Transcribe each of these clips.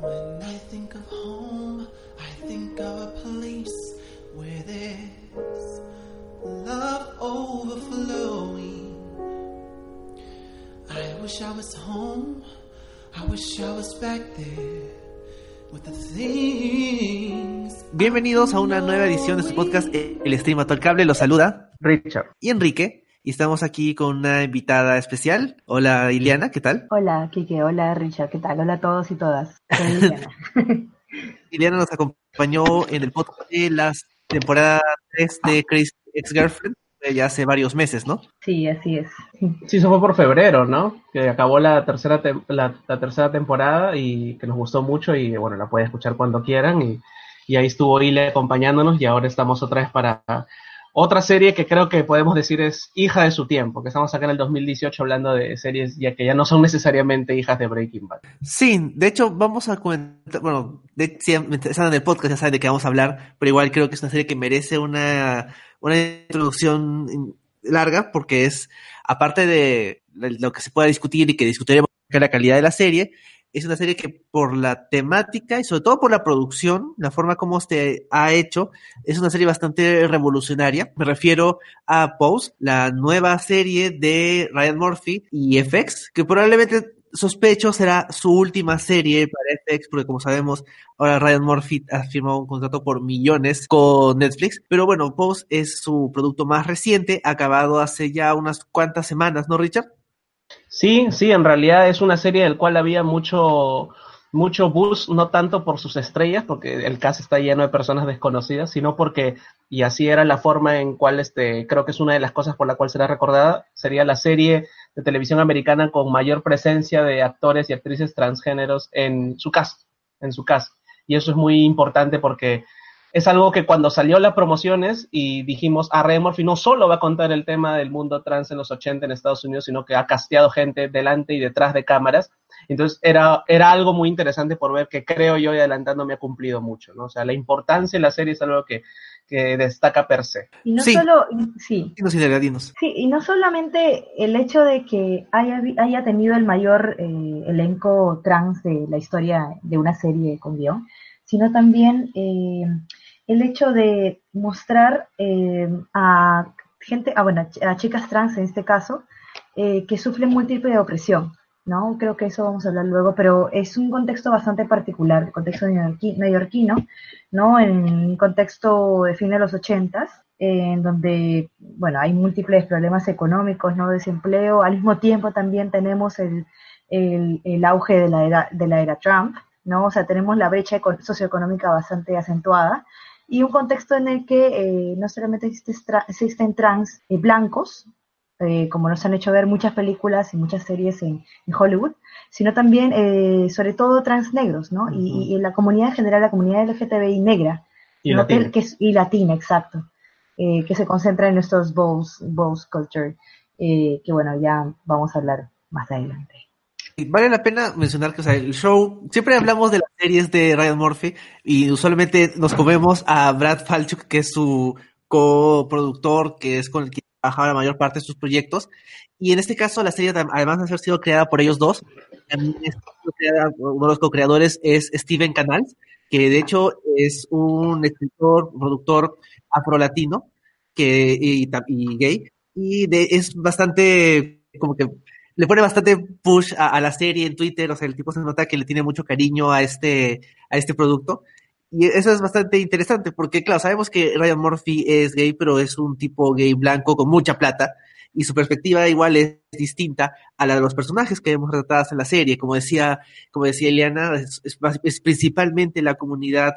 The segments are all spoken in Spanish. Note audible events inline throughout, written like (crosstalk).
When I think of home, I think of a place where there's love overflowing. I wish I was home. I wish I was back there with the things. Bienvenidos a una nueva edición de su podcast El Stream al Cable. Los saluda Richard y Enrique. Y estamos aquí con una invitada especial. Hola Iliana, ¿qué tal? Hola Kike, hola Richard, ¿qué tal? Hola a todos y todas. (laughs) Iliana. (laughs) nos acompañó en el podcast de las temporadas 3 de Crazy Ex-Girlfriend ya hace varios meses, ¿no? Sí, así es. Sí, eso fue por febrero, ¿no? Que acabó la tercera, la, tercera temporada y que nos gustó mucho y bueno, la pueden escuchar cuando quieran y, y ahí estuvo Ile acompañándonos y ahora estamos otra vez para otra serie que creo que podemos decir es hija de su tiempo, que estamos acá en el 2018 hablando de series ya que ya no son necesariamente hijas de Breaking Bad. Sí, de hecho vamos a comentar, bueno, de, si están en el podcast ya saben de qué vamos a hablar, pero igual creo que es una serie que merece una, una introducción larga porque es, aparte de lo que se pueda discutir y que discutiremos la calidad de la serie, es una serie que por la temática y sobre todo por la producción, la forma como se ha hecho, es una serie bastante revolucionaria. Me refiero a Pose, la nueva serie de Ryan Murphy y FX, que probablemente sospecho será su última serie para FX, porque como sabemos, ahora Ryan Murphy ha firmado un contrato por millones con Netflix. Pero bueno, Pose es su producto más reciente, acabado hace ya unas cuantas semanas, ¿no, Richard? Sí, sí, en realidad es una serie del cual había mucho, mucho buzz, no tanto por sus estrellas, porque el cast está lleno de personas desconocidas, sino porque, y así era la forma en cual, este, creo que es una de las cosas por la cual será recordada, sería la serie de televisión americana con mayor presencia de actores y actrices transgéneros en su cast, en su cast. Y eso es muy importante porque es algo que cuando salió las promociones y dijimos, a ah, Red Murphy no solo va a contar el tema del mundo trans en los 80 en Estados Unidos, sino que ha casteado gente delante y detrás de cámaras. Entonces era, era algo muy interesante por ver que creo yo y adelantando me ha cumplido mucho, ¿no? O sea, la importancia de la serie es algo que, que destaca per se. Y no solo, sí. Sí, y no solamente el hecho de que haya, haya tenido el mayor eh, elenco trans de la historia de una serie con guion, sino también eh, el hecho de mostrar eh, a gente, a, bueno, a chicas trans en este caso, eh, que sufren múltiple opresión, ¿no? Creo que eso vamos a hablar luego, pero es un contexto bastante particular, el contexto neoyorquino, ¿no? En un contexto de fin de los ochentas, en donde, bueno, hay múltiples problemas económicos, ¿no? Desempleo, al mismo tiempo también tenemos el, el, auge de la, era, de la era Trump, ¿no? O sea, tenemos la brecha socioeconómica bastante acentuada y un contexto en el que eh, no solamente existen trans eh, blancos, eh, como nos han hecho ver muchas películas y muchas series en, Hollywood, sino también, sobre todo, trans negros, ¿no? y, la comunidad en general, la comunidad LGTBI negra. Y latina. Que y latina, exacto. que se concentra en estos bows, bows culture, que bueno, ya vamos a hablar más adelante. Vale la pena mencionar que, el show, siempre hablamos de las series de Ryan Murphy y usualmente nos comemos a Brad Falchuk, que es su coproductor, que es con el que trabajaba la mayor parte de sus proyectos. Y en este caso, la serie, además de haber sido creada por ellos dos, uno de los co-creadores es Steven Canals, que de hecho es un escritor, productor afrolatino que, y, gay, y es bastante como que le pone bastante push a, la serie en Twitter, o sea, el tipo se nota que le tiene mucho cariño a este, a este producto. Y eso es bastante interesante, porque claro, sabemos que Ryan Murphy es gay, pero es un tipo gay blanco con mucha plata, y su perspectiva igual es distinta a la de los personajes que vemos retratados en la serie. Como decía, como decía Eliana, es, es principalmente la comunidad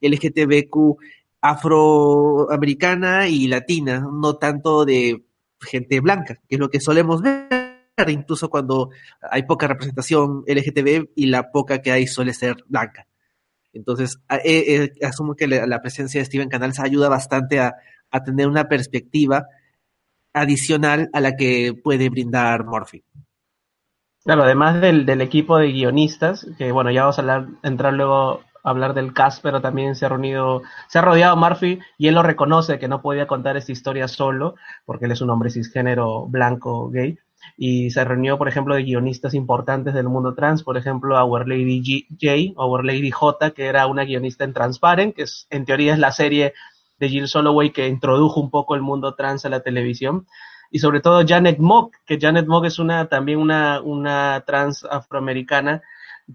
LGTBQ afroamericana y latina, no tanto de gente blanca, que es lo que solemos ver incluso cuando hay poca representación LGTB y la poca que hay suele ser blanca. Entonces, eh, eh, asumo que la, presencia de Steven Canals ayuda bastante a, tener una perspectiva adicional a la que puede brindar Murphy. Claro, además del, equipo de guionistas, que bueno, ya vamos a entrar luego a hablar del cast, pero también se ha reunido, se ha rodeado Murphy y él lo reconoce que no podía contar esta historia solo, porque él es un hombre cisgénero blanco gay y se reunió, por ejemplo, de guionistas importantes del mundo trans, por ejemplo, Our Lady G J, Our Lady J, que era una guionista en Transparent, que es, en teoría es la serie de Jill Soloway que introdujo un poco el mundo trans a la televisión. Y sobre todo Janet Mock, que Janet Mock es una también una, una trans afroamericana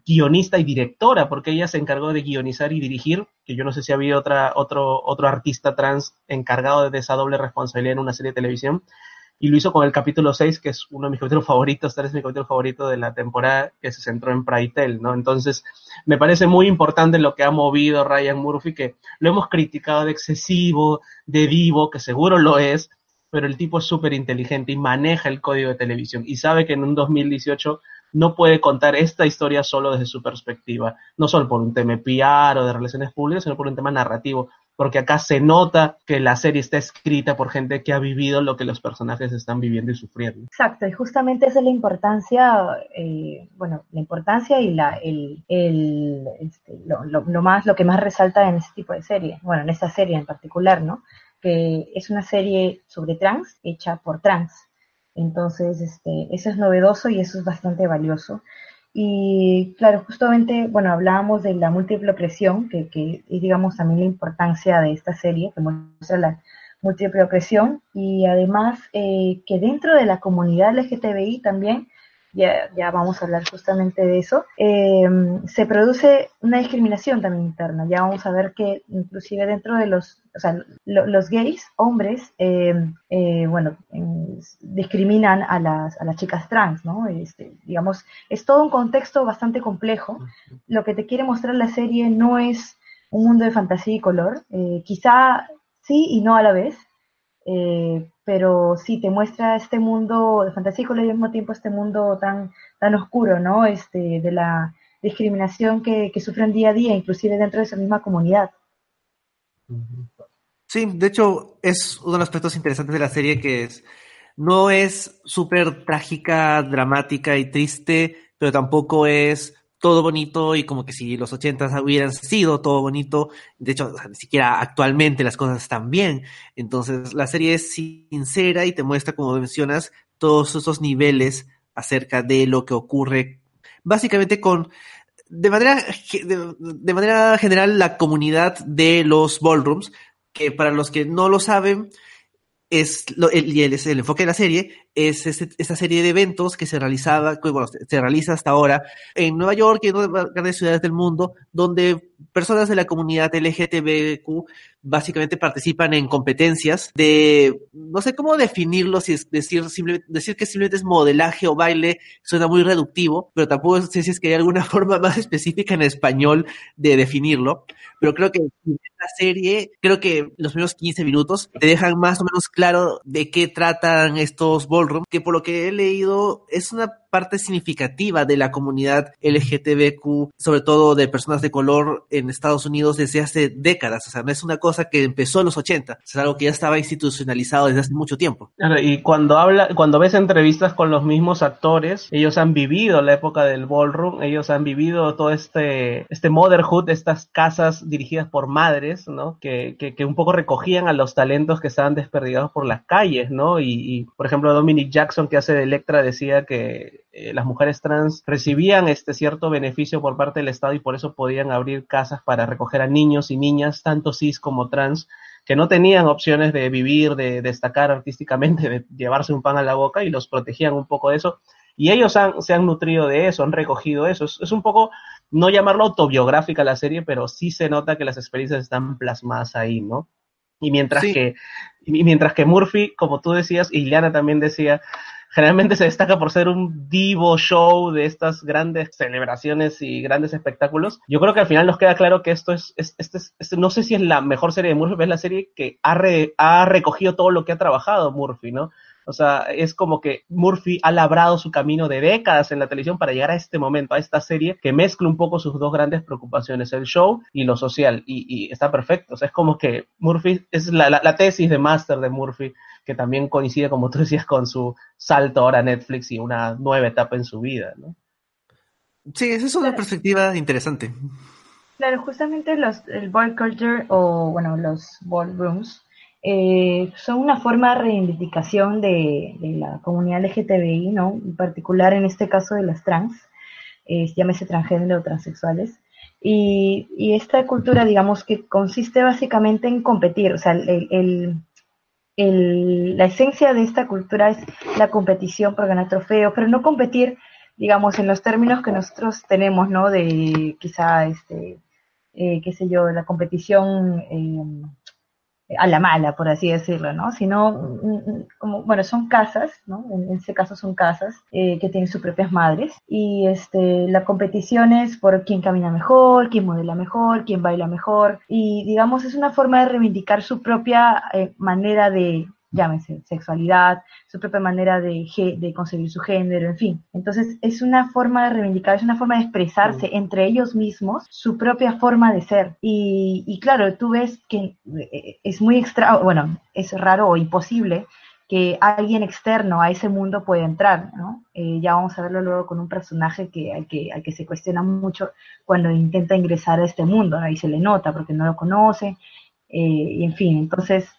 guionista y directora, porque ella se encargó de guionizar y dirigir, que yo no sé si había otra, otro, otro artista trans encargado de esa doble responsabilidad en una serie de televisión, y lo hizo con el capítulo 6, que es uno de mis capítulos favoritos, tal vez mi capítulo favorito de la temporada, que se centró en Pride ¿no? Entonces, me parece muy importante lo que ha movido Ryan Murphy, que lo hemos criticado de excesivo, de divo, que seguro lo es, pero el tipo es súper inteligente y maneja el código de televisión y sabe que en un 2018 no puede contar esta historia solo desde su perspectiva, no solo por un tema PR o de relaciones públicas, sino por un tema narrativo, porque acá se nota que la serie está escrita por gente que ha vivido lo que los personajes están viviendo y sufriendo. Exacto, y justamente esa es la importancia, eh, bueno, la importancia y la, el, el este, lo, más, lo que más resalta en este tipo de serie, bueno, en esta serie en particular, ¿no? que es una serie sobre trans, hecha por trans. Entonces, este, eso es novedoso y eso es bastante valioso. Y claro, justamente, bueno, hablábamos de la múltiple opresión, que, que es, digamos, también la importancia de esta serie, que muestra la múltiple opresión, y además eh, que dentro de la comunidad LGTBI también ya, ya vamos a hablar justamente de eso, eh, se produce una discriminación también interna. Ya vamos a ver que inclusive dentro de los, o sea, los gays, hombres, eh, eh, bueno, discriminan a las, a las chicas trans, ¿no? Este, digamos, es todo un contexto bastante complejo. Lo que te quiere mostrar la serie no es un mundo de fantasía y color, quizá sí y no a la vez, eh, pero sí te muestra este mundo de fantasía y al mismo tiempo este mundo tan, tan oscuro, ¿no? Este, de la discriminación que, que sufren día a día, inclusive dentro de esa misma comunidad. Sí, de hecho es uno de los aspectos interesantes de la serie que es, no es súper trágica, dramática y triste, pero tampoco es todo bonito y como que si los ochentas hubieran sido todo bonito, de hecho, ni siquiera actualmente las cosas están bien. Entonces, la serie es sincera y te muestra, como mencionas, todos esos niveles acerca de lo que ocurre, básicamente con, de manera, de manera general, la comunidad de los ballrooms, que para los que no lo saben, es lo, el, el, el, enfoque de la serie es esta serie de eventos que se realizaba, que, bueno, se realiza hasta ahora en Nueva York y en otras grandes ciudades del mundo, donde personas de la comunidad LGTBQ básicamente participan en competencias de, no sé cómo definirlo, si es decir, simple, decir que simplemente es modelaje o baile, suena muy reductivo, pero tampoco sé si es que hay alguna (laughs) forma más específica en español de definirlo, pero creo que la serie, creo que los primeros 15 minutos te dejan más o menos claro de qué tratan estos que por lo que he leído es una parte significativa de la comunidad LGTBQ, sobre todo de personas de color en Estados Unidos desde hace décadas. O sea, no es una cosa que empezó en los 80, es algo que ya estaba institucionalizado desde hace mucho tiempo. Y cuando habla, cuando ves entrevistas con los mismos actores, ellos han vivido la época del ballroom, ellos han vivido todo este, este motherhood, estas casas dirigidas por madres, ¿no? Que, que, un poco recogían a los talentos que estaban desperdigados por las calles, ¿no? Y, y por ejemplo, Dominic Jackson, que hace de Electra, decía que eh, las mujeres trans recibían este cierto beneficio por parte del Estado y por eso podían abrir casas para recoger a niños y niñas, tanto cis como trans, que no tenían opciones de vivir, de destacar artísticamente, de llevarse un pan a la boca y los protegían un poco de eso. Y ellos han, se han nutrido de eso, han recogido eso. Es, un poco, no llamarlo autobiográfica la serie, pero sí se nota que las experiencias están plasmadas ahí, ¿no? Y mientras que, y mientras que Murphy, como tú decías, y Liana también decía, generalmente se destaca por ser un divo show de estas grandes celebraciones y grandes espectáculos. Yo creo que al final nos queda claro que esto es, es, es, no sé si es la mejor serie de Murphy, pero es la serie que ha, ha recogido todo lo que ha trabajado Murphy, ¿no? O sea, es como que Murphy ha labrado su camino de décadas en la televisión para llegar a este momento, a esta serie que mezcla un poco sus dos grandes preocupaciones, el show y lo social. Y, está perfecto. O sea, es como que Murphy es la, la, la tesis de máster de Murphy que también coincide, como tú decías, con su salto ahora a Netflix y una nueva etapa en su vida, ¿no? Sí, esa es una perspectiva interesante. Claro, justamente los, el ball culture o, bueno, los ballrooms eh, son una forma de reivindicación de, la comunidad LGTBI, ¿no? En particular en este caso de las trans, eh, llámese transgénero o transexuales. Y, esta cultura, digamos, que consiste básicamente en competir, o sea, el, la esencia de esta cultura es la competición por ganar trofeos, pero no competir, digamos, en los términos que nosotros tenemos, ¿no? De quizá, este, eh, qué sé yo, la competición eh, a la mala, por así decirlo, ¿no? Sino, mm, mm, como, bueno, son casas, ¿no? En, este caso son casas eh, que tienen sus propias madres y este, la competición es por quién camina mejor, quién modela mejor, quién baila mejor y digamos es una forma de reivindicar su propia eh, manera de llámese sexualidad, su propia manera de, de conseguir su género, en fin. Entonces es una forma de reivindicar, es una forma de expresarse mm. entre ellos mismos su propia forma de ser. Y, claro, tú ves que eh, es muy extra, bueno, es raro o imposible que alguien externo a ese mundo pueda entrar, ¿no? Eh, ya vamos a verlo luego con un personaje que al, que al que se cuestiona mucho cuando intenta ingresar a este mundo, ahí se le nota porque no lo conoce, eh, y en fin, entonces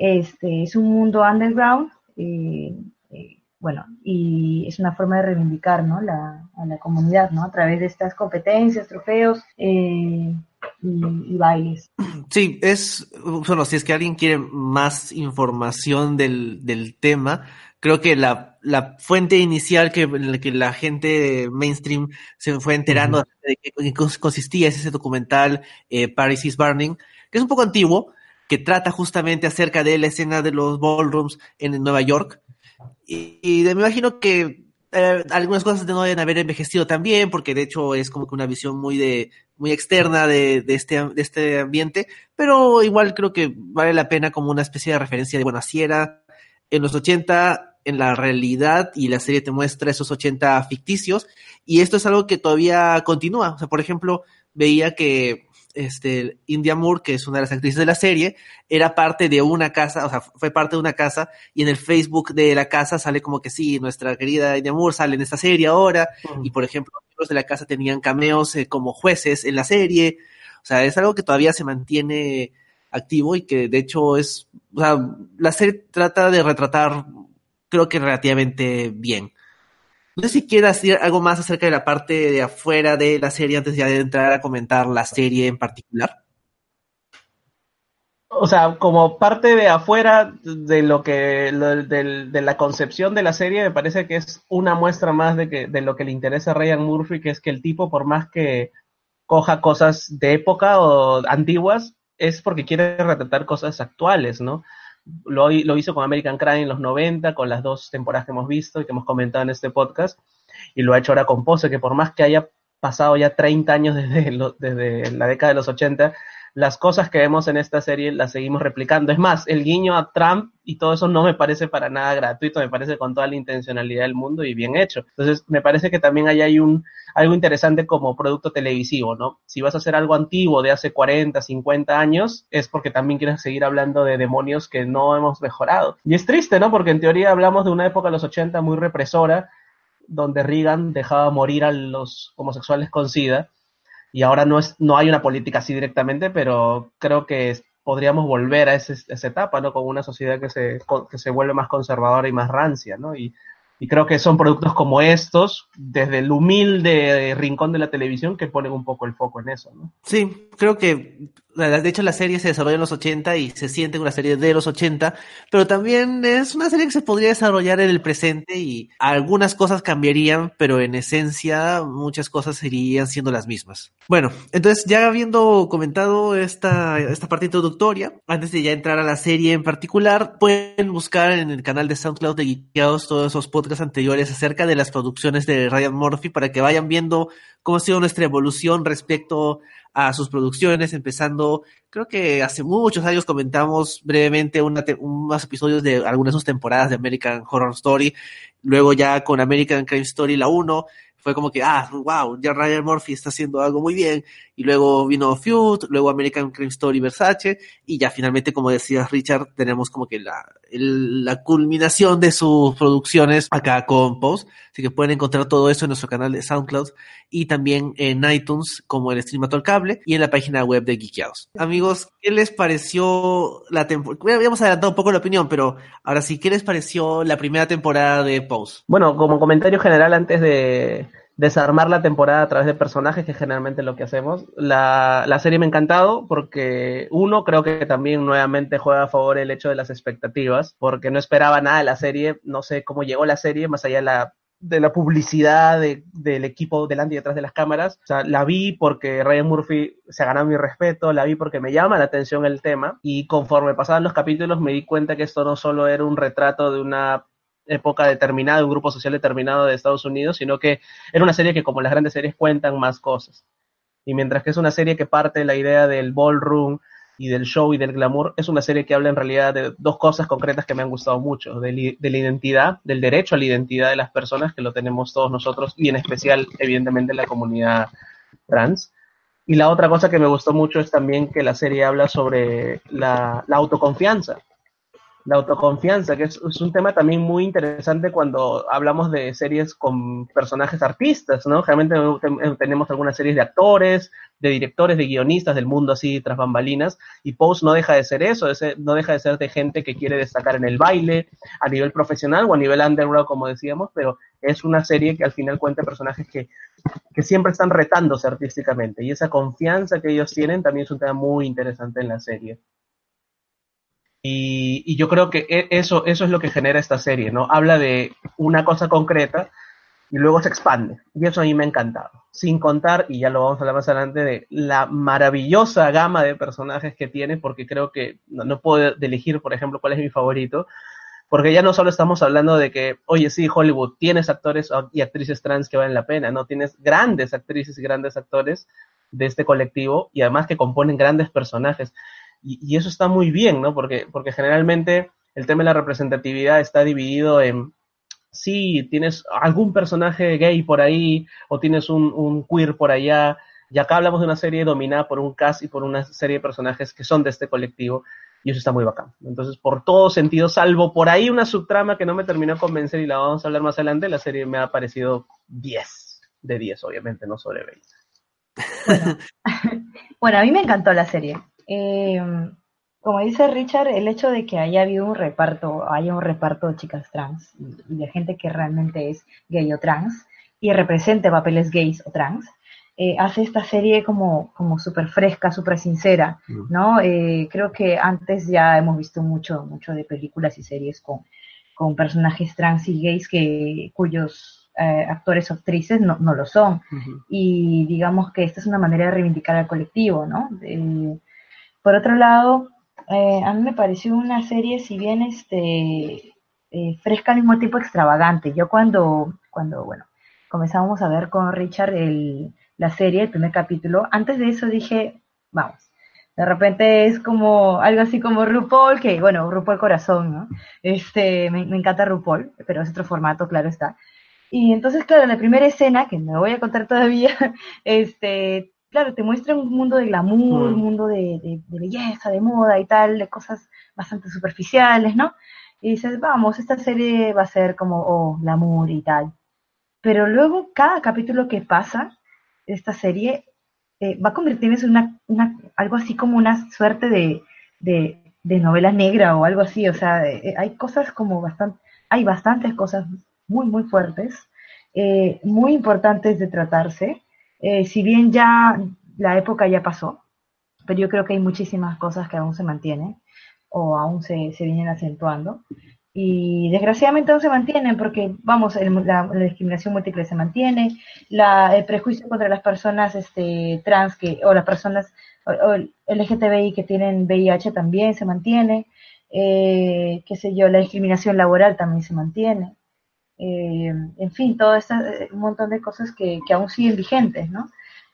este, es un mundo underground, eh, eh, bueno, y es una forma de reivindicar ¿no? la, a la comunidad, ¿no? A través de estas competencias, trofeos eh, y, bailes. Sí, es, bueno, si es que alguien quiere más información del, del tema, creo que la, la fuente inicial que, en la que la gente mainstream se fue enterando de qué consistía es ese documental Paris is Burning, que es un poco antiguo, que trata justamente acerca de la escena de los ballrooms en Nueva York. Y, me imagino que eh, algunas cosas no deben haber envejecido también, porque de hecho es como que una visión muy de muy externa de, este, este ambiente, pero igual creo que vale la pena como una especie de referencia de, bueno, así era en los 80, en la realidad, y la serie te muestra esos 80 ficticios, y esto es algo que todavía continúa. O sea, por ejemplo, veía que este, India Moore, que es una de las actrices de la serie, era parte de una casa, o sea, fue parte de una casa, y en el Facebook de la casa sale como que sí, nuestra querida India Moore sale en esta serie ahora, y por ejemplo, los miembros de la casa tenían cameos eh, como jueces en la serie, o sea, es algo que todavía se mantiene activo y que de hecho es, o sea, la serie trata de retratar, creo que relativamente bien. No sé si quieras decir algo más acerca de la parte de afuera de la serie antes de entrar a comentar la serie en particular. O sea, como parte de afuera de lo que de, la concepción de la serie, me parece que es una muestra más de que de lo que le interesa a Ryan Murphy, que es que el tipo, por más que coja cosas de época o antiguas, es porque quiere retratar cosas actuales, ¿no? Lo, hizo con American Crime en los 90, con las dos temporadas que hemos visto y que hemos comentado en este podcast, y lo ha hecho ahora con Pose, que por más que haya pasado ya 30 años desde, desde la década de los 80, las cosas que vemos en esta serie las seguimos replicando. Es más, el guiño a Trump y todo eso no me parece para nada gratuito, me parece con toda la intencionalidad del mundo y bien hecho. Entonces, me parece que también ahí hay un, algo interesante como producto televisivo, ¿no? Si vas a hacer algo antiguo de hace 40, 50 años, es porque también quieres seguir hablando de demonios que no hemos mejorado. Y es triste, ¿no? Porque en teoría hablamos de una época de los 80 muy represora, donde Reagan dejaba morir a los homosexuales con SIDA y ahora no, es, no hay una política así directamente, pero creo que podríamos volver a esa etapa, ¿no? Con una sociedad que se, que se vuelve más conservadora y más rancia, ¿no? Y, y creo que son productos como estos, desde el humilde rincón de la televisión, que ponen un poco el foco en eso, ¿no? Sí, creo que de hecho, la serie se desarrolla en los 80 y se siente una serie de los 80, pero también es una serie que se podría desarrollar en el presente y algunas cosas cambiarían, pero en esencia muchas cosas seguirían siendo las mismas. Bueno, entonces ya habiendo comentado esta, esta parte introductoria, antes de ya entrar a la serie en particular, pueden buscar en el canal de SoundCloud de Geekeados todos esos podcasts anteriores acerca de las producciones de Ryan Murphy para que vayan viendo cómo ha sido nuestra evolución respecto sus producciones, empezando, creo que hace muchos años comentamos brevemente unos episodios de algunas de sus temporadas de American Horror Story, luego ya con American Crime Story la 1, Fue como que, ah, wow, ya Ryan Murphy está haciendo algo muy bien. Y luego vino Feud, luego American Crime Story Versace, y ya finalmente, como decías Richard, tenemos como que la, la culminación de sus producciones acá con Post. Así que pueden encontrar todo eso en nuestro canal de SoundCloud y también en iTunes como el Streamato al Cable y en la página web de Geekeados. Amigos, ¿qué les pareció la temporada? Habíamos adelantado un poco la opinión, pero ahora sí, ¿qué les pareció la primera temporada de Pose? Bueno, como comentario general antes de desarmar la temporada a través de personajes, que es generalmente lo que hacemos, la, la serie me ha encantado porque uno, creo que también nuevamente juega a favor el hecho de las expectativas, porque no esperaba nada de la serie, no sé cómo llegó la serie, más allá de la de la publicidad del equipo delante y detrás de las cámaras. O sea, la vi porque Ryan Murphy se ha ganado mi respeto, la vi porque me llama la atención el tema y conforme pasaban los capítulos me di cuenta que esto no solo era un retrato de una época determinada, de un grupo social determinado de Estados Unidos, sino que era una serie que como las grandes series cuentan más cosas. Y mientras que es una serie que parte de la idea del ballroom, y del show y del glamour, es una serie que habla en realidad de dos cosas concretas que me han gustado mucho, de, la identidad, del derecho a la identidad de las personas, que lo tenemos todos nosotros, y en especial, evidentemente, la comunidad trans. Y la otra cosa que me gustó mucho es también que la serie habla sobre la autoconfianza, la autoconfianza, que es, un tema también muy interesante cuando hablamos de series con personajes artistas, ¿no? Generalmente eh, tenemos algunas series de actores, de directores, de guionistas del mundo así tras bambalinas, y Pose no deja de ser eso, no deja de ser de gente que quiere destacar en el baile, a nivel profesional o a nivel underground, como decíamos, pero es una serie que al final cuenta personajes que, que siempre están retándose artísticamente, y esa confianza que ellos tienen también es un tema muy interesante en la serie. Y, yo creo que e, eso, eso es lo que genera esta serie, ¿no? Habla de una cosa concreta y luego se expande. Y eso a mí me ha encantado. Sin contar, y ya lo vamos a hablar más adelante, de la maravillosa gama de personajes que tiene, porque creo que no, puedo elegir, por ejemplo, cuál es mi favorito, porque ya no solo estamos hablando de que, oye, sí, Hollywood, tienes actores y actrices trans que valen la pena, ¿no? Tienes grandes actrices y grandes actores de este colectivo y además que componen grandes personajes. Y, eso está muy bien, ¿no? Porque, porque generalmente el tema de la representatividad está dividido en, sí, tienes algún personaje gay por ahí o tienes un, queer por allá. Y acá hablamos de una serie dominada por un cast y por una serie de personajes que son de este colectivo. Y eso está muy bacán. Entonces, por todo sentido, salvo por ahí una subtrama que no me terminó de convencer y la vamos a hablar más adelante, la serie me ha parecido 10 de 10, obviamente, no sobre 20. Bueno, (laughs) bueno a mí me encantó la serie. Eh, como dice Richard, el hecho de que haya habido un reparto, haya un reparto de chicas trans y, de gente que realmente es gay o trans y represente papeles gays o trans, eh, hace esta serie como, como súper fresca, súper sincera, mm. ¿no? Eh, creo que antes ya hemos visto mucho, mucho de películas y series con, con personajes trans y gays que, cuyos eh, actores o actrices no, no lo son. Y digamos que esta es una manera de reivindicar al colectivo, ¿no? Por otro lado, eh, a mí me pareció una serie, si bien este, eh, fresca al mismo tiempo extravagante. Yo cuando, cuando bueno, comenzamos a ver con Richard el, la serie, el primer capítulo, antes de eso dije, vamos, de repente es como algo así como RuPaul, que bueno, RuPaul corazón, ¿no? Este, me, encanta RuPaul, pero es otro formato, claro está. Y entonces, claro, la primera escena, que me voy a contar todavía, (laughs) este, claro, te muestra un mundo de glamour, un mundo de, belleza, de moda y tal, de cosas bastante superficiales, ¿no? Y dices, vamos, esta serie va a ser como, oh, glamour y tal. Pero luego, cada capítulo que pasa, esta serie eh, va a convertirse en una, una, algo así como una suerte de, de, novela negra o algo así. O sea, eh, hay cosas como bastante, hay bastantes cosas muy, muy fuertes, eh, muy importantes de tratarse eh, si bien ya la época ya pasó, pero yo creo que hay muchísimas cosas que aún se mantienen o aún se, vienen acentuando. Y desgraciadamente aún se mantienen porque, vamos, la, discriminación múltiple se mantiene, la, el prejuicio contra las personas este, trans que, o las personas o, LGTBI que tienen VIH también se mantiene, eh, qué sé yo, la discriminación laboral también se mantiene. Eh, en fin, todo este, un montón de cosas que, aún siguen vigentes, ¿no?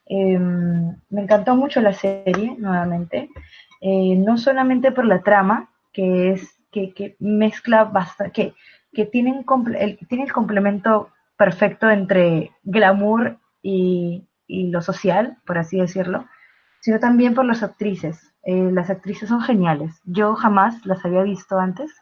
Em, me encantó mucho la serie, nuevamente, no solamente por la trama, que es que, que mezcla bastante, que, que tiene, el, tiene el complemento perfecto entre glamour y, lo social, por así decirlo, sino también por las actrices. Eh, las actrices son geniales. Yo jamás las había visto antes.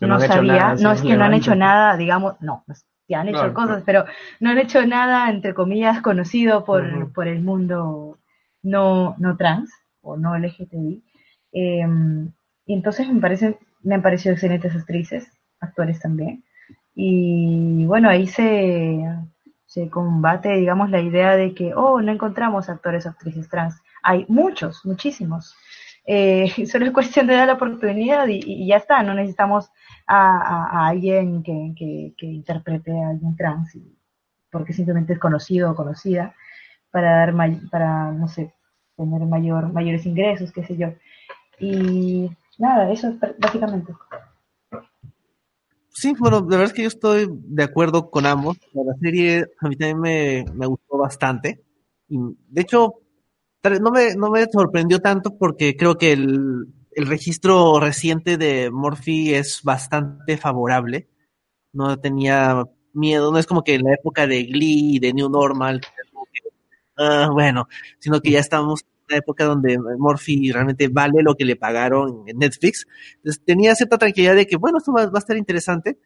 No, sabía, no es que no han hecho nada, digamos, no, ya han hecho cosas, pero no han hecho nada, entre comillas, conocido por, por el mundo no, no trans o no LGTBI. Em, y entonces me, parecen, me han parecido excelentes actrices, actores también. Y bueno, ahí se, se combate, digamos, la idea de que, oh, no encontramos actores o actrices trans. Hay muchos, muchísimos. Eh, (laughs) solo es cuestión de dar la oportunidad y, ya está, no necesitamos a, alguien que, interprete a alguien trans, porque simplemente es conocido o conocida, para dar, para, no sé, tener mayor, mayores ingresos, qué sé yo. Y nada, eso es básicamente. Sí, bueno, la verdad es que yo estoy de acuerdo con ambos. La serie a mí también me, me gustó bastante. Y de hecho, no me, no me sorprendió tanto porque creo que el, el registro reciente de Morphy es bastante favorable. No tenía miedo, no es como que en la época de Glee y de New Normal, ah, bueno, sino que ya estamos en una época donde Morphy realmente vale lo que le pagaron en Netflix. Entonces tenía cierta tranquilidad de que, bueno, esto va, va a estar interesante.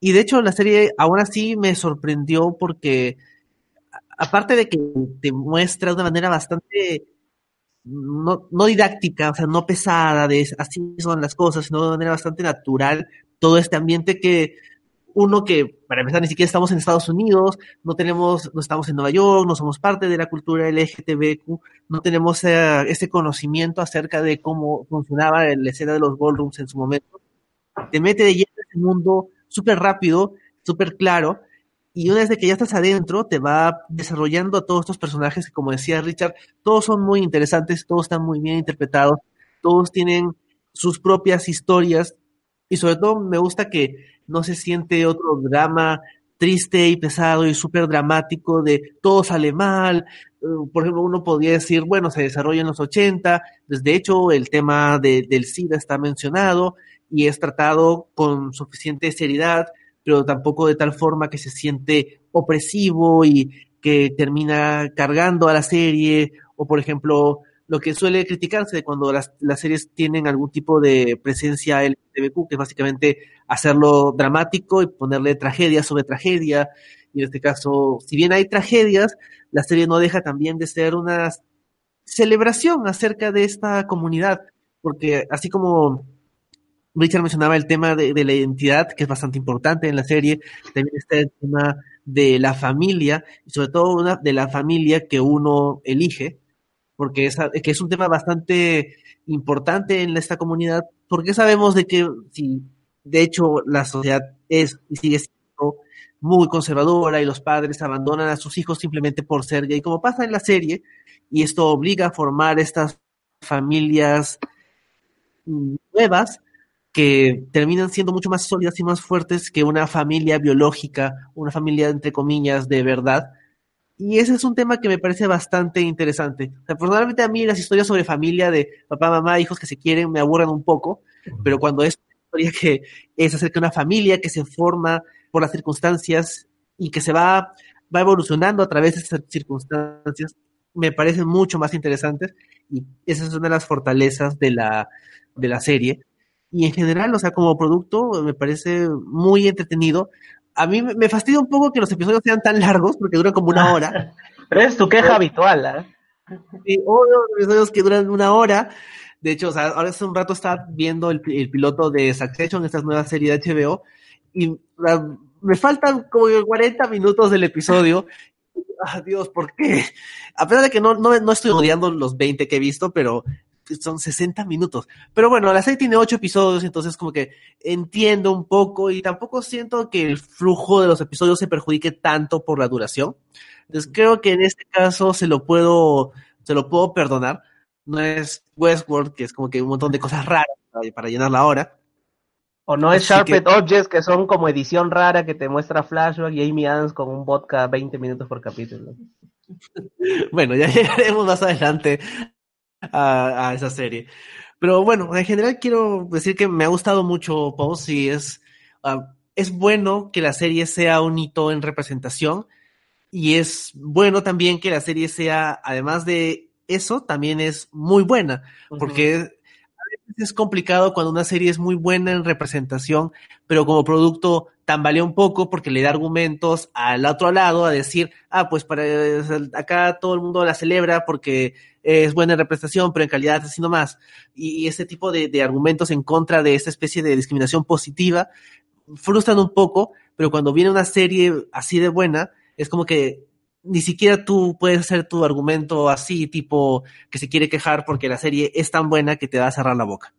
Y de hecho la serie aún así me sorprendió porque aparte de que te muestra de una manera bastante no, no didáctica, o sea, no pesada, de así son las cosas, sino de manera bastante natural, todo este ambiente que uno que, para empezar, ni siquiera estamos en Estados Unidos, no tenemos, no estamos en Nueva York, no somos parte de la cultura LGTBQ, no tenemos eh, ese conocimiento acerca de cómo funcionaba la escena de los ballrooms en su momento. Te mete de lleno en ese mundo súper rápido, súper claro, y una vez que ya estás adentro, te va desarrollando a todos estos personajes que, como decía Richard, todos son muy interesantes, todos están muy bien interpretados, todos tienen sus propias historias y sobre todo me gusta que no se siente otro drama triste y pesado y súper dramático de todo sale mal. Uh, por ejemplo, uno podría decir, bueno, se desarrolla en los 80, pues de hecho el tema del SIDA está mencionado y es tratado con suficiente seriedad pero tampoco de tal forma que se siente opresivo y que termina cargando a la serie, o por ejemplo, lo que suele criticarse de cuando las, series tienen algún tipo de presencia LGTBQ, que es básicamente hacerlo dramático y ponerle tragedia sobre tragedia. Y en este caso, si bien hay tragedias, la serie no deja también de ser una celebración acerca de esta comunidad, porque así como Richard mencionaba el tema de, la identidad, que es bastante importante en la serie. También está el tema de la familia, y sobre todo una, de la familia que uno elige, porque es, que es un tema bastante importante en esta comunidad, porque sabemos de que si de hecho la sociedad es y sigue siendo muy conservadora y los padres abandonan a sus hijos simplemente por ser gay, como pasa en la serie, y esto obliga a formar estas familias nuevas que terminan siendo mucho más sólidas y más fuertes que una familia biológica, una familia entre comillas de verdad. Y ese es un tema que me parece bastante interesante. personalmente a mí las historias sobre familia de papá, mamá, hijos que se quieren me aburren un poco, pero cuando es una historia que es acerca de una familia que se forma por las circunstancias y que se va, va evolucionando a través de esas circunstancias, me parecen mucho más interesantes y esa es una de las fortalezas de la, de la serie y en general, o sea, como producto me parece muy entretenido. A mí me fastidia un poco que los episodios sean tan largos porque duran como una hora. (laughs) Pero es tu queja habitual, ¿eh? Sí, episodios que duran una hora. De hecho, o sea, ahora hace un rato estaba viendo el, piloto de Succession, esta nueva serie de HBO, y me faltan como 40 minutos del episodio. (laughs) Ah, Dios, ¿por qué? A pesar de que no, no, no estoy odiando los 20 que he visto, pero son 60 minutos. Pero bueno, la serie tiene 8 episodios, entonces como que entiendo un poco y tampoco siento que el flujo de los episodios se perjudique tanto por la duración. Entonces creo que en este caso se lo puedo, se lo puedo perdonar. No es Westworld, que es como que un montón de cosas raras para, llenar la hora. O no es Sharped Objects, que son como edición rara que te muestra flashback y Amy Adams con un vodka 20 minutos por capítulo. (laughs) bueno, ya (laughs) llegaremos más adelante a, esa serie. Pero bueno, en general quiero decir que me ha gustado mucho Pose y es, ah, es bueno que la serie sea un hito en representación y es bueno también que la serie sea, además de eso, también es muy buena, porque a veces es complicado cuando una serie es muy buena en representación, pero como producto tambalea un poco porque le da argumentos al otro lado a decir, ah, pues para acá todo el mundo la celebra porque es buena en representación, pero en calidad así más. Y, ese tipo de, argumentos en contra de esta especie de discriminación positiva frustran un poco, pero cuando viene una serie así de buena, es como que ni siquiera tú puedes hacer tu argumento así, tipo que se quiere quejar porque la serie es tan buena que te va a cerrar la boca.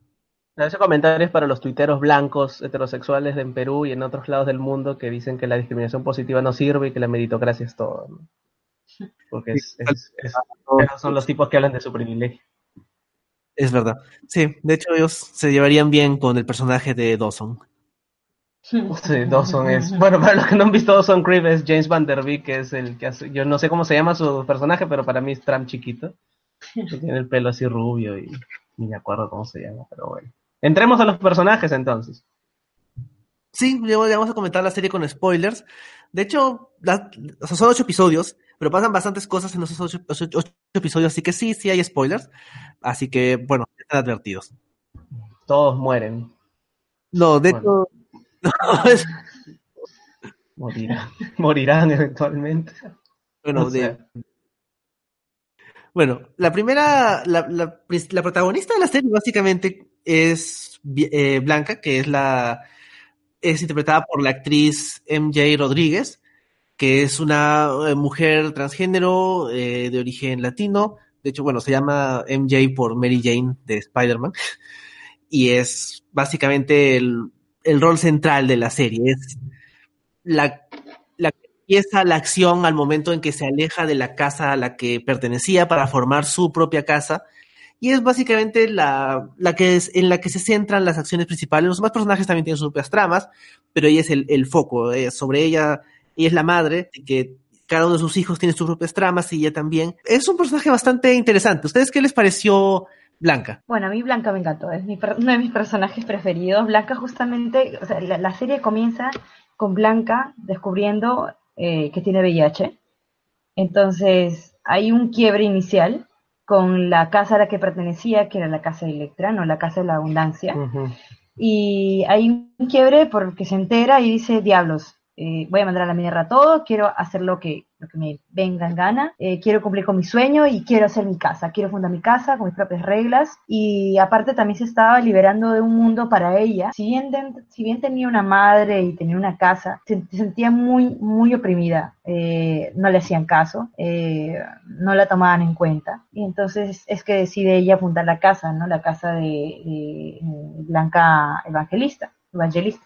Ese comentario es para los tuiteros blancos heterosexuales en Perú y en otros lados del mundo que dicen que la discriminación positiva no sirve y que la meritocracia es todo. Porque es, es, es, esos son los tipos que hablan de su privilegio. Es verdad. Sí, de hecho ellos se llevarían bien con el personaje de Dawson. Sí, Dawson es. Bueno, para los que no han visto Dawson Creep es James Van Der Beek, que es el que hace. Yo no sé cómo se llama su personaje, pero para mí es Trump chiquito. Que (laughs) tiene el pelo así rubio y ni me acuerdo cómo se llama, pero bueno. Entremos a los personajes entonces. Sí, ya vamos a comentar la serie con spoilers. De hecho, la, son ocho episodios, pero pasan bastantes cosas en esos ocho, ocho, ocho, episodios, así que sí, sí hay spoilers. Así que, bueno, están advertidos. Todos mueren. No, de bueno. hecho, no, es... morirán, morirán eventualmente. Bueno, o sea. de, bueno, la primera, la, la, la, protagonista de la serie básicamente es eh, Blanca, que es la, es interpretada por la actriz MJ Rodríguez, que es una eh, mujer transgénero eh, de origen latino. De hecho, bueno, se llama MJ por Mary Jane de Spider-Man. (laughs) Y es básicamente el, el, rol central de la serie. Es la, la que empieza la acción al momento en que se aleja de la casa a la que pertenecía para formar su propia casa. Y es básicamente la, la que es, en la que se centran las acciones principales. Los demás personajes también tienen sus propias tramas, pero ella es el, el foco. Eh, sobre ella ella es la madre, que cada uno de sus hijos tiene sus propias tramas y ella también. Es un personaje bastante interesante. ¿Ustedes qué les pareció Blanca? Bueno, a mí Blanca me encantó, es mi, uno de mis personajes preferidos. Blanca justamente, o sea, la, la serie comienza con Blanca descubriendo eh, que tiene VIH. Entonces, hay un quiebre inicial con la casa a la que pertenecía, que era la casa de Electra, no la casa de la abundancia. Uh -huh. Y hay un quiebre porque se entera y dice, diablos, eh, voy a mandar a la mierda todo, quiero hacer lo que, lo que me venga en gana, eh, quiero cumplir con mi sueño y quiero hacer mi casa, quiero fundar mi casa con mis propias reglas y aparte también se estaba liberando de un mundo para ella, si bien, si bien tenía una madre y tenía una casa, se, se sentía muy, muy oprimida, eh, no le hacían caso, no la tomaban en cuenta y entonces es que decide ella fundar la casa, ¿no? La casa de, Blanca Evangelista, Evangelista.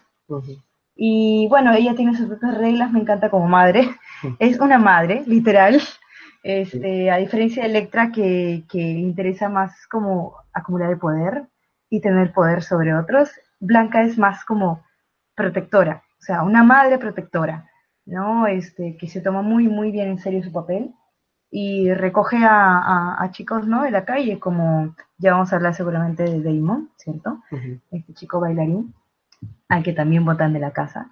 Y bueno, ella tiene sus propias reglas, me encanta como madre. (laughs) Es una madre, literal. Este, a diferencia de Electra, que, que le interesa más como acumular el poder y tener poder sobre otros, Blanca es más como protectora, o sea, una madre protectora, ¿no? Este, que se toma muy, muy bien en serio su papel y recoge a, a, a chicos, ¿no? De la calle, como ya vamos a hablar seguramente de Damon, ¿cierto? Uh -huh. Este chico bailarín al que también votan de la casa.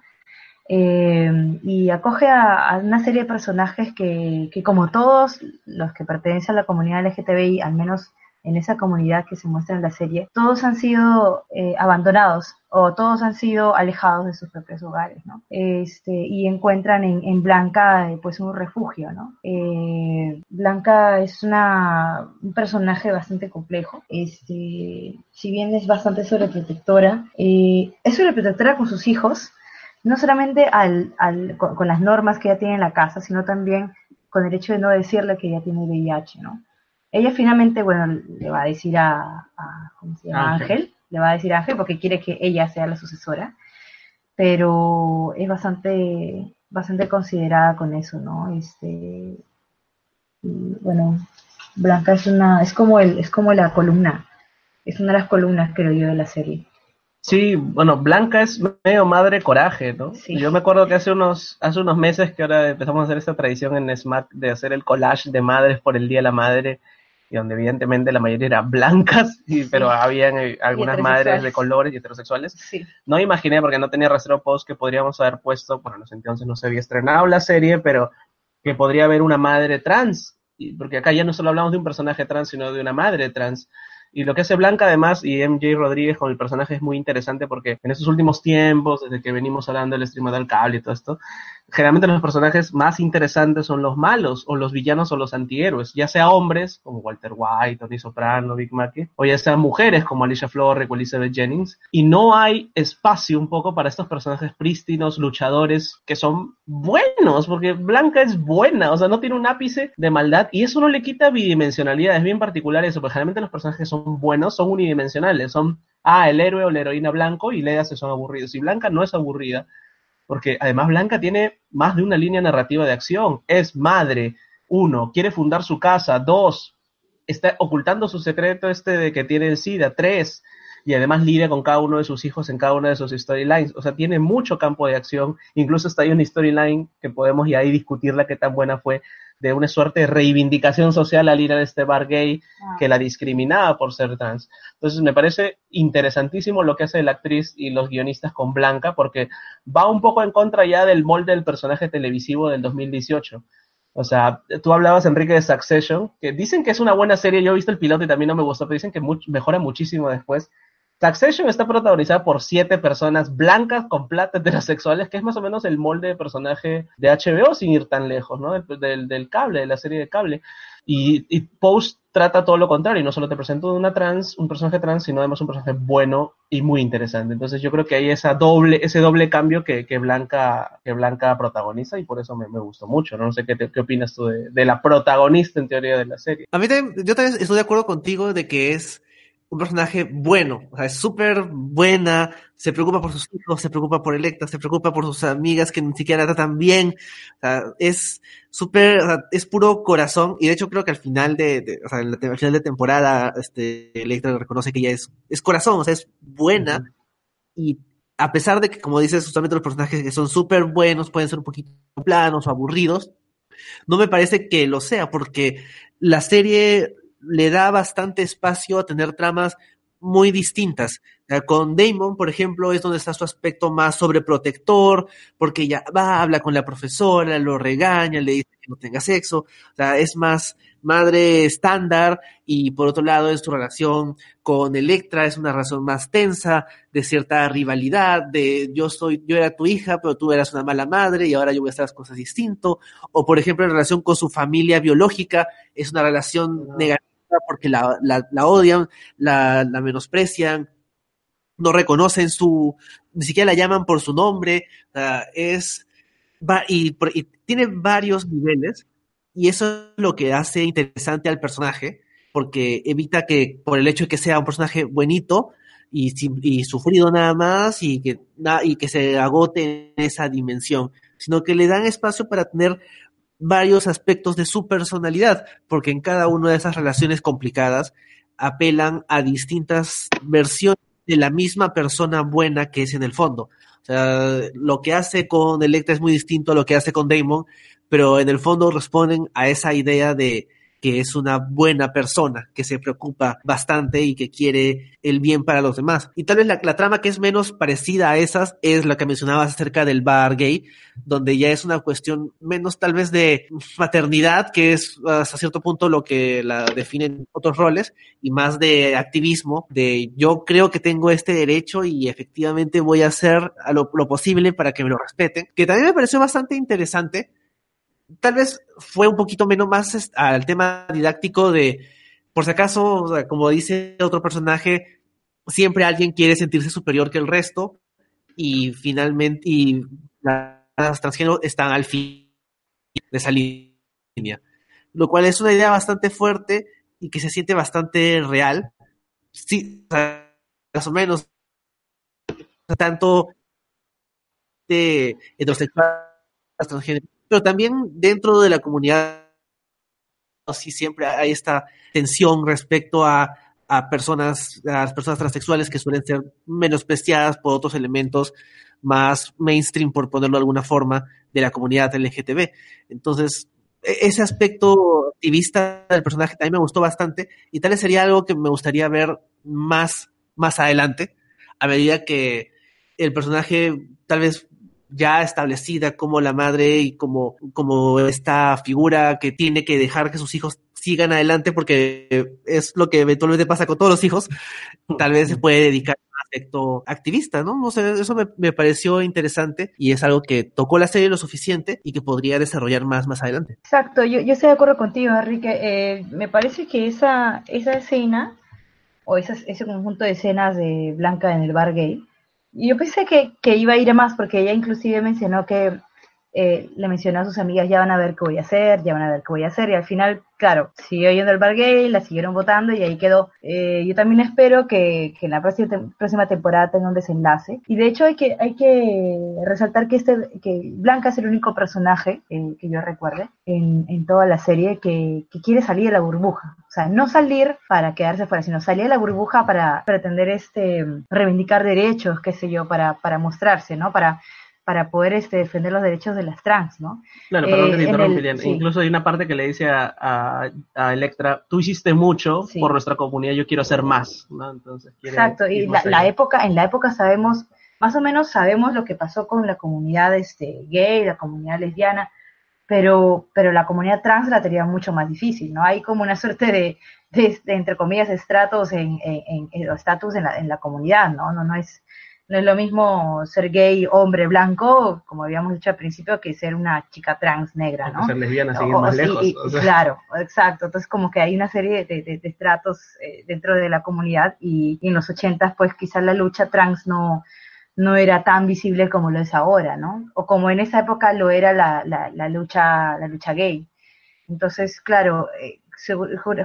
Eh, y acoge a, a, una serie de personajes que, que, como todos los que pertenecen a la comunidad LGTBI, al menos en esa comunidad que se muestra en la serie, todos han sido eh, abandonados o todos han sido alejados de sus propios hogares, ¿no? Este, y encuentran en, en Blanca eh, pues un refugio, ¿no? Eh, Blanca es una, un personaje bastante complejo, este, si bien es bastante sobreprotectora, eh, es sobreprotectora con sus hijos, no solamente al, al, con, con, las normas que ella tiene en la casa, sino también con el hecho de no decirle que ella tiene VIH, ¿no? Ella finalmente, bueno, le va a decir a, a ¿cómo se llama? Ángel. Ángel, le va a decir a Ángel porque quiere que ella sea la sucesora, pero es bastante, bastante considerada con eso, ¿no? Este, y, bueno, Blanca es una, es como el, es como la columna, es una de las columnas, creo yo, de la serie. Sí, bueno, Blanca es medio madre coraje, ¿no? Sí. Yo me acuerdo que hace unos, hace unos meses que ahora empezamos a hacer esta tradición en SMAC de hacer el collage de madres por el Día de la Madre y donde evidentemente la mayoría eran blancas, (laughs) y, pero habían eh, algunas madres de colores y heterosexuales. No imaginé, porque no tenía rastro post, que podríamos haber puesto, bueno, en ese entonces no se había estrenado la serie, pero que podría haber una madre trans, porque acá ya no solo hablamos de un personaje trans, sino de una madre trans. Y lo que hace Blanca, además, y MJ Rodríguez con el personaje es muy interesante porque en estos últimos tiempos, desde que venimos hablando del stream del cable y todo esto, generalmente los personajes más interesantes son los malos, o los villanos o los antihéroes, ya sea hombres, como Walter White, Tony Soprano, Big Mackey, o ya sean mujeres, como Alicia Florrick o Elizabeth Jennings, y no hay espacio un poco para estos personajes prístinos, luchadores, que son buenos, porque Blanca es buena, o sea, no tiene un ápice de maldad, y eso no le quita bidimensionalidad, es bien particular eso, porque generalmente los personajes son buenos, son unidimensionales, son ah, el héroe o la heroína blanco y Lea se son aburridos. Y Blanca no es aburrida, porque además Blanca tiene más de una línea narrativa de acción. Es madre, uno, quiere fundar su casa, dos, está ocultando su secreto este de que tiene el SIDA, tres, y además lidia con cada uno de sus hijos en cada una de sus storylines. O sea, tiene mucho campo de acción. Incluso está ahí una storyline que podemos y ahí discutirla qué tan buena fue de una suerte de reivindicación social al ir a este bar gay ah. que la discriminaba por ser trans. Entonces me parece interesantísimo lo que hace la actriz y los guionistas con Blanca porque va un poco en contra ya del molde del personaje televisivo del 2018. O sea, tú hablabas, Enrique, de Succession, que dicen que es una buena serie, yo he visto el piloto y también no me gustó, pero dicen que mejora muchísimo después. Succession está protagonizada por siete personas blancas con plata heterosexuales, que es más o menos el molde de personaje de HBO sin ir tan lejos, ¿no? Del, del cable, de la serie de cable. Y, y, Post trata todo lo contrario, no solo te presento una trans, un personaje trans, sino además un personaje bueno y muy interesante. Entonces yo creo que hay esa doble, ese doble cambio que, que Blanca, que Blanca protagoniza y por eso me, me gustó mucho. No, sé qué, qué opinas tú de, de, la protagonista en teoría de la serie. A mí también, yo también estoy de acuerdo contigo de que es un personaje bueno, o sea, es súper buena, se preocupa por sus hijos, se preocupa por Electra, se preocupa por sus amigas que ni siquiera la tratan bien, o sea, es súper, o sea, es puro corazón, y de hecho creo que al final de, o sea, al final de temporada, este, Electra reconoce que ella es, es corazón, o sea, es buena, y a pesar de que, como dices, justamente los personajes que son súper buenos pueden ser un poquito planos o aburridos, no me parece que lo sea, porque la serie le da bastante espacio a tener tramas muy distintas. Con Damon, por ejemplo, es donde está su aspecto más sobreprotector, porque ella va, habla con la profesora, lo regaña, le dice que no tenga sexo, o sea, es más madre estándar y por otro lado es su relación con Electra, es una relación más tensa, de cierta rivalidad, de yo soy, yo era tu hija, pero tú eras una mala madre y ahora yo voy a hacer las cosas distinto, o por ejemplo en relación con su familia biológica, es una relación negativa porque la, la, odian, la, la, menosprecian, no reconocen su, ni siquiera la llaman por su nombre, es, y, tiene varios niveles, y eso es lo que hace interesante al personaje, porque evita que, por el hecho de que sea un personaje buenito, y, y sufrido nada más, y que, y que se agote en esa dimensión, sino que le dan espacio para tener varios aspectos de su personalidad, porque en cada una de esas relaciones complicadas apelan a distintas versiones de la misma persona buena que es en el fondo. O sea, lo que hace con Electra es muy distinto a lo que hace con Damon, pero en el fondo responden a esa idea de, que es una buena persona, que se preocupa bastante y que quiere el bien para los demás. Y tal vez la, trama que es menos parecida a esas es la que mencionabas acerca del bar gay, donde ya es una cuestión menos tal vez de maternidad, que es hasta cierto punto lo que la definen otros roles, y más de activismo, de yo creo que tengo este derecho y efectivamente voy a hacer lo, lo posible para que me lo respeten, que también me pareció bastante interesante tal vez fue un poquito menos más al tema didáctico de, por si acaso, como dice otro personaje, siempre alguien quiere sentirse superior que el resto y finalmente, y las transgénero están al fin de esa línea. Lo cual es una idea bastante fuerte y que se siente bastante real. Sí, más o menos, tanto de heterosexual, transgénero, pero también dentro de la comunidad sí siempre hay esta tensión respecto a, a personas, a las personas transexuales que suelen ser menospreciadas por otros elementos más mainstream, por ponerlo de alguna forma, de la comunidad LGTB. Entonces, e-, ese aspecto activista del personaje también me gustó bastante y tal vez sería algo que me gustaría ver más, más adelante, a medida que el personaje tal vez ya establecida como la madre y como, como esta figura que tiene que dejar que sus hijos sigan adelante porque es lo que eventualmente pasa con todos los hijos, tal vez se puede dedicar a un aspecto activista, ¿no? No sé, eso me, pareció interesante y es algo que tocó la serie lo suficiente y que podría desarrollar más más adelante. Exacto, yo, yo estoy de acuerdo contigo, Enrique. Eh, me parece que esa, esa escena o ese conjunto de escenas de Blanca en el bar gay, yo pensé que, que iba a ir a más porque ella inclusive mencionó que eh, le mencionó a sus amigas, ya van a ver qué voy a hacer, ya van a ver qué voy a hacer, y al final, claro, siguió yendo el bar gay, la siguieron votando y ahí quedó. Eh, yo también espero que, que en la próxima, próxima, temporada tenga un desenlace. Y de hecho hay que, hay que resaltar que, este, que Blanca es el único personaje, eh, que yo recuerde, en, en toda la serie que, que, quiere salir de la burbuja. O sea, no salir para quedarse fuera, sino salir de la burbuja para pretender este, reivindicar derechos, qué sé yo, para, para mostrarse, ¿no? Para para poder este, defender los derechos de las trans, ¿no? Claro, perdón que te eh, Incluso hay una parte que le dice a, a, Electra, tú hiciste mucho por nuestra comunidad, yo quiero hacer más, ¿no? Entonces, Exacto, y la, época, en la época sabemos, más o menos sabemos lo que pasó con la comunidad este, gay, la comunidad lesbiana, pero, pero la comunidad trans la tenía mucho más difícil, ¿no? Hay como una suerte de, de, entre comillas, estratos en, en, en, estatus en la, en la comunidad, ¿no? No, no es no es lo mismo ser gay, hombre, blanco, como habíamos dicho al principio, que ser una chica trans negra, ¿no? Ser lesbiana, seguir más lejos. Claro, exacto. Entonces, como que hay una serie de, de, estratos eh, dentro de la comunidad y, en los ochentas, pues quizás la lucha trans no, no era tan visible como lo es ahora, ¿no? O como en esa época lo era la, la, lucha, la lucha gay. Entonces, claro, eh,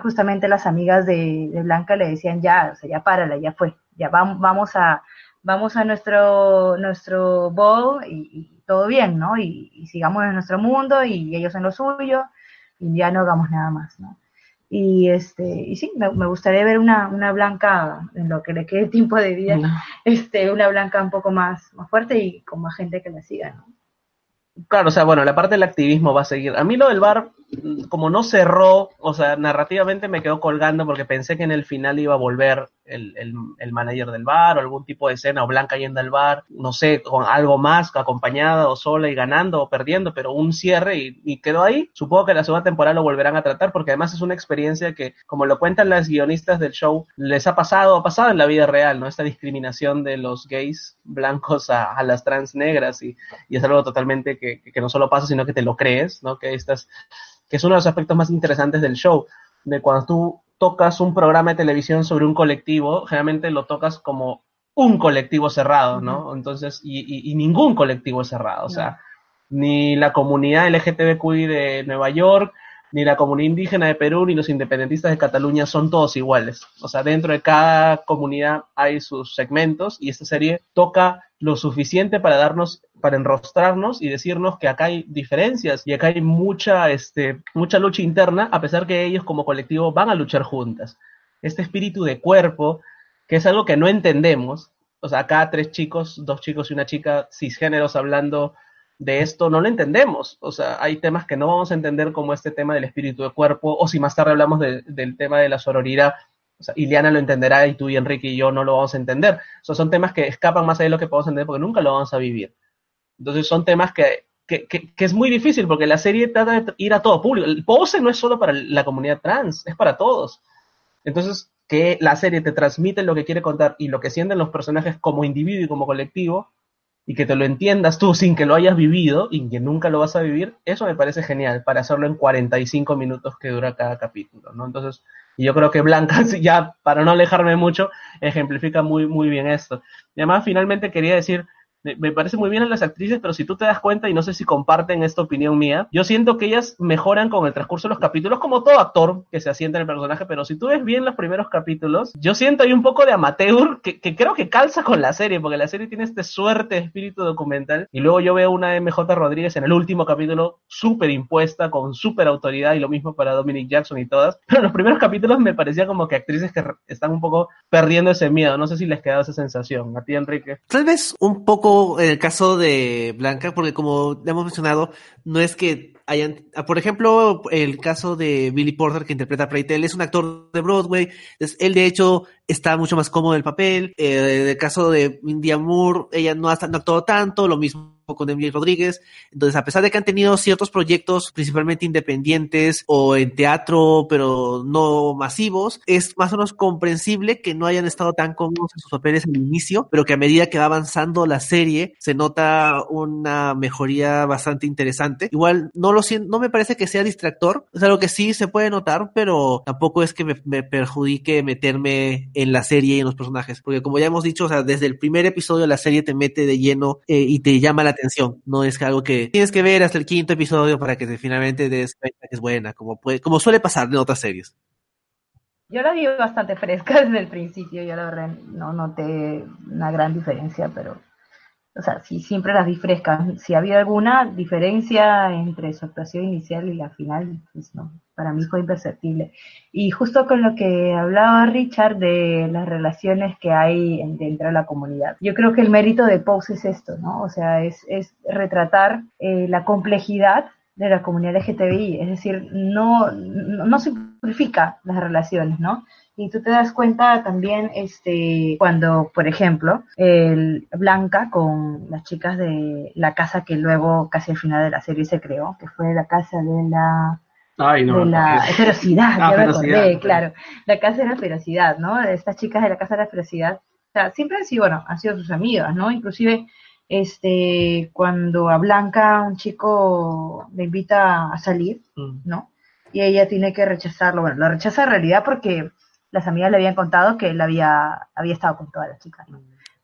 justamente las amigas de, Blanca le decían, ya, o sea, ya párala, ya fue, ya vamos, vamos a vamos a nuestro, nuestro bowl y, todo bien, ¿no? Y, sigamos en nuestro mundo y ellos en lo suyo y ya no hagamos nada más, ¿no? Y, este, y sí, me, gustaría ver una, una, blanca, en lo que le quede tiempo de vida, este, una blanca un poco más, más fuerte y con más gente que la siga, ¿no? Claro, o sea, bueno, la parte del activismo va a seguir. A mí lo del bar, como no cerró, o sea, narrativamente me quedó colgando porque pensé que en el final iba a volver el, el, el, manager del bar o algún tipo de escena o Blanca yendo al bar, no sé, con algo más, acompañada o sola y ganando o perdiendo, pero un cierre y, quedó ahí. Supongo que la segunda temporada lo volverán a tratar porque además es una experiencia que, como lo cuentan las guionistas del show, les ha pasado, ha pasado en la vida real, ¿no? Esta discriminación de los gays blancos a, a las trans negras y, y, es algo totalmente que, que no solo pasa, sino que te lo crees, ¿no? Que estas, que es uno de los aspectos más interesantes del show, de cuando tú tocas un programa de televisión sobre un colectivo, generalmente lo tocas como un colectivo cerrado, ¿no? Entonces, y, y, ningún colectivo cerrado, o sea, ni la comunidad LGTBQI de Nueva York, ni la comunidad indígena de Perú, ni los independentistas de Cataluña son todos iguales. O sea, dentro de cada comunidad hay sus segmentos y esta serie toca lo suficiente para darnos, para enrostrarnos y decirnos que acá hay diferencias y acá hay mucha, este, mucha lucha interna, a pesar que ellos como colectivo van a luchar juntas. Este espíritu de cuerpo, que es algo que no entendemos, o sea, acá tres chicos, dos chicos y una chica cisgéneros hablando de esto no lo entendemos. O sea, hay temas que no vamos a entender como este tema del espíritu de cuerpo, o si más tarde hablamos del tema de la sororidad, o sea, Iliana lo entenderá y tú y Enrique y yo no lo vamos a entender. O sea, son temas que escapan más allá de lo que podemos entender porque nunca lo vamos a vivir. Entonces son temas que, que, que, es muy difícil porque la serie trata de ir a todo público. El pose no es solo para la comunidad trans, es para todos. Entonces, que la serie te transmite lo que quiere contar y lo que sienten los personajes como individuo y como colectivo, y que te lo entiendas tú sin que lo hayas vivido y que nunca lo vas a vivir, eso me parece genial para hacerlo en 45 minutos que dura cada capítulo, ¿no? Entonces, yo creo que Blanca, (laughs) ya para no alejarme mucho, ejemplifica muy, muy bien esto. Y además, finalmente quería decir me parece muy bien en las actrices, pero si tú te das cuenta, y no sé si comparten esta opinión mía, yo siento que ellas mejoran con el transcurso de los capítulos, como todo actor que se asienta en el personaje, pero si tú ves bien los primeros capítulos, yo siento ahí un poco de amateur que, creo que calza con la serie, porque la serie tiene este suerte espíritu documental, y luego yo veo una MJ Rodríguez en el último capítulo súper impuesta, con súper autoridad, y lo mismo para Dominic Jackson y todas, (laughs) pero en los primeros capítulos me parecía como que actrices que están un poco perdiendo ese miedo, no sé si les queda esa sensación, a ti Enrique. Tal vez un poco en el caso de Blanca, porque como hemos mencionado, no es que hayan, por ejemplo, el caso de Billy Porter que interpreta a es un actor de Broadway, es, él de hecho está mucho más cómodo en el papel, eh, el caso de India Moore, ella no ha, no actuado tanto, lo mismo con Emily Rodríguez. Entonces, a pesar de que han tenido ciertos proyectos, principalmente independientes o en teatro, pero no masivos, es más o menos comprensible que no hayan estado tan cómodos en sus papeles al inicio, pero que a medida que va avanzando la serie, se nota una mejoría bastante interesante. Igual, no no me parece que sea distractor, es algo que sí se puede notar, pero tampoco es que me, me perjudique meterme en la serie y en los personajes, porque como ya hemos dicho, o sea, desde el primer episodio la serie te mete de lleno eh, y te llama la atención. No es algo que tienes que ver hasta el quinto episodio para que finalmente des cuenta que es buena, como, puede, como suele pasar en otras series. Yo la vi bastante fresca (laughs) desde el principio, yo la verdad no noté una gran diferencia, pero o sea, si siempre las vi frescas. Si había alguna diferencia entre su actuación inicial y la final, pues no, para mí fue imperceptible. Y justo con lo que hablaba Richard de las relaciones que hay dentro de la comunidad. Yo creo que el mérito de Pose es esto, ¿no? O sea, es, retratar eh, la complejidad de la comunidad LGTBI, es decir, no, no, no simplifica las relaciones, ¿no? Y tú te das cuenta también este, cuando, por ejemplo, el Blanca con las chicas de la casa que luego casi al final de la serie se creó, que fue la casa de la... de la ferocidad, ah, ya me acordé, claro. La casa de la ferocidad, ¿no? Estas chicas de la casa de la ferocidad, o sea, siempre han sido, bueno, han sido sus amigas, ¿no? Inclusive, este, cuando a Blanca un chico le invita a salir, mm. ¿no? Y ella tiene que rechazarlo, bueno, lo rechaza en realidad porque las amigas le habían contado que él había, había estado con todas las chicas.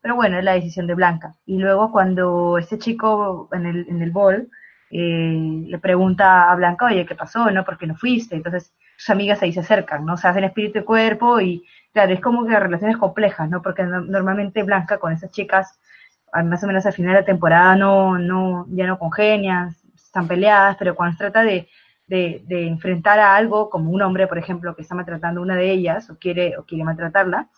Pero bueno, es la decisión de Blanca. Y luego cuando este chico en el, en el bol eh, le pregunta a Blanca, oye, ¿qué pasó? ¿No? ¿Por qué no fuiste? Entonces sus amigas ahí se acercan, ¿no? Se hacen espíritu y cuerpo y claro, es como que relaciones complejas, ¿no? Porque normalmente Blanca con esas chicas, más o menos al final de la temporada, no, no, ya no congenian, están peleadas, pero cuando se trata de de, enfrentar a algo, como un hombre, por ejemplo, que está maltratando a una de ellas o quiere, o quiere maltratarla,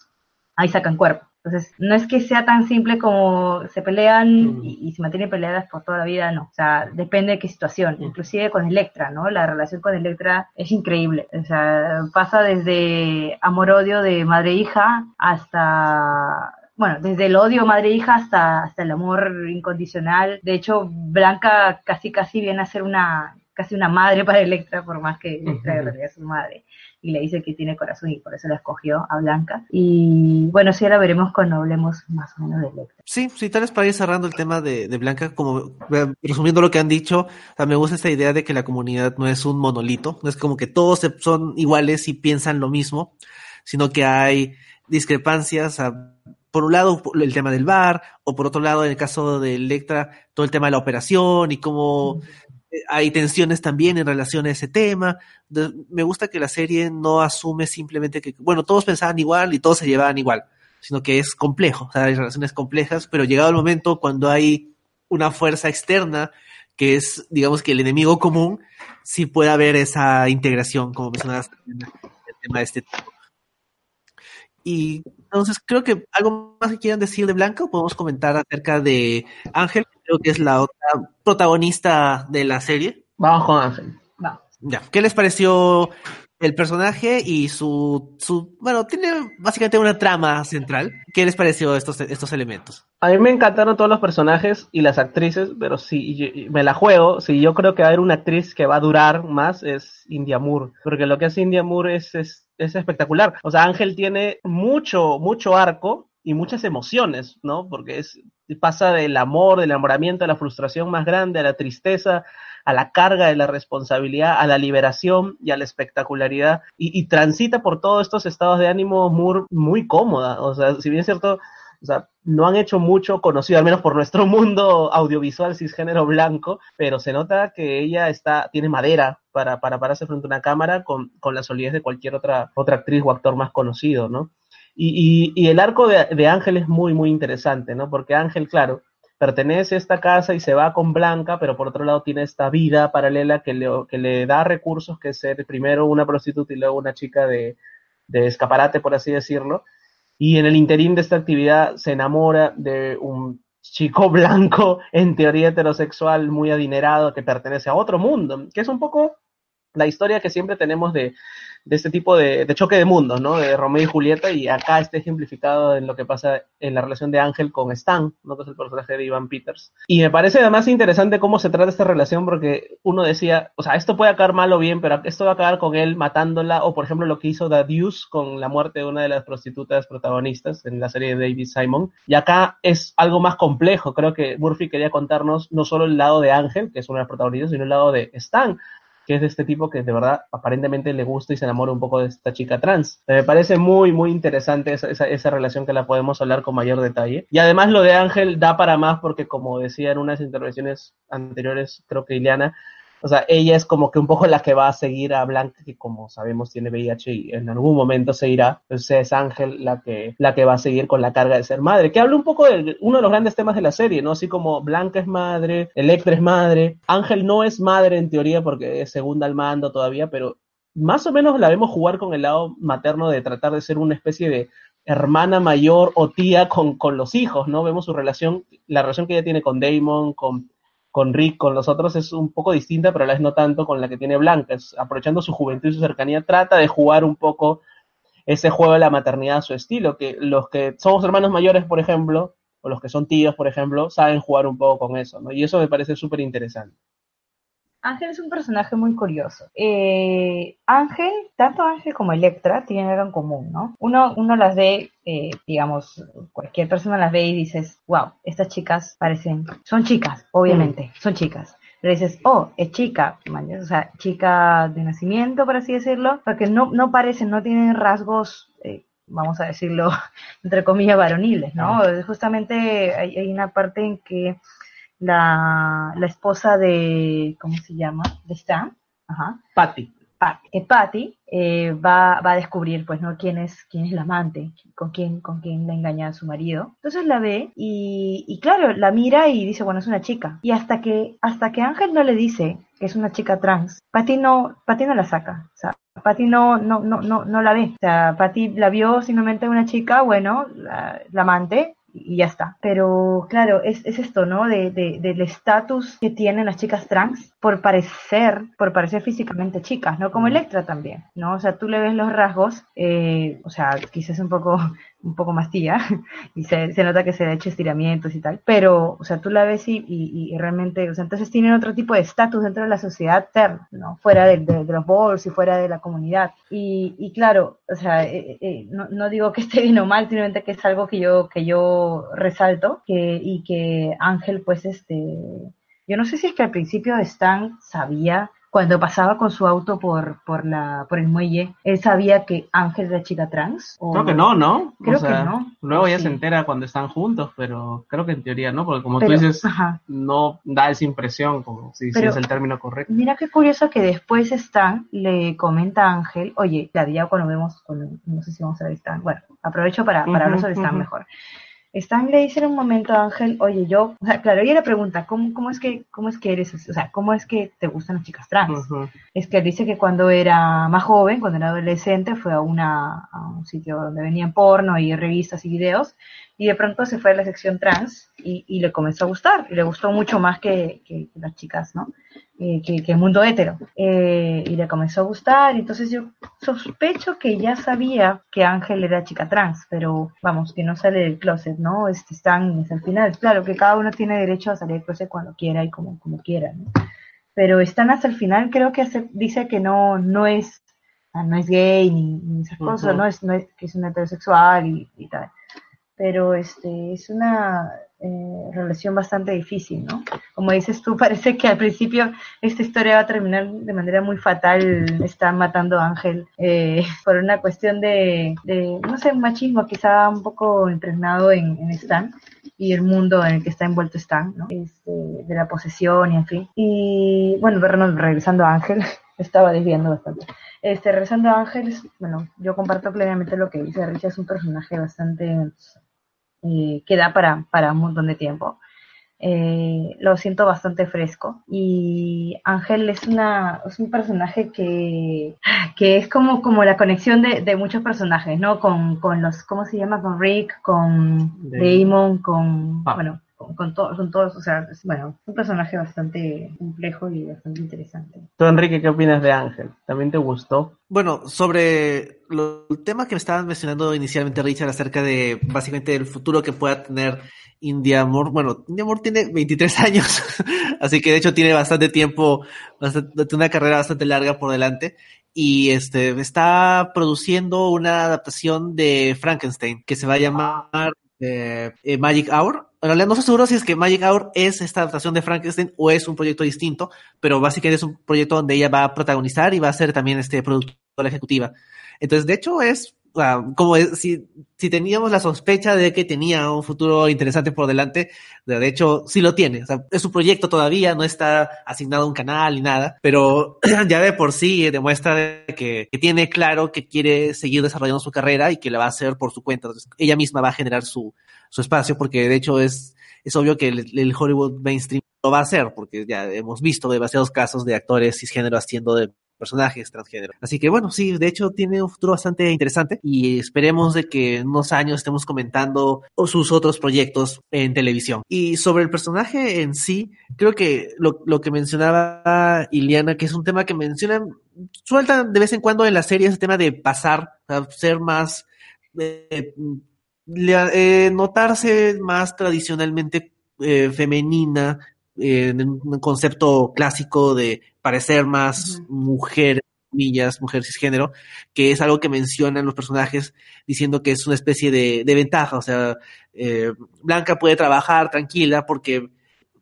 ahí sacan cuerpo. Entonces, no es que sea tan simple como se pelean y, se mantienen peleadas por toda la vida, no. O sea, depende de qué situación. Inclusive con Electra, ¿no? La relación con Electra es increíble. O sea, pasa desde amor-odio de madre-hija hasta bueno, desde el odio madre-hija hasta, hasta el amor incondicional. De hecho, Blanca casi casi viene a ser una casi una madre para Electra, por más que Electra en realidad es su madre, y le dice que tiene corazón y por eso la escogió a Blanca. Y bueno, sí, ahora veremos cuando hablemos más o menos de Electra. Sí, sí, tal vez para ir cerrando el tema de, Blanca, como resumiendo lo que han dicho, me gusta esta idea de que la comunidad no es un monolito, no es como que todos son iguales y piensan lo mismo, sino que hay discrepancias, por un lado el tema del bar, o por otro lado en el caso de Electra, todo el tema de la operación y cómo hay tensiones también en relación a ese tema. me gusta que la serie no asume simplemente que, bueno, todos pensaban igual y todos se llevaban igual, sino que es complejo, o sea, hay relaciones complejas, pero llegado el momento cuando hay una fuerza externa que es, digamos que el enemigo común, sí puede haber esa integración, como mencionabas en el tema de este tipo. Y entonces creo que algo más que quieran decir de Blanca, podemos comentar acerca de Ángel, creo que es la otra protagonista de la serie. Vamos con Ángel. Ya, ¿qué les pareció el personaje y su, su, bueno, tiene básicamente una trama central. ¿Qué les pareció estos, estos elementos? A mí me encantaron todos los personajes y las actrices, pero si me la juego, si yo creo que va a haber una actriz que va a durar más es India Moore, porque lo que hace India Moore es, es, es espectacular. O sea, Ángel tiene mucho, mucho arco y muchas emociones, ¿no? Porque es, pasa del amor, del enamoramiento, a la frustración más grande, a la tristeza, a la carga de la responsabilidad, a la liberación y a la espectacularidad, y, transita por todos estos estados de ánimo muy, cómoda. O sea, si bien es cierto, o sea, no han hecho mucho conocido, al menos por nuestro (laughs) mundo audiovisual cisgénero blanco, pero se nota que ella está, tiene madera para, para pararse frente a una cámara con, con la solidez de cualquier otra, otra actriz o actor más conocido, ¿no? Y, el arco de, Ángel es muy, muy interesante, ¿no? Porque Ángel, claro, pertenece a esta casa y se va con Blanca, pero por otro lado tiene esta vida paralela que le, que le da recursos, que es ser primero una prostituta y luego una chica de, de escaparate, por así decirlo. Y en el interín de esta actividad se enamora de un chico (laughs) blanco, en teoría heterosexual, muy adinerado, que pertenece a otro mundo, que es un poco la historia que siempre tenemos de, de este tipo de, choque de mundos, ¿no? De Romeo y Julieta, y acá está ejemplificado en lo que pasa en la relación de Ángel con Stan, ¿no? Que es el personaje de Ivan Peters. Y me parece además interesante cómo se trata esta relación, porque uno decía, o sea, esto puede acabar mal o bien, pero esto va a acabar con él matándola, o por ejemplo lo que hizo The Deuce con la muerte de una de las prostitutas protagonistas en la serie de David Simon. Y acá es algo más complejo, creo que Murphy quería contarnos no solo el lado de Ángel, que es una de las protagonistas, sino el lado de Stan, que es de este tipo que de verdad aparentemente le gusta y se enamora un poco de esta chica trans. Me parece muy, muy interesante esa, esa, esa, relación que la podemos hablar con mayor detalle. Y además lo de Ángel da para más porque como decía en unas intervenciones anteriores, creo que Ileana, o sea, ella es como que un poco la que va a seguir a Blanca, que como sabemos tiene VIH y en algún momento se irá. Entonces es Ángel la que, la que va a seguir con la carga de ser madre, que habla un poco de uno de los grandes temas de la serie, ¿no? Así como Blanca es madre, Electra es madre, Ángel no es madre en teoría porque es segunda al mando todavía, pero más o menos la vemos jugar con el lado materno de tratar de ser una especie de hermana mayor o tía con, con los hijos, ¿no? Vemos su relación, la relación que ella tiene con Damon, con con Rick, con los otros es un poco distinta, pero a la vez no tanto con la que tiene Blanca. aprovechando su juventud y su cercanía, trata de jugar un poco ese juego de la maternidad a su estilo, que los que somos hermanos mayores, por ejemplo, o los que son tíos, por ejemplo, saben jugar un poco con eso, ¿no? Y eso me parece súper interesante. Ángel es un personaje muy curioso. Eh, Ángel, tanto Ángel como Electra tienen algo en común, ¿no? Uno, uno las ve, eh, digamos, cualquier persona las ve y dices, wow, estas chicas parecen, son chicas, obviamente, son chicas. Pero dices, oh, es chica, o sea, chica de nacimiento, por así decirlo, porque no, no parecen, no tienen rasgos eh, vamos a decirlo, (laughs) entre comillas, varoniles, ¿no? Justamente hay, hay, una parte en que la, la esposa de, ¿cómo se llama? De Stan, ajá. Patty. Patty, que Patty eh, va, va, a descubrir, pues, ¿no? Quién es, quién es la amante, con quién, con quién le engaña a su marido. Entonces la ve y, y, claro, la mira y dice, bueno, es una chica. Y hasta que, hasta que Ángel no le dice que es una chica trans, Patty no, Patty no la saca. O sea, Patty no, no, no, no, no la ve. O sea, Patty la vio simplemente una chica, bueno, la, la amante, y ya está. Pero claro, es, es esto, ¿no? De, de, del estatus que tienen las chicas trans por parecer, por parecer físicamente chicas, ¿no? Como Electra también, ¿no? O sea, tú le ves los rasgos, eh, o sea, quizás un poco un poco más tía (laughs) y se, se, nota que se ha hecho estiramientos y tal, pero, o sea, tú la ves y, y, realmente, o sea, entonces tienen otro tipo de estatus dentro de la sociedad, ¿no? Fuera de, de, los bols y fuera de la comunidad. Y, y claro, o sea, eh, eh, no, no, digo que esté (laughs) bien o mal, simplemente que es algo que yo, que yo resalto que, y que Ángel, pues, este, yo no sé si es que al principio Stan sabía cuando pasaba con su auto por, por, la, por el muelle, él sabía que Ángel era chica trans. Creo que no, ¿no? Creo que no. Luego ya se entera cuando están juntos, pero creo que en teoría no, porque como tú dices, no da esa impresión, como si, es el término correcto. Mira qué curioso que después Stan le comenta a Ángel, oye, la día cuando vemos, no sé si vamos a ver Stan, bueno, aprovecho para, para hablar sobre Stan mejor. Stan le dice en un momento a Ángel, oye, yo, o sea, claro, ella le pregunta, ¿cómo, cómo, es que, ¿cómo es que eres, o sea, cómo es que te gustan las chicas trans? Es que dice que cuando era más joven, cuando era adolescente, fue a, una, a un sitio donde venían porno y revistas y videos, y de pronto se fue a la sección trans y, y le comenzó a gustar, y le gustó mucho más que, que, que las chicas, ¿no? Eh, que, que, mundo hetero. Eh, y le comenzó a gustar, entonces yo sospecho que ya sabía que Ángel era chica trans, pero vamos, que no sale del closet, ¿no? Este, están es al final. Claro que cada uno tiene derecho a salir del closet cuando quiera y como, como quiera, ¿no? Pero están hasta el final, creo que hace, dice que no, no es ah, no es gay ni, ni esas cosas, ¿no? Es, no es que es un heterosexual y, y tal. Pero este es una eh, relación bastante difícil, ¿no? Como dices tú, (laughs) parece que al principio esta historia va a terminar de manera muy fatal, está matando a Ángel eh, (laughs) por una cuestión de, de, no sé, machismo quizá un poco impregnado en, Stan y el mundo en el que está envuelto Stan, ¿no? Este, de la posesión y en fin. Y bueno, regresando a Ángel, (laughs) estaba desviando bastante. Este, regresando a Ángel, bueno, yo comparto plenamente lo que dice Richard, es un personaje bastante eh, que da para, para un montón de tiempo. Eh, lo siento bastante fresco y Ángel es una es un personaje que, que es como, como la conexión de, de muchos personajes, ¿no? Con, con, los, ¿cómo se llama? Con Rick, con Damon, con, bueno, con, con todos, o sea, es, bueno, un personaje bastante complejo y bastante interesante. Tú, Enrique, ¿qué opinas de Ángel? ¿También te gustó? Bueno, sobre lo, el tema que me estaban mencionando inicialmente, Richard, acerca de básicamente el futuro que pueda tener India Amor, bueno, India Amor tiene 23 (laughs) años, así que de hecho tiene bastante tiempo, bastante, una carrera bastante larga por delante y este está produciendo una adaptación de Frankenstein que se va a llamar eh, eh, Magic Hour. En realidad no estoy seguro si es que Magic Hour es esta adaptación de Frankenstein o es un proyecto distinto, pero básicamente es un proyecto donde ella va a protagonizar y va a ser también este productora ejecutiva. Entonces, de hecho, es como si, si teníamos la sospecha de que tenía un futuro interesante por delante, de hecho sí lo tiene. O sea, es un proyecto todavía, no está asignado a un canal ni nada, pero (clears throat) ya de por sí demuestra que, que, tiene claro que quiere seguir desarrollando su carrera y que la va a hacer por su cuenta. Ella misma va a generar su, su espacio porque de hecho es, es obvio que el, el Hollywood mainstream lo va a hacer porque ya hemos visto demasiados casos de actores cisgénero haciendo de personajes transgénero. Así que bueno, sí, de hecho tiene un futuro bastante interesante y esperemos de que en unos años estemos comentando sus otros proyectos en televisión. Y sobre el personaje en sí, creo que lo, lo que mencionaba Iliana, que es un tema que mencionan, sueltan de vez en cuando en la serie ese tema de pasar, a ser más, eh, eh, notarse más tradicionalmente eh, femenina, en un concepto clásico de parecer más mujer, niñas, mujer cisgénero, que es algo que mencionan los personajes diciendo que es una especie de, de ventaja, o sea, eh, Blanca puede trabajar tranquila porque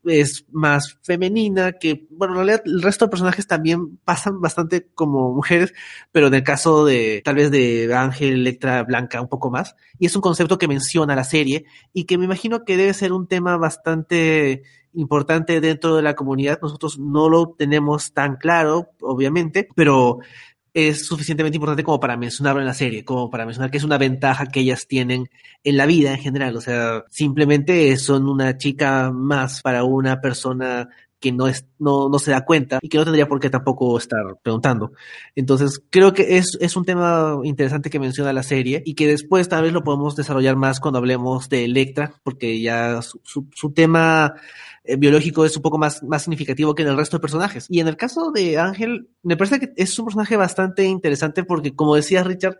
es más femenina, que, bueno, en realidad el resto de personajes también pasan bastante como mujeres, pero en el caso de, tal vez de Ángel, Electra, Blanca, un poco más. Y es un concepto que menciona la serie y que me imagino que debe ser un tema bastante importante dentro de la comunidad. Nosotros no lo tenemos tan claro, obviamente, pero es suficientemente importante como para mencionarlo en la serie, como para mencionar que es una ventaja que ellas tienen en la vida en general. O sea, simplemente son una chica más para una persona que no, es, no, no se da cuenta y que no tendría por qué tampoco estar preguntando. Entonces, creo que es, es un tema interesante que menciona la serie y que después tal vez lo podemos desarrollar más cuando hablemos de Electra, porque ya su, su, su tema eh, biológico es un poco más, más significativo que en el resto de personajes. Y en el caso de Ángel, me parece que es un personaje bastante interesante porque, como decía Richard,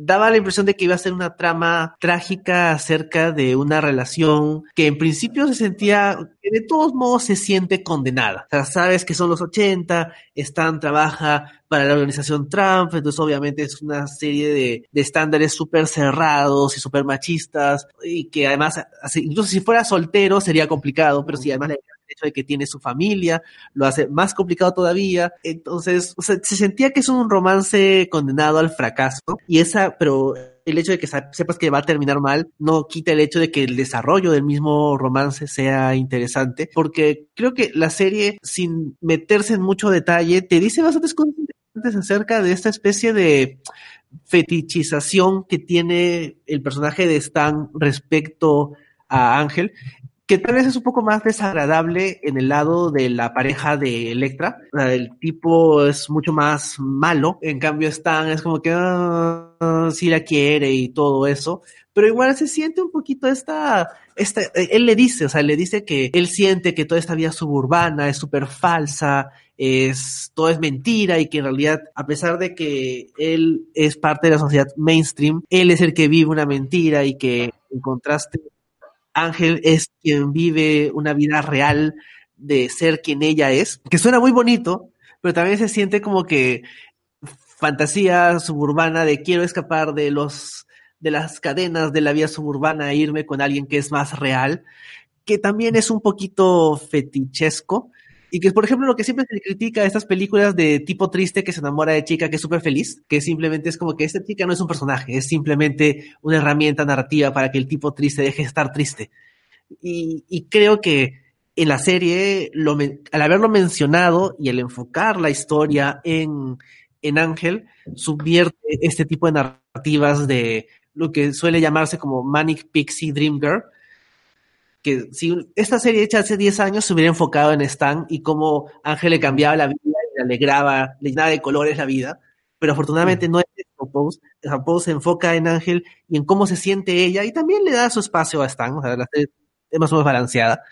daba la impresión de que iba a ser una trama trágica acerca de una relación que en principio se sentía, que de todos modos se siente condenada. O sea, sabes que son los 80, Stan trabaja para la organización Trump, entonces obviamente es una serie de, de estándares súper cerrados y súper machistas y que además, incluso si fuera soltero sería complicado, pero si además el hecho de que tiene su familia, lo hace más complicado todavía. Entonces, o sea, se sentía que es un romance condenado al fracaso y esa, pero el hecho de que sepas que va a terminar mal no quita el hecho de que el desarrollo del mismo romance sea interesante, porque creo que la serie, sin meterse en mucho detalle, te dice bastantes cosas interesantes acerca de esta especie de fetichización que tiene el personaje de Stan respecto a Ángel que tal vez es un poco más desagradable en el lado de la pareja de Electra. El tipo es mucho más malo, en cambio Stan es como que uh, sí la quiere y todo eso, pero igual se siente un poquito esta, esta, él le dice, o sea, le dice que él siente que toda esta vida suburbana es súper falsa, es, todo es mentira y que en realidad, a pesar de que él es parte de la sociedad mainstream, él es el que vive una mentira y que en contraste Ángel es quien vive una vida real de ser quien ella es, que suena muy bonito, pero también se siente como que fantasía suburbana de quiero escapar de los de las cadenas de la vida suburbana e irme con alguien que es más real, que también es un poquito fetichesco, y que, por ejemplo, lo que siempre se critica a estas películas de tipo triste que se enamora de chica que es súper feliz, que simplemente es como que esta chica no es un personaje, es simplemente una herramienta narrativa para que el tipo triste deje de estar triste. Y, creo que en la serie, al haberlo mencionado y al enfocar la historia en, en Ángel, subvierte este tipo de narrativas de lo que suele llamarse como Manic Pixie Dream Girl, que si esta serie hecha hace 10 años se hubiera enfocado en Stan y cómo Ángel le cambiaba la vida, le alegraba, le llenaba de colores la vida, pero afortunadamente no es eso, Pose. Pose se enfoca en Ángel y en cómo se siente ella y también le da su espacio a Stan. O sea, la serie es más o menos balanceada.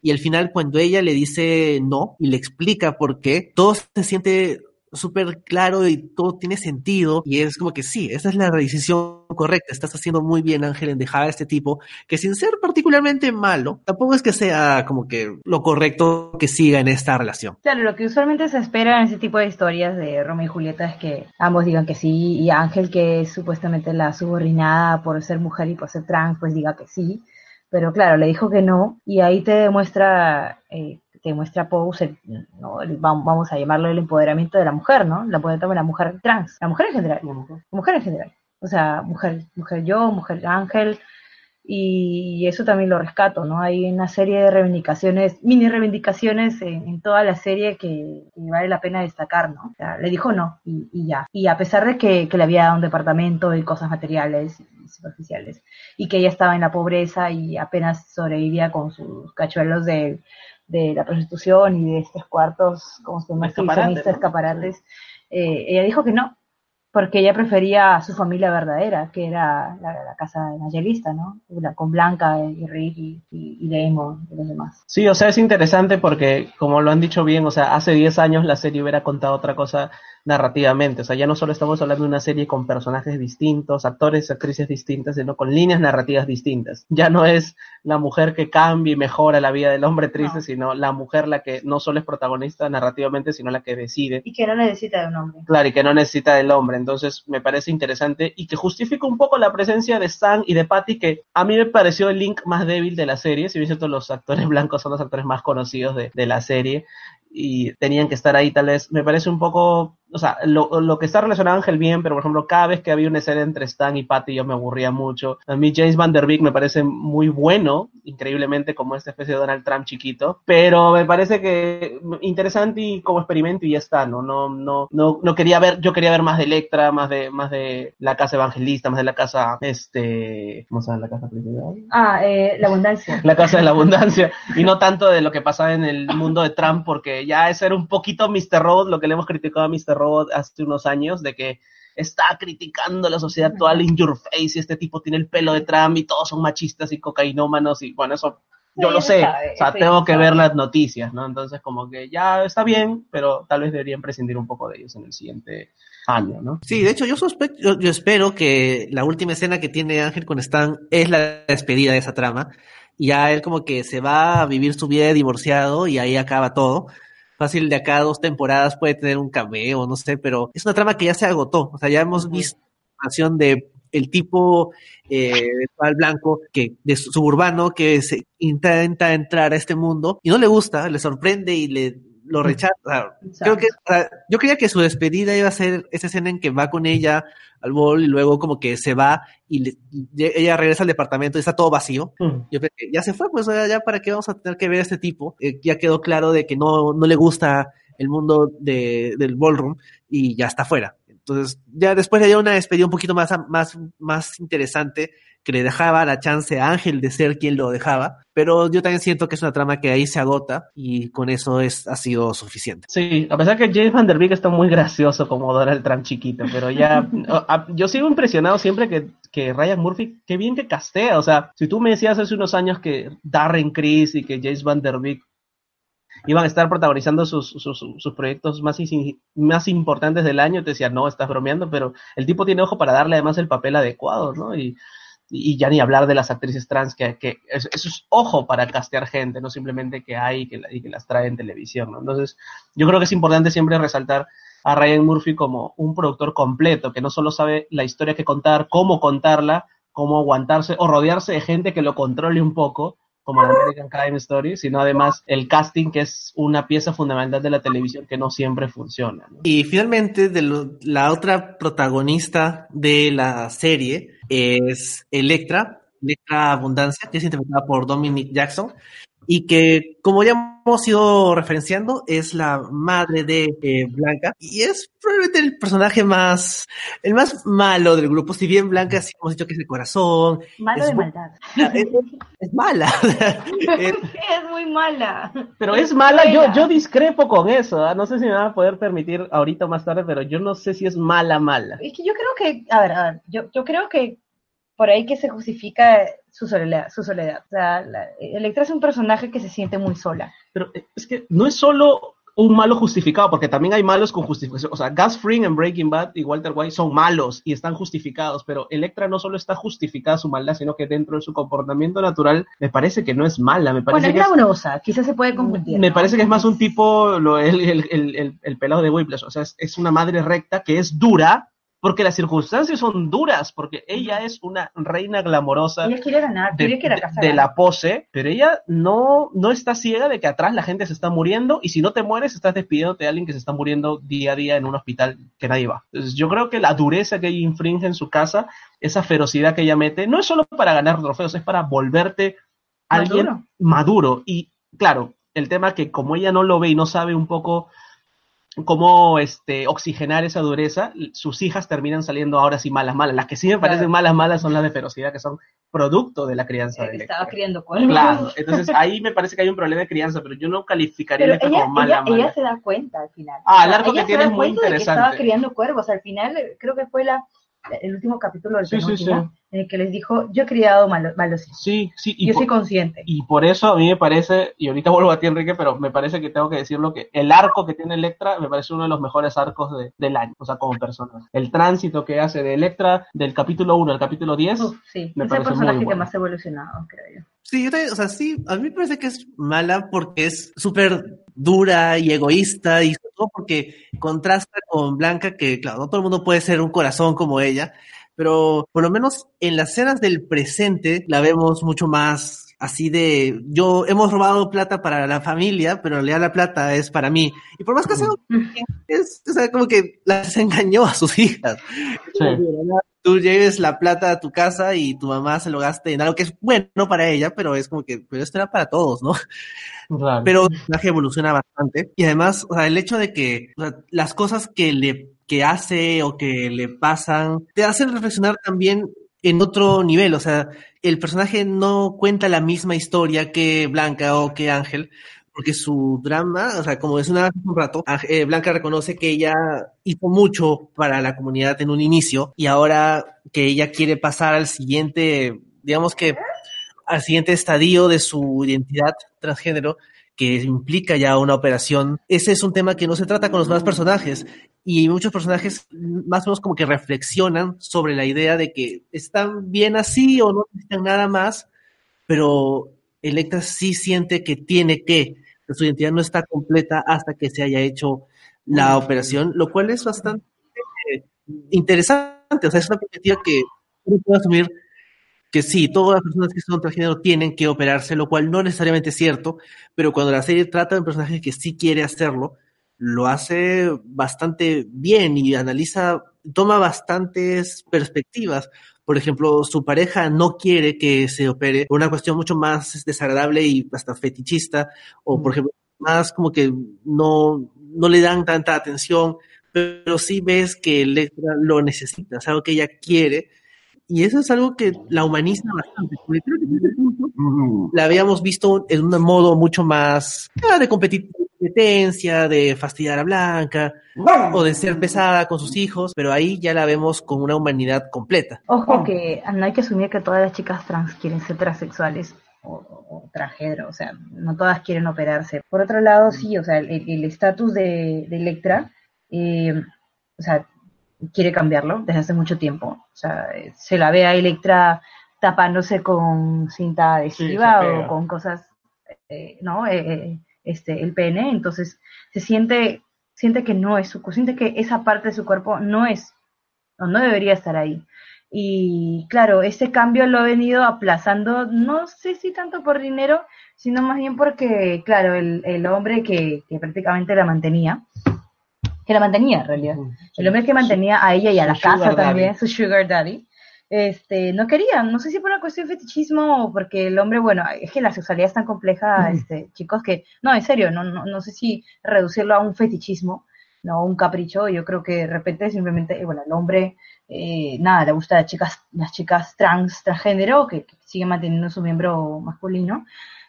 Y al final, cuando ella le dice no y le explica por qué, todo se siente súper claro y todo tiene sentido y es como que sí, esa es la decisión correcta, estás haciendo muy bien Ángel en dejar a este tipo que sin ser particularmente malo, tampoco es que sea como que lo correcto que siga en esta relación. Claro, lo que usualmente se espera en ese tipo de historias de Romeo y Julieta es que ambos digan que sí y Ángel que es supuestamente la subordinada por ser mujer y por ser trans pues diga que sí pero claro, le dijo que no, y ahí te demuestra, eh, te demuestra Pose, ¿no? vamos a llamarlo el empoderamiento de la mujer, ¿no? La puede tomar la mujer trans, la mujer en general, la mujer en general. O sea, mujer, mujer yo, mujer ángel, y eso también lo rescato, ¿no? Hay una serie de reivindicaciones, mini reivindicaciones en, toda la serie que, vale la pena destacar, ¿no? O sea, le dijo no y, ya. Y a pesar de que, le había dado un departamento y cosas materiales y superficiales, y que ella estaba en la pobreza y apenas sobrevivía con sus cachuelos de, la prostitución y de estos cuartos, como se llama, escaparates, escaparates eh, ella dijo que no, porque ella prefería a su familia verdadera, que era la, casa evangelista, ¿no? con Blanca y Rick y, y, y los demás. Sí, o sea, es interesante porque, como lo han dicho bien, o sea, hace 10 años la serie hubiera contado otra cosa narrativamente. O sea, ya no solo estamos hablando de una serie con personajes distintos, actores y actrices distintas, sino con líneas narrativas distintas. Ya no es la mujer que cambia y mejora la vida del hombre triste, sino la mujer la que no solo es protagonista narrativamente, sino la que decide. Y que no necesita de un hombre. Claro, y que no necesita del hombre. Entonces, me parece interesante y que justifica un poco la presencia de Stan y de Patty, que a mí me pareció el link más débil de la serie. Si bien cierto, los actores (laughs) blancos son los actores más conocidos de, de la serie y tenían que estar ahí tal vez. Me parece un poco o sea, lo, lo, que está relacionado a Ángel bien, pero por ejemplo, cada vez que había una escena entre Stan y Patty yo me aburría mucho. A mí James Van Der Beek me parece muy bueno, increíblemente como esta especie de Donald Trump chiquito, pero me parece que interesante y como experimento y ya está, ¿no? No, no, no, no quería ver, yo quería ver más de Electra, más de, más de la casa evangelista, más de la casa, este, ¿cómo se llama la casa principal? Ah, eh, la abundancia. La casa de la abundancia, y no tanto de lo que pasaba en el mundo de Trump, porque ya ese era un poquito Mr. Robot, lo que le hemos criticado a Mr. Robot hace unos años de que está criticando la sociedad actual in your face y este tipo tiene el pelo de Trump y todos son machistas y cocainómanos y bueno, eso yo lo sé, o sea, tengo que ver las noticias, ¿no? Entonces como que ya está bien, pero tal vez deberían prescindir un poco de ellos en el siguiente año, ¿no? Sí, de hecho yo sospecho, yo, espero que la última escena que tiene Ángel con Stan es la despedida de esa trama y ya él como que se va a vivir su vida divorciado y ahí acaba todo fácil de acá a dos temporadas puede tener un cameo, no sé, pero es una trama que ya se agotó. O sea, ya hemos visto la de el tipo eh, blanco que de suburbano que se intenta entrar a este mundo y no le gusta, le sorprende y le lo rechaza. Creo que yo creía que su despedida iba a ser esa escena en que va con ella al bol y luego como que se va y, ella regresa al departamento y está todo vacío. Yo que ya se fue, pues ya para qué vamos a tener que ver a este tipo. Eh, ya quedó claro de que no, no le gusta el mundo de, del ballroom y ya está fuera. Entonces, ya después de una despedida un poquito más, más, más interesante, que le dejaba la chance a Ángel de ser quien lo dejaba, pero yo también siento que es una trama que ahí se agota y con eso es, ha sido suficiente. Sí, a pesar que James Van Der Beek está muy gracioso como Donald Trump chiquito, pero ya, (laughs) yo sigo impresionado siempre que, que Ryan Murphy, qué bien que castea, o sea, si tú me decías hace unos años que Darren Criss y que James Van Der Beek iban a estar protagonizando sus, sus, sus, proyectos más, más importantes del año, te decía, no, estás bromeando, pero el tipo tiene ojo para darle además el papel adecuado, ¿no? Y, y ya ni hablar de las actrices trans, que, que eso, es ojo para castear gente, no simplemente que hay que, y que las trae en televisión, ¿no? Entonces, yo creo que es importante siempre resaltar a Ryan Murphy como un productor completo, que no solo sabe la historia que contar, cómo contarla, cómo aguantarse o rodearse de gente que lo controle un poco, como la American Crime Story, sino además el casting, que es una pieza fundamental de la televisión que no siempre funciona. Y finalmente, de la otra protagonista de la serie es Electra, Electra Abundancia, que es interpretada por Dominic Jackson, y que, como ya hemos ido referenciando, es la madre de eh, Blanca y es probablemente el personaje más, el más malo del grupo. Si bien Blanca, sí hemos dicho que es el corazón. Malo de maldad. Es, mala. (laughs) (laughs) es, muy mala. Pero es mala, yo, yo discrepo con eso. ¿ah? No sé si me va a poder permitir ahorita o más tarde, pero yo no sé si es mala, mala. Es que yo creo que, a ver, a ver, yo, yo creo que por ahí que se justifica su soledad. Su soledad. O sea, Electra es un personaje que se siente muy sola. Pero eh, es que no es solo un malo justificado, porque también hay malos con justificación. O sea, Gus Fring en Breaking Bad y Walter White son malos y están justificados, pero Electra no solo está justificada su maldad, sino que dentro de su comportamiento natural me parece que no es mala. Me parece bueno, es que quizás se puede confundir. Me parece que es más un tipo, lo, el, el, el, pelado de Whiplash, o sea, es una madre recta que es dura, porque las circunstancias son duras, porque ella es una reina glamorosa ella quiere ganar, de, quiere de, la pose, pero ella no, no está ciega de que atrás la gente se está muriendo y si no te mueres estás despidiéndote de alguien que se está muriendo día a día en un hospital que nadie va. Entonces, yo creo que la dureza que ella infringe en su casa, esa ferocidad que ella mete, no es solo para ganar trofeos, es para volverte alguien maduro. Y claro, el tema que como ella no lo ve y no sabe un poco cómo este, oxigenar esa dureza, sus hijas terminan saliendo ahora sí malas, malas. Las que sí me parecen malas, malas son las de ferocidad, que son producto de la crianza de Estaba criando cuervos. Claro, entonces ahí me parece que hay un problema de crianza, pero yo no calificaría esto como mala, ella, Ella se da cuenta al final. Ah, el arco que tiene es muy interesante. estaba criando cuervos, al final creo que fue la el último capítulo del sí, en el que les dijo, yo he criado malos, malos Sí, sí. Y yo soy consciente. Y por eso a mí me parece, y ahorita vuelvo a ti, Enrique, pero me parece que tengo que decirlo que el arco que tiene Electra me parece uno de los mejores arcos del año, o sea, como persona. El tránsito que hace de Electra del capítulo 1 al capítulo 10, sí, me es el personaje que más ha evolucionado, creo yo. Sí, yo o sea, sí, a mí me parece que es mala porque es súper dura y egoísta y todo porque contrasta con Blanca, que claro, no todo el mundo puede ser un corazón como ella, pero por lo menos en las escenas del presente la vemos mucho más así de yo hemos robado plata para la familia, pero en realidad la plata es para mí. Y por más que sea, es, o sea, como que las (laughs) engañó a sus hijas. Sí. Tú lleves la plata a tu casa y tu mamá se lo gaste en algo que es bueno para ella, pero es como que, pero esto era para todos, ¿no? Pero el personaje evoluciona bastante. Y además, o sea, el hecho de que las cosas que le que hace o que le pasan te hacen reflexionar también en otro nivel. O sea, el personaje no cuenta la misma historia que Blanca o que Ángel, porque su drama, o sea, como es una un rato, eh, Blanca reconoce que ella hizo mucho para la comunidad en un inicio y ahora que ella quiere pasar al siguiente, digamos que al siguiente estadio de su identidad transgénero, que implica ya una operación, ese es un tema que no se trata con los demás personajes. Y muchos personajes más o menos como que reflexionan sobre la idea de que están bien así o no necesitan nada más, pero Electra sí siente que tiene que, que su identidad no está completa hasta que se haya hecho la operación, lo cual es bastante interesante. O sea, es una perspectiva que uno puede asumir que sí, todas las personas que son transgénero tienen que operarse, lo cual no necesariamente es cierto, pero cuando la serie trata de un personaje que sí quiere hacerlo, lo hace bastante bien y analiza, toma bastantes perspectivas. Por ejemplo, su pareja no quiere que se opere por una cuestión mucho más desagradable y hasta fetichista, o por ejemplo, más como que no, no le dan tanta atención, pero sí ves que Electra lo necesita, es algo que ella quiere y eso es algo que la humaniza bastante. Porque creo que en ese punto la habíamos visto en un modo mucho más ah, de competencia, de fastidiar a Blanca, o de ser pesada con sus hijos, pero ahí ya la vemos con una humanidad completa. Ojo que no hay que asumir que todas las chicas trans quieren ser transexuales o, o, o sea, no todas quieren operarse. Por otro lado, sí, o sea, el estatus de, de Electra, eh, o sea, quiere cambiarlo desde hace mucho tiempo. O sea, se la ve a Electra tapándose con cinta adhesiva o con cosas, eh, ¿no? Eh, eh, este, el pene, entonces se siente, siente que no es su, siente que esa parte de su cuerpo no es, o no debería estar ahí. Y claro, ese cambio lo ha venido aplazando, no sé si tanto por dinero, sino más bien porque, claro, el, el hombre que, que prácticamente la mantenía, que la mantenía en realidad. El hombre que mantenía a ella y a la casa también, su sugar daddy, este, no quería, no sé si por una cuestión de fetichismo o porque el hombre, bueno, es que la sexualidad es tan compleja, este, chicos, que, no, en serio, no, no, no sé si reducirlo a un fetichismo, no un capricho, yo creo que de repente simplemente, bueno, el hombre eh, nada, le gusta las chicas, las chicas trans, transgénero, que, que siguen manteniendo su miembro masculino.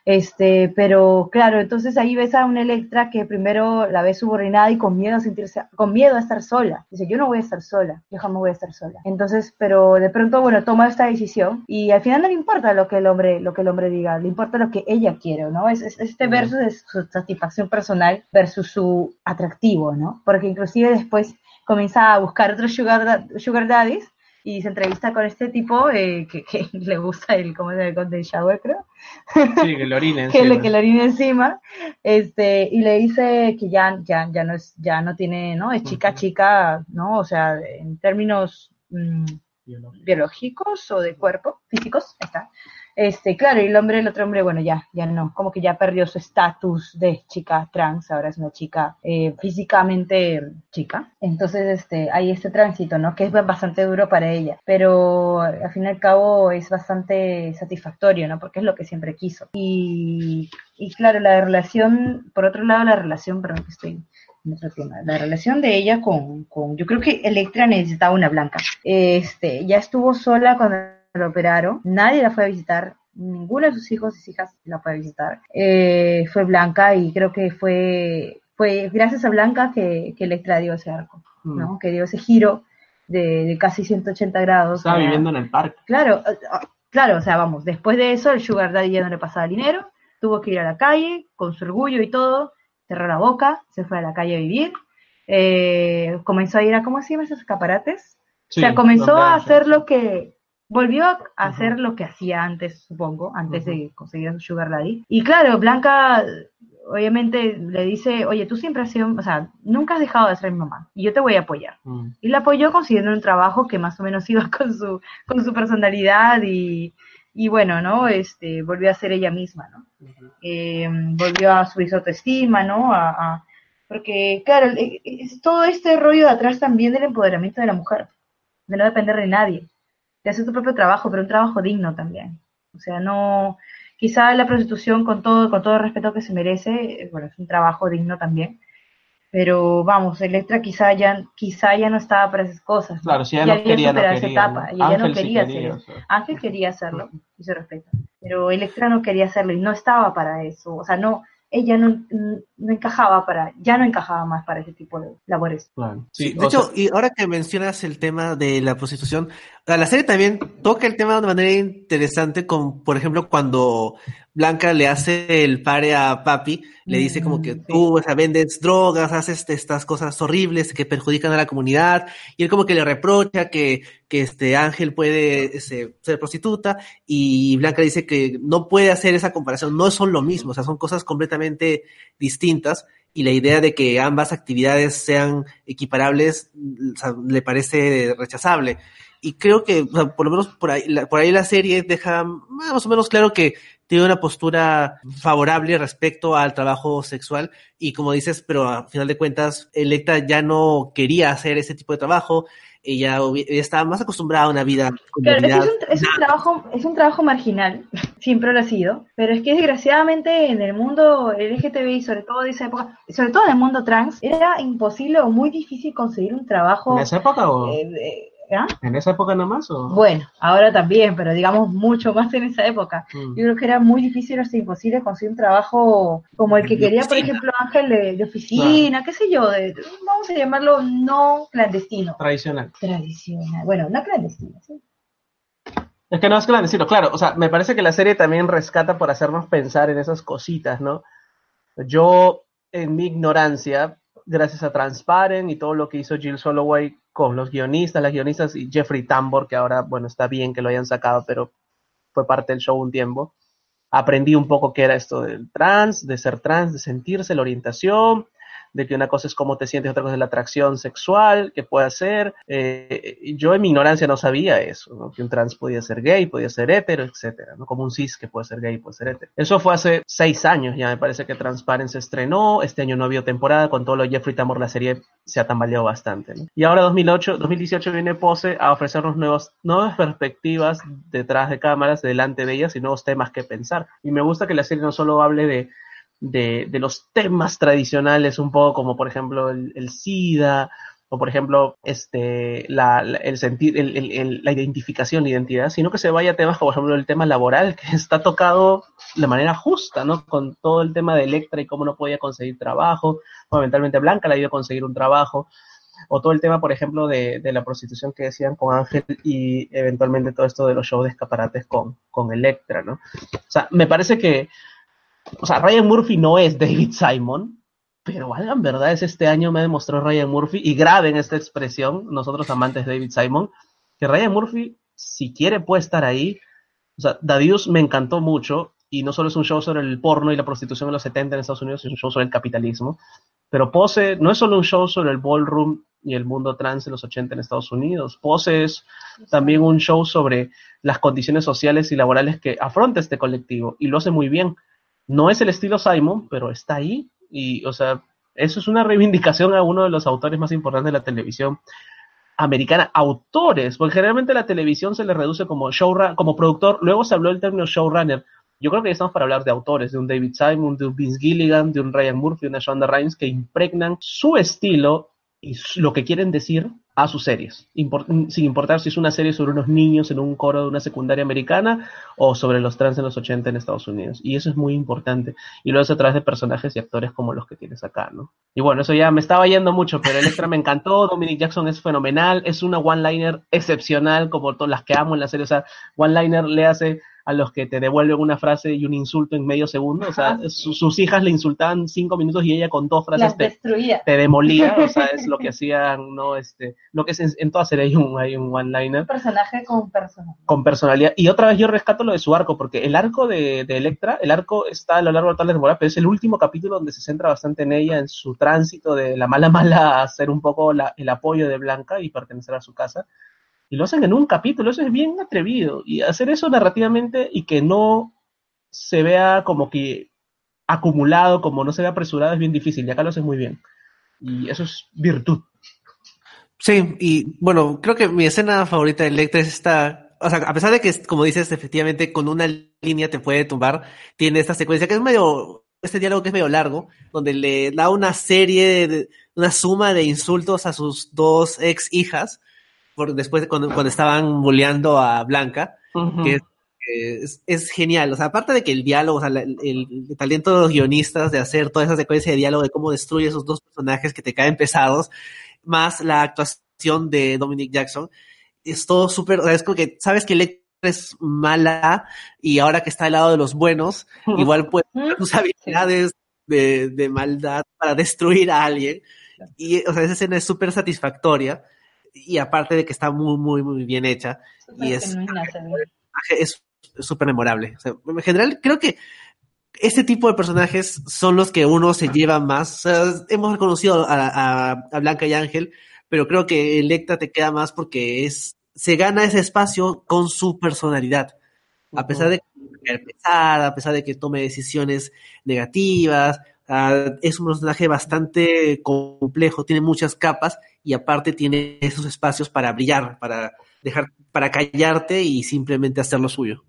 Este, pero claro, entonces ahí ves a una Electra que primero la ve subordinada y con miedo a sentirse, con miedo a estar sola. Dice, yo no voy a estar sola, yo jamás voy a estar sola. Entonces, pero de pronto, bueno, toma esta decisión y al final no le importa lo que el hombre, lo que el hombre diga, le importa lo que ella quiere, ¿no? Es, es este versus de su satisfacción personal versus su atractivo, ¿no? Porque inclusive después comienza a buscar otros sugar, sugar daddies y se entrevista con este tipo eh, que, que, (laughs) le gusta el, ¿cómo se llama? El shower, creo. Sí, que le orine (laughs) encima. que, le, que le orine encima. Este, y le dice que ya, ya, ya no es, ya no tiene, ¿no? Es chica, chica, ¿no? O sea, en términos mmm, biológicos o de cuerpo, físicos, está. Este, claro, y el hombre, el otro hombre, bueno, ya, ya no, como que ya perdió su estatus de chica trans, ahora es una chica eh, físicamente chica. Entonces, este, hay este tránsito, ¿no? Que es bastante duro para ella, pero al fin y al cabo es bastante satisfactorio, ¿no? Porque es lo que siempre quiso. Y, y claro, la relación, por otro lado, la relación, perdón que estoy en otro tema, la relación de ella con, con, yo creo que Electra necesitaba una blanca. Este, ya estuvo sola cuando operaron, nadie la fue a visitar, ninguno de sus hijos y hijas la fue a visitar. Eh, fue Blanca y creo que fue, fue gracias a Blanca que, que Electra dio ese arco, mm. ¿no? Que dio ese giro de, de casi 180 grados. Estaba viviendo en el parque. Claro, eh, ah, claro, o sea, vamos, después de eso el Sugar Daddy ya no le pasaba dinero, tuvo que ir a la calle con su orgullo y todo, cerró la boca, se fue a la calle a vivir, eh, comenzó a ir a, ¿cómo se llama esos escaparates? Sí, o sea, comenzó a hacer lo que, volvió a hacer uh -huh. lo que hacía antes, supongo, antes uh -huh. de conseguir su sugar daddy. Y claro, Blanca obviamente le dice, oye, tú siempre has sido, o sea, nunca has dejado de ser mi mamá y yo te voy a apoyar. Uh -huh. Y la apoyó consiguiendo un trabajo que más o menos (laughs) iba con su, con su personalidad y, y bueno, ¿no? Este, volvió a ser ella misma, ¿no? Eh, volvió a subir su autoestima, ¿no? A, a, porque, claro, es todo este rollo de atrás también del empoderamiento de la mujer, de no depender de nadie de hacer tu propio trabajo, pero un trabajo digno también. O sea, no, quizá la prostitución con todo, con todo el respeto que se merece, bueno, es un trabajo digno también, pero vamos, Electra quizá ya, quizá ya no estaba para esas cosas. Claro, si ella ya no quería, no quería, esa etapa, y ella no quería sí hacer eso. o sea. Ángel quería hacerlo, y se respeta, pero Electra no quería hacerlo y no estaba para eso, o sea, no, ella no, no encajaba para, ya no encajaba más para ese tipo de labores. Claro. Sí, Sí, de hecho, sea, y ahora que mencionas el tema de la prostitución, la serie también toca el tema de manera interesante, con, por ejemplo, cuando Blanca le hace el pare a Papi, le dice como que Mm, sí. tú, o sea, vendes drogas, haces estas cosas horribles que perjudican a la comunidad, y él como que le reprocha que, que este Ángel puede este, ser prostituta, y Blanca dice que no puede hacer esa comparación, no son lo mismo, o sea, son cosas completamente distintas, y la idea de que ambas actividades sean equiparables le parece rechazable. Y creo que, por lo menos por ahí, la, por ahí la serie deja más o menos claro que tiene una postura favorable respecto al trabajo sexual y como dices, pero a final de cuentas, Electra ya no quería hacer ese tipo de trabajo, ella, estaba más acostumbrada a una vida Claro, es, un, es un trabajo, es un trabajo marginal, (laughs) siempre lo ha sido, pero es que desgraciadamente en el mundo LGTBI, sobre todo de esa época, sobre todo en el mundo trans, era imposible o muy difícil conseguir un trabajo. ¿En esa época o eh, eh, ¿ah? en esa época nomás o Bueno, ahora también, pero digamos mucho más en esa época. Mm. Yo creo que era muy difícil hasta imposible conseguir un trabajo como el que De quería, por ejemplo, Ángel de, de oficina, qué sé yo, de, vamos a llamarlo no clandestino, tradicional? tradicional. Bueno, no clandestino, sí. Es que no es clandestino, claro, o sea, me parece que la serie también rescata por hacernos pensar en esas cositas, ¿no? Yo, en mi ignorancia, gracias a Transparent y todo lo que hizo Jill Soloway con los guionistas, las guionistas y Jeffrey Tambor, que ahora, bueno, está bien que lo hayan sacado, pero fue parte del show un tiempo, aprendí un poco qué era esto del trans, de ser trans, de sentirse, la orientación, de que una cosa es cómo te sientes, otra cosa es la atracción sexual que puede hacer. Eh, yo en mi ignorancia no sabía eso, ¿no? que un trans podía ser gay, podía ser hetero, etcétera, ¿no? como un cis que puede ser gay, puede ser hetero. Eso fue hace seis años ya, me parece que Transparent se estrenó, este año no había temporada, con todo lo Jeffrey Tambor la serie se ha tambaleado bastante. Y ahora 2008, 2018 viene Pose a ofrecernos nuevos, nuevas perspectivas detrás de cámaras, delante de ellas y nuevos temas que pensar. Y me gusta que la serie no solo hable de de, de los temas tradicionales, un poco como por ejemplo el, el SIDA, o por ejemplo, este, la, el sentir, el, la identificación, la identidad, sino que se vaya a temas como, por ejemplo, el tema laboral, que (laughs) está tocado de manera justa, ¿no? Con todo el tema de Electra y cómo no podía conseguir trabajo, fundamentalmente Blanca le ha ido a conseguir un trabajo, o todo el tema, por ejemplo, de, de, la prostitución que decían con Ángel y eventualmente todo esto de los shows de escaparates con, con Electra, ¿no? O sea, me parece que, o sea, Ryan Murphy no es David Simon, pero valgan verdades, este año me demostró Ryan Murphy, y graben esta expresión, nosotros amantes de David Simon, que Ryan Murphy, si quiere, puede estar ahí. O sea, Dadius me encantó mucho, y no solo es un show sobre el porno y la prostitución en los 70 en Estados Unidos, es un show sobre el capitalismo. Pero Pose no es solo un show sobre el ballroom y el mundo trans en los 80 en Estados Unidos. Pose es también un show sobre las condiciones sociales y laborales que afronta este colectivo, y lo hace muy bien. No es el estilo Simon, pero está ahí y, o sea, eso es una reivindicación a uno de los autores más importantes de la televisión americana. Autores, porque generalmente la televisión se le reduce como showrunner, como productor. Luego se habló del término showrunner. Yo creo que ya estamos para hablar de autores, de un David Simon, de un Vince Gilligan, de un Ryan Murphy, de una Shonda Rhimes, que impregnan su estilo y lo que quieren decir a sus series, sin importar si es una serie sobre unos niños en un coro de una secundaria americana o sobre los trans en los 80 en Estados Unidos. Y eso es muy importante. Y lo hace a través de personajes y actores como los que tienes acá, ¿no? Y bueno, eso ya me estaba yendo mucho, pero Electra me encantó, (laughs) Dominic Jackson es fenomenal, es una one-liner excepcional como todas las que amo en la serie. O sea, one-liner le hace a los que te devuelven una frase y un insulto en medio segundo. O sea, sus hijas le insultaban cinco minutos y ella con dos frases te, te, demolía. O sea, es lo que (laughs) hacían, ¿no? Este, lo que es en, en toda serie hay un, hay un one-liner. Personaje con personalidad. Con personalidad. Y otra vez yo rescato lo de su arco, porque el arco de, de Electra, el arco está a lo largo de toda la temporada, pero es el último capítulo donde se centra bastante en ella, en su tránsito de la mala mala a ser un poco la, el apoyo de Blanca y pertenecer a su casa y lo hacen en un capítulo, eso es bien atrevido. Y hacer eso narrativamente y que no se vea como que acumulado, como no se vea apresurado, es bien difícil. Y acá lo hacen muy bien. Y eso es virtud. Sí, y bueno, creo que mi escena favorita de Electra es esta. O sea, a pesar de que, como dices, efectivamente con una línea te puede tumbar, tiene esta secuencia que es medio. Este diálogo que es medio largo, donde le da una serie, de, una suma de insultos a sus dos ex hijas, después cuando, cuando estaban bulleando a Blanca, que es, genial. O sea, aparte de que el diálogo, o sea, el, talento de los guionistas de hacer toda esa secuencia de diálogo, de cómo destruye esos dos personajes que te caen pesados, más la actuación de Dominic Jackson, es todo súper, o sea, es como que sabes que Electra es mala y ahora que está al lado de los buenos, igual puede usar sus habilidades de, de, maldad para destruir a alguien. Y, o sea, esa escena es súper satisfactoria y aparte de que está muy, muy, muy bien hecha. y es es súper memorable. en general, creo que este tipo de personajes son los que uno se lleva más. hemos reconocido a, a, Blanca y Ángel, pero creo que Electra te queda más porque es se gana ese espacio con su personalidad. A pesar de que es pesada, a pesar de que tome decisiones negativas, es un personaje bastante complejo, tiene muchas capas y aparte tiene esos espacios para brillar, para dejar, para callarte y simplemente hacer lo suyo.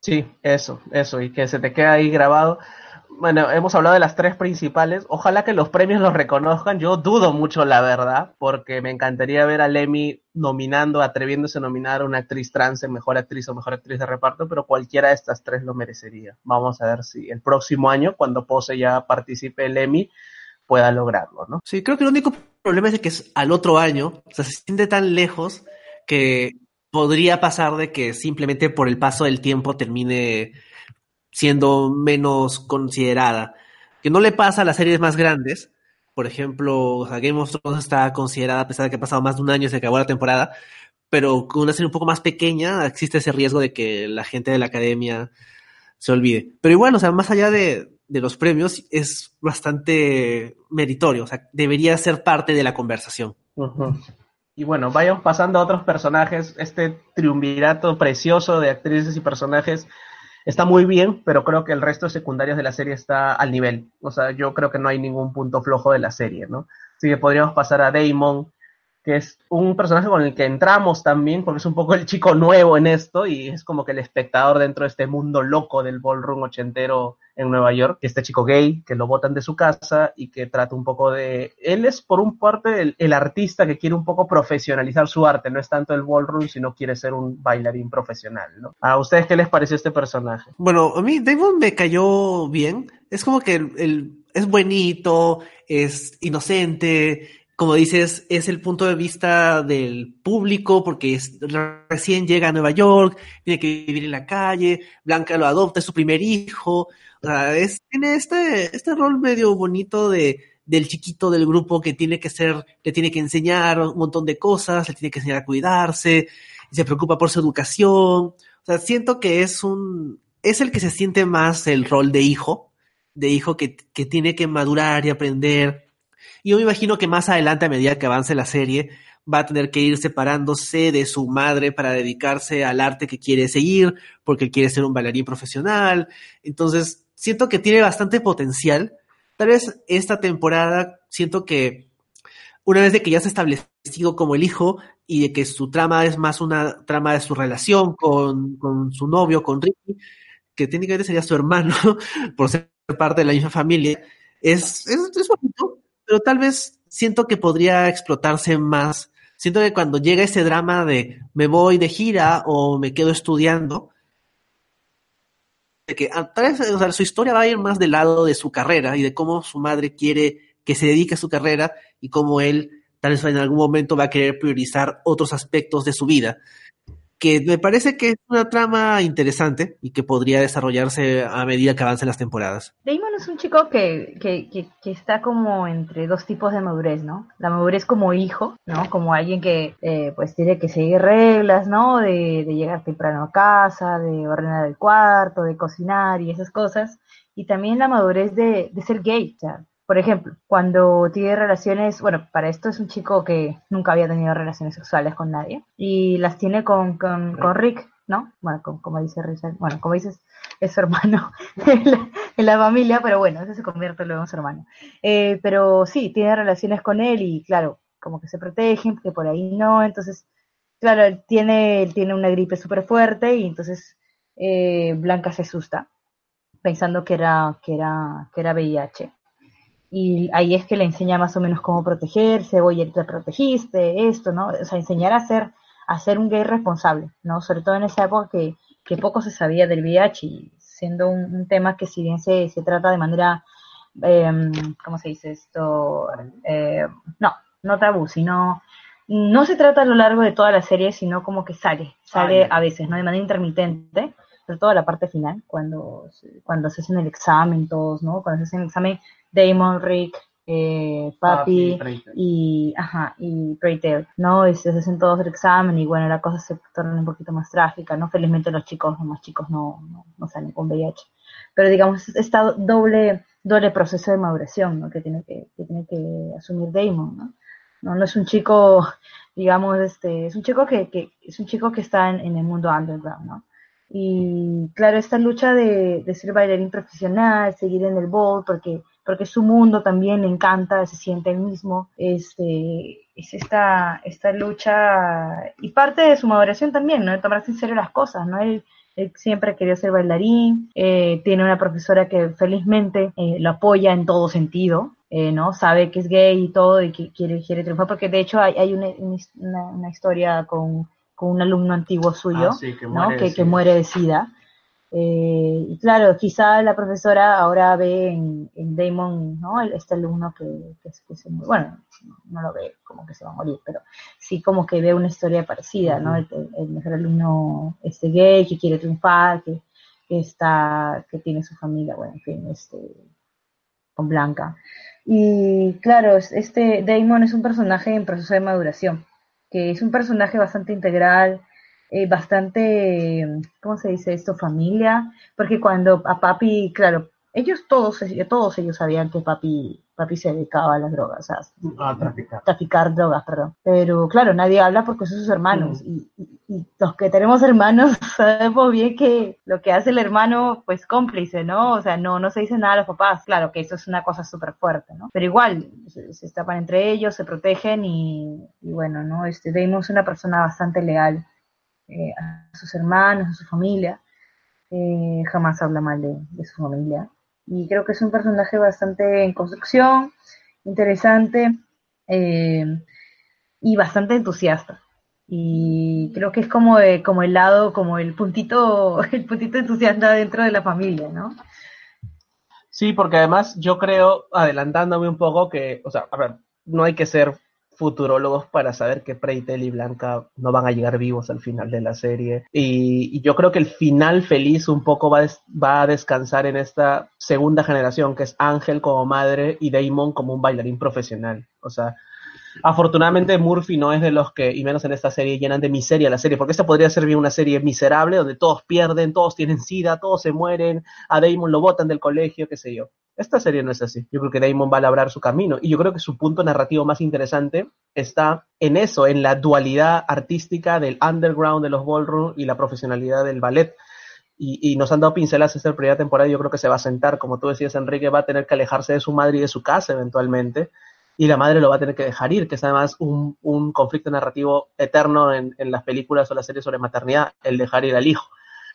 Sí, eso, eso, y que se te quede ahí grabado. Bueno, hemos hablado de las tres principales. Ojalá que los premios los reconozcan. Yo dudo mucho, la verdad, porque me encantaría ver a Lemmy nominando, atreviéndose a nominar a una actriz trans en mejor actriz o mejor actriz de reparto, pero cualquiera de estas tres lo merecería. Vamos a ver si el próximo año, cuando Pose ya participe el Emmy, pueda lograrlo, ¿no? Sí, creo que el único problema es que es al otro año, o sea, se siente tan lejos que podría pasar de que simplemente por el paso del tiempo termine siendo menos considerada. Que no le pasa a las series más grandes. Por ejemplo, Game of Thrones está considerada a pesar de que ha pasado más de un año y se acabó la temporada. Pero con una serie un poco más pequeña existe ese riesgo de que la gente de la academia se olvide. Pero igual, o sea, más allá de, de los premios, es bastante meritorio. O sea, debería ser parte de la conversación. Y bueno, vayamos pasando a otros personajes. Este triunvirato precioso de actrices y personajes está muy bien, pero creo que el resto de secundarios de la serie está al nivel. O sea, yo creo que no hay ningún punto flojo de la serie, ¿no? Así que podríamos pasar a Damon, que es un personaje con el que entramos también, porque es un poco el chico nuevo en esto y es como que el espectador dentro de este mundo loco del ballroom ochentero en Nueva York, este chico gay que lo botan de su casa y que trata un poco de... Él es por un parte el, artista que quiere un poco profesionalizar su arte, no es tanto el ballroom, sino quiere ser un bailarín profesional, ¿no? ¿A ustedes qué les pareció este personaje? Bueno, a mí Damon me cayó bien, es como que el, es bonito, es inocente, como dices, es el punto de vista del público porque recién llega a Nueva York, tiene que vivir en la calle, Blanca lo adopta, es su primer hijo, o sea, es, tiene este, este rol medio bonito de, del chiquito del grupo que tiene que ser, le tiene que enseñar un montón de cosas, le tiene que enseñar a cuidarse, se preocupa por su educación. O sea, siento que es un, es el que se siente más el rol de hijo, de hijo que, que tiene que madurar y aprender. Y yo me imagino que más adelante, a medida que avance la serie, va a tener que ir separándose de su madre para dedicarse al arte que quiere seguir, porque quiere ser un bailarín profesional. Entonces, siento que tiene bastante potencial. Tal vez esta temporada siento que una vez de que ya se ha establecido como el hijo y de que su trama es más una trama de su relación con, con su novio, con Ricky, que técnicamente sería su hermano, (laughs) por ser parte de la misma familia, es, es, es bonito, pero tal vez siento que podría explotarse más. Siento que cuando llega ese drama de me voy de gira o me quedo estudiando, que ah, tal vez o su historia va a ir más del lado de su carrera y de cómo su madre quiere que se dedique a su carrera y cómo él tal vez en algún momento va a querer priorizar otros aspectos de su vida que me parece que es una trama interesante y que podría desarrollarse a medida que avancen las temporadas. Damon es un chico que, que, que, está como entre dos tipos de madurez, ¿no? La madurez como hijo, ¿no? Como alguien que eh, pues tiene que seguir reglas, ¿no? De, de llegar temprano a casa, de ordenar el cuarto, de cocinar y esas cosas. Y también la madurez de, de ser gay, sea, por ejemplo, cuando tiene relaciones, bueno, para esto es un chico que nunca había tenido relaciones sexuales con nadie y las tiene con, con, Rick, ¿no? Bueno, como dice Richard, bueno, como dices, es su hermano (laughs) en, la, familia, pero bueno, ese se convierte luego en su hermano. Eh, pero sí, tiene relaciones con él y claro, como que se protegen, que por ahí no, entonces, claro, él tiene, él tiene una gripe súper fuerte y entonces eh, Blanca se asusta pensando que era, que era, que era VIH y ahí es que le enseña más o menos cómo protegerse, oye, te protegiste, esto, ¿no? O sea, enseñar a ser, a ser un gay responsable, ¿no? Sobre todo en esa época que, que poco se sabía del VIH, y siendo un, tema que si bien se, se trata de manera, eh, ¿cómo se dice esto? Eh, no, no tabú, sino, no se trata a lo largo de toda la serie, sino como que sale, sale a veces, ¿no? De manera intermitente, sobre todo la parte final, cuando, cuando se hacen el examen todos, ¿no? Cuando se hacen el examen Damon, Rick, eh, Papi, y, ajá, y Preytel, ¿no? Y se hacen todos el examen y bueno, la cosa se torna un poquito más trágica, ¿no? Felizmente los chicos, los más chicos no, no, salen con VIH. Pero digamos, está doble, doble proceso de maduración, ¿no? Que tiene que, que tiene que asumir Damon, ¿no? No, no es un chico, digamos, este, es un chico que, que es un chico que está en, en el mundo underground, ¿no? Y claro, esta lucha de, de ser bailarín profesional, seguir en el ball, porque porque su mundo también le encanta, se siente el mismo, este, es esta, esta lucha y parte de su maduración también, ¿no? De tomarse en serio las cosas, ¿no? Él, siempre quería ser bailarín, eh, tiene una profesora que felizmente eh, lo apoya en todo sentido, eh, ¿no? Sabe que es gay y todo y que quiere, quiere triunfar, porque de hecho hay, hay una, una, historia con, con, un alumno antiguo suyo, ah, que, ¿no? que, que, muere de SIDA. Eh, y claro, quizá la profesora ahora ve en, Damon, ¿no? Este alumno que, que, se bueno, no lo ve como que se va a morir, pero sí como que ve una historia parecida, ¿no? El, mejor alumno este gay, que quiere triunfar, que, está, que tiene su familia, bueno, en fin, este, con Blanca. Y claro, este Damon es un personaje en proceso de maduración, que es un personaje bastante integral, eh, bastante, ¿cómo se dice esto? Familia, porque cuando a papi, claro, ellos todos, todos ellos sabían que papi, papi se dedicaba a las drogas, a traficar. traficar drogas, perdón. Pero claro, nadie habla porque son sus hermanos. Mm. Y, los que tenemos hermanos (laughs) sabemos bien que lo que hace el hermano, pues cómplice, ¿no? O sea, no, no se dice nada a los papás. Claro que eso es una cosa súper fuerte, ¿no? Pero igual, se, se, estapan entre ellos, se protegen y, bueno, ¿no? Este, Damon es una persona bastante leal eh, a sus hermanos, a su familia. Eh, jamás habla mal de su familia y creo que es un personaje bastante en construcción, interesante eh, y bastante entusiasta. Y creo que es como, como el lado, como el puntito, (laughs) el puntito entusiasta dentro de la familia, ¿no? Sí, porque además yo creo, adelantándome un poco, que, o sea, a ver, no hay que ser futurólogos para saber que Preitel y Blanca no van a llegar vivos al final de la serie. Y, yo creo que el final feliz un poco va, va a descansar en esta segunda generación, que es Ángel como madre y Damon como un bailarín profesional. O sea, Afortunadamente Murphy no es de los que, y menos en esta serie, llenan de miseria la serie, porque esta podría ser bien una serie miserable, donde todos pierden, todos tienen sida, todos se mueren, a Damon lo botan del colegio, qué sé yo. Esta serie no es así. Yo creo que Damon va a labrar su camino, y yo creo que su punto narrativo más interesante está en eso, en la dualidad artística del underground de los ballroom y la profesionalidad del ballet. Y, nos han dado pinceladas esta primera temporada y yo creo que se va a sentar, como tú decías, Enrique, va a tener que alejarse de su madre y de su casa eventualmente y la madre lo va a tener que dejar ir, que es además un, conflicto narrativo eterno en, las películas o las series sobre maternidad, el dejar ir al hijo,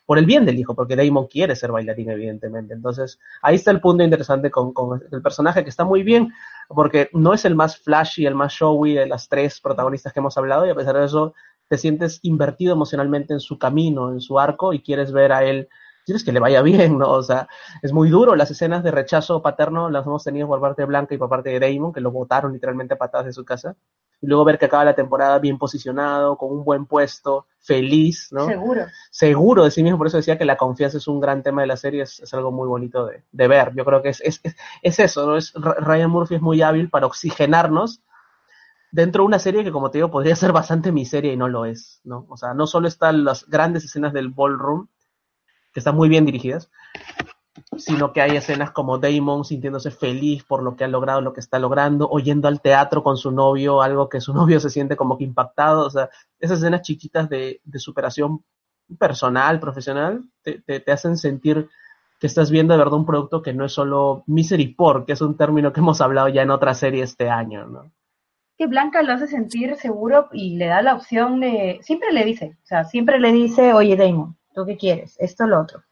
por el bien del hijo, porque Damon quiere ser bailarín, evidentemente. Entonces, ahí está el punto interesante con, el personaje, que está muy bien, porque no es el más flashy, el más showy de las tres protagonistas que hemos hablado, y a pesar de eso, te sientes invertido emocionalmente en su camino, en su arco, y quieres ver a él quieres que le vaya bien, ¿no? O sea, es muy duro. Las escenas de rechazo paterno las hemos tenido por parte de Blanca y por parte de Damon, que lo botaron literalmente a patadas de su casa. Y luego ver que acaba la temporada bien posicionado, con un buen puesto, feliz, ¿no? Seguro. Seguro de sí mismo. Por eso decía que la confianza es un gran tema de la serie, es, algo muy bonito de, de, ver. Yo creo que es, es, es eso, ¿no? Es, Ryan Murphy es muy hábil para oxigenarnos dentro de una serie que, como te digo, podría ser bastante miseria y no lo es, ¿no? O sea, no solo están las grandes escenas del ballroom, que están muy bien dirigidas, sino que hay escenas como Damon sintiéndose feliz por lo que ha logrado, lo que está logrando, oyendo al teatro con su novio, algo que su (laughs) novio se siente como que impactado, o sea, esas escenas chiquitas de, superación personal, profesional, te, te, hacen sentir que estás viendo de verdad un producto que no es solo misery por, que es un término que hemos hablado ya en otra serie este año, ¿no? Que Blanca lo hace sentir seguro y le da la opción de, siempre le dice, o sea, siempre le dice, oye Damon, ¿tú qué quieres? Esto, lo otro.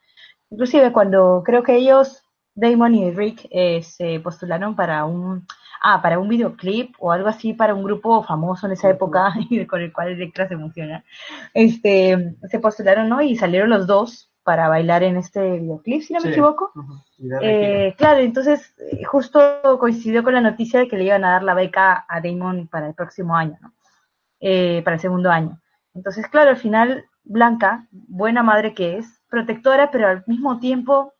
Inclusive cuando creo que ellos, Damon y Rick, eh, se postularon para un, ah, para un videoclip o algo así para un grupo famoso en esa época (laughs) y con el cual Electra se emociona, este, se postularon, ¿no? Y salieron los dos para bailar en este videoclip, si no me equivoco. Eh, claro, entonces eh, justo coincidió con la noticia de que le iban a dar la beca a Damon para el próximo año, ¿no? para el segundo año. Entonces, claro, al final Blanca, buena madre que es, protectora, pero al mismo tiempo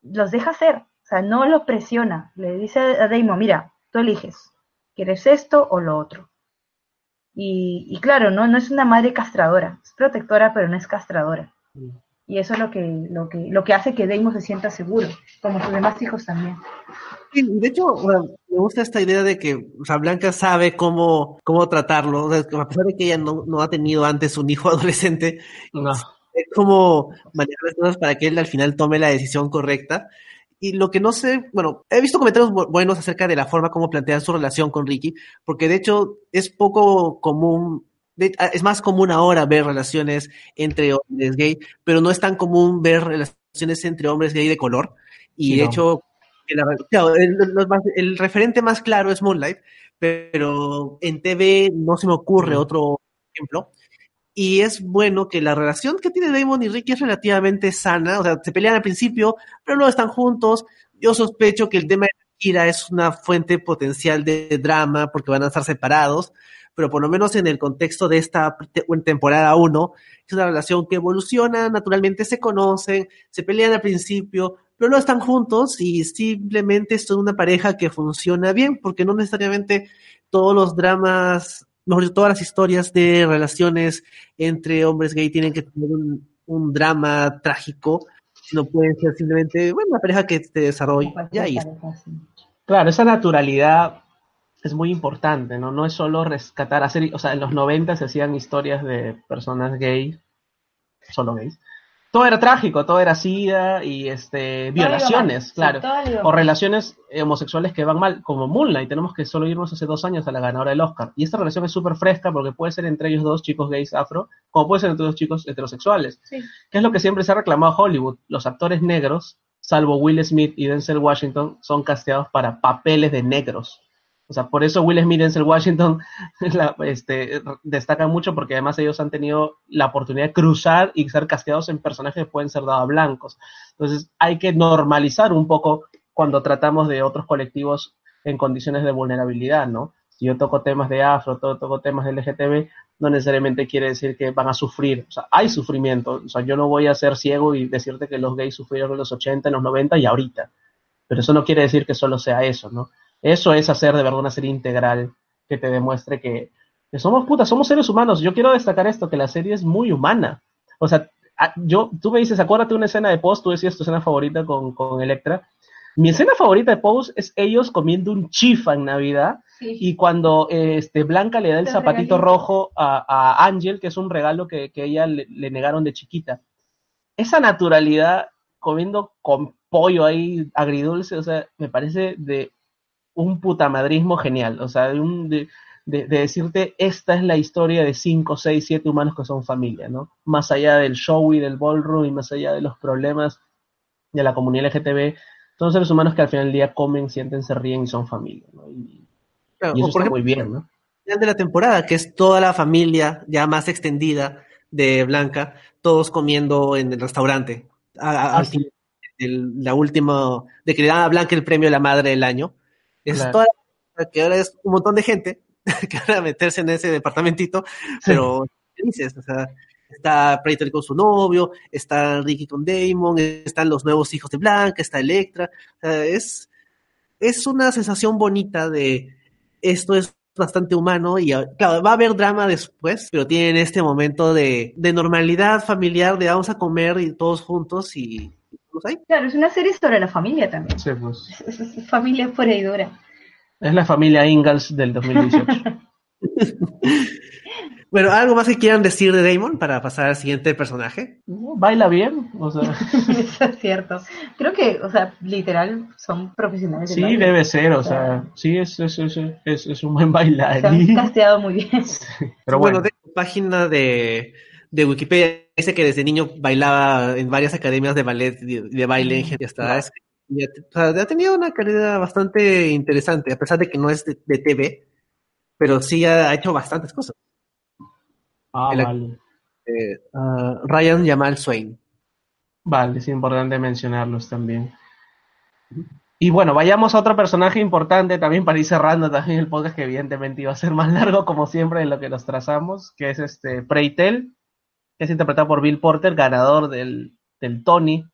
los deja hacer, o sea, no los presiona. Le dice a Damon, mira, tú eliges, ¿quieres esto o lo otro? Y, claro, ¿no? no es una madre castradora, es protectora, pero no es castradora. Mm. Y eso es lo que, lo que, lo que hace que Damon se sienta seguro, como sus demás hijos también. de hecho, me gusta esta idea de que o Blanca sabe cómo, cómo tratarlo, a pesar de que ella no, no ha tenido antes un hijo (laughs) adolescente, no. Cómo manejar las cosas para que él al final tome la decisión correcta. Y lo que no sé, bueno, he visto comentarios buenos acerca de la forma como plantea su relación con Ricky, porque de hecho es poco común es más común ahora ver relaciones entre hombres gay, pero no es tan común ver relaciones entre hombres gay de color. Y de hecho, el, referente más claro es Moonlight, pero en TV no se me ocurre otro ejemplo. Y es bueno que la relación que tiene Damon y Ricky es relativamente sana, o sea, se pelean al principio, pero luego están juntos. Yo sospecho que el tema de Kira es una fuente potencial de drama porque van a estar separados, pero por lo menos en el contexto de esta temporada 1, es una relación que evoluciona, naturalmente se conocen, se pelean al principio, pero no están juntos y simplemente son una pareja que funciona bien, porque no necesariamente todos los dramas, mejor dicho, todas las historias de relaciones entre hombres gay tienen que tener un, drama trágico. sino pueden ser simplemente, bueno, una pareja que se desarrolla y... Claro, esa naturalidad es muy importante, ¿no? No es solo rescatar, hacer, o sea, en los 90 se hacían historias de personas gays, solo gays. Todo era trágico, todo era sida y este violaciones, claro. o relaciones homosexuales que van mal, como Moonlight. Tenemos que solo irnos hace dos años a la ganadora del Oscar. Y esta relación es súper fresca porque puede ser entre ellos dos chicos gays afro, como puede ser entre dos chicos heterosexuales. Sí. Que es lo que siempre se ha reclamado Hollywood. Los actores negros, salvo Will Smith y Denzel Washington, son casteados para papeles de negros. O sea, por eso Will Smith y Denzel Washington (laughs) este, destacan mucho porque además ellos han tenido la oportunidad de cruzar y ser casteados en personajes que pueden ser dados a blancos. Entonces hay que normalizar un poco cuando tratamos de otros colectivos en condiciones de vulnerabilidad, ¿no? Si yo toco temas de afro, toco temas de LGTB, no necesariamente quiere decir que van a sufrir. O sea, hay sufrimiento. O sea, yo no voy a ser ciego y decirte que los gays sufrieron en los 80, en los 90 y ahorita. Pero eso no quiere decir que solo sea eso, ¿no? Eso es hacer de verdad una serie integral que te demuestre que, somos putas, somos seres humanos. Yo quiero destacar esto, que la serie es muy humana. O sea, yo, tú me dices, acuérdate una escena de post, tú decías tu escena favorita con, con Electra. Mi escena favorita de post es ellos comiendo un chifa en Navidad y cuando este, Blanca le da el zapatito rojo a, a, Ángel, que es un regalo que, que ella le, le, negaron de chiquita. Esa naturalidad comiendo con pollo ahí agridulce, o sea, me parece de un putamadrismo genial, o sea, de, un, de, de, decirte, esta es la historia de 5, 6, 7 humanos que son familia, ¿no? Más allá del show y del ballroom y más allá de los problemas de la comunidad LGTB, son seres humanos que al final del día comen, sienten, se ríen y son familia, ¿no? Y, eso está muy bien, ¿no? Final de la temporada, que es toda la familia ya más extendida de Blanca, todos comiendo en el restaurante. A, la última, de que le dan a Blanca el premio de la madre del año es toda que ahora es un montón de gente (laughs) que van a meterse en ese departamentito, pero dices, o sea, está Prater con su novio, está Ricky con Damon, están los nuevos hijos de Blanca, está Electra, es, es una sensación bonita de esto es bastante humano y claro, va a haber drama después, pero tienen este momento de, de normalidad familiar, de vamos a comer y todos juntos y Claro, es una serie sobre la familia también. Sí, pues. Es, familia por ahí dura. Es la familia Ingalls del 2018. (laughs) (laughs) bueno, ¿algo más que quieran decir de Damon para pasar al siguiente personaje? Baila bien, o sea. (laughs) Eso es cierto. Creo que, o sea, literal, son profesionales. sí, debe ser, o, sea, sí, es, es, es, es, un buen bailarín. Se han casteado muy bien. Pero bueno, de página de de Wikipedia dice que desde niño bailaba en varias academias de ballet y de, baile en hasta y ha, tenido una carrera bastante interesante, a pesar de que no es de, TV, pero sí ha, hecho bastantes cosas. Ah, vale. Eh, ah, Ryan Jamal Swain. Vale, es importante mencionarlos también. Y bueno, vayamos a otro personaje importante también para ir cerrando también el podcast que evidentemente iba a ser más largo como siempre en lo que nos trazamos, que es este Preitel, que es interpretado por Bill Porter, ganador del, del Tony,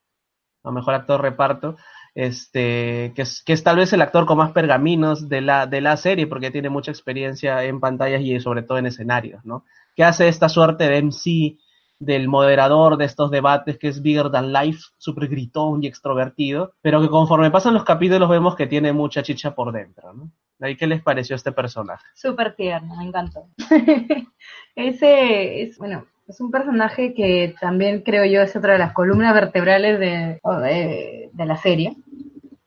a mejor actor reparto, este, que es, que es tal vez el actor con más pergaminos de la, de la serie, porque tiene mucha experiencia en pantallas y sobre todo en escenarios, ¿no? Que hace esta suerte de MC, del moderador de estos debates, que es bigger than life, súper gritón y extrovertido, pero que conforme pasan los capítulos vemos que tiene mucha chicha por dentro, ¿no? ¿Y qué les pareció este personaje? Súper tierno, me encantó. (laughs) Ese es, bueno, es un personaje que también creo yo es otra de las columnas vertebrales de, de, la serie.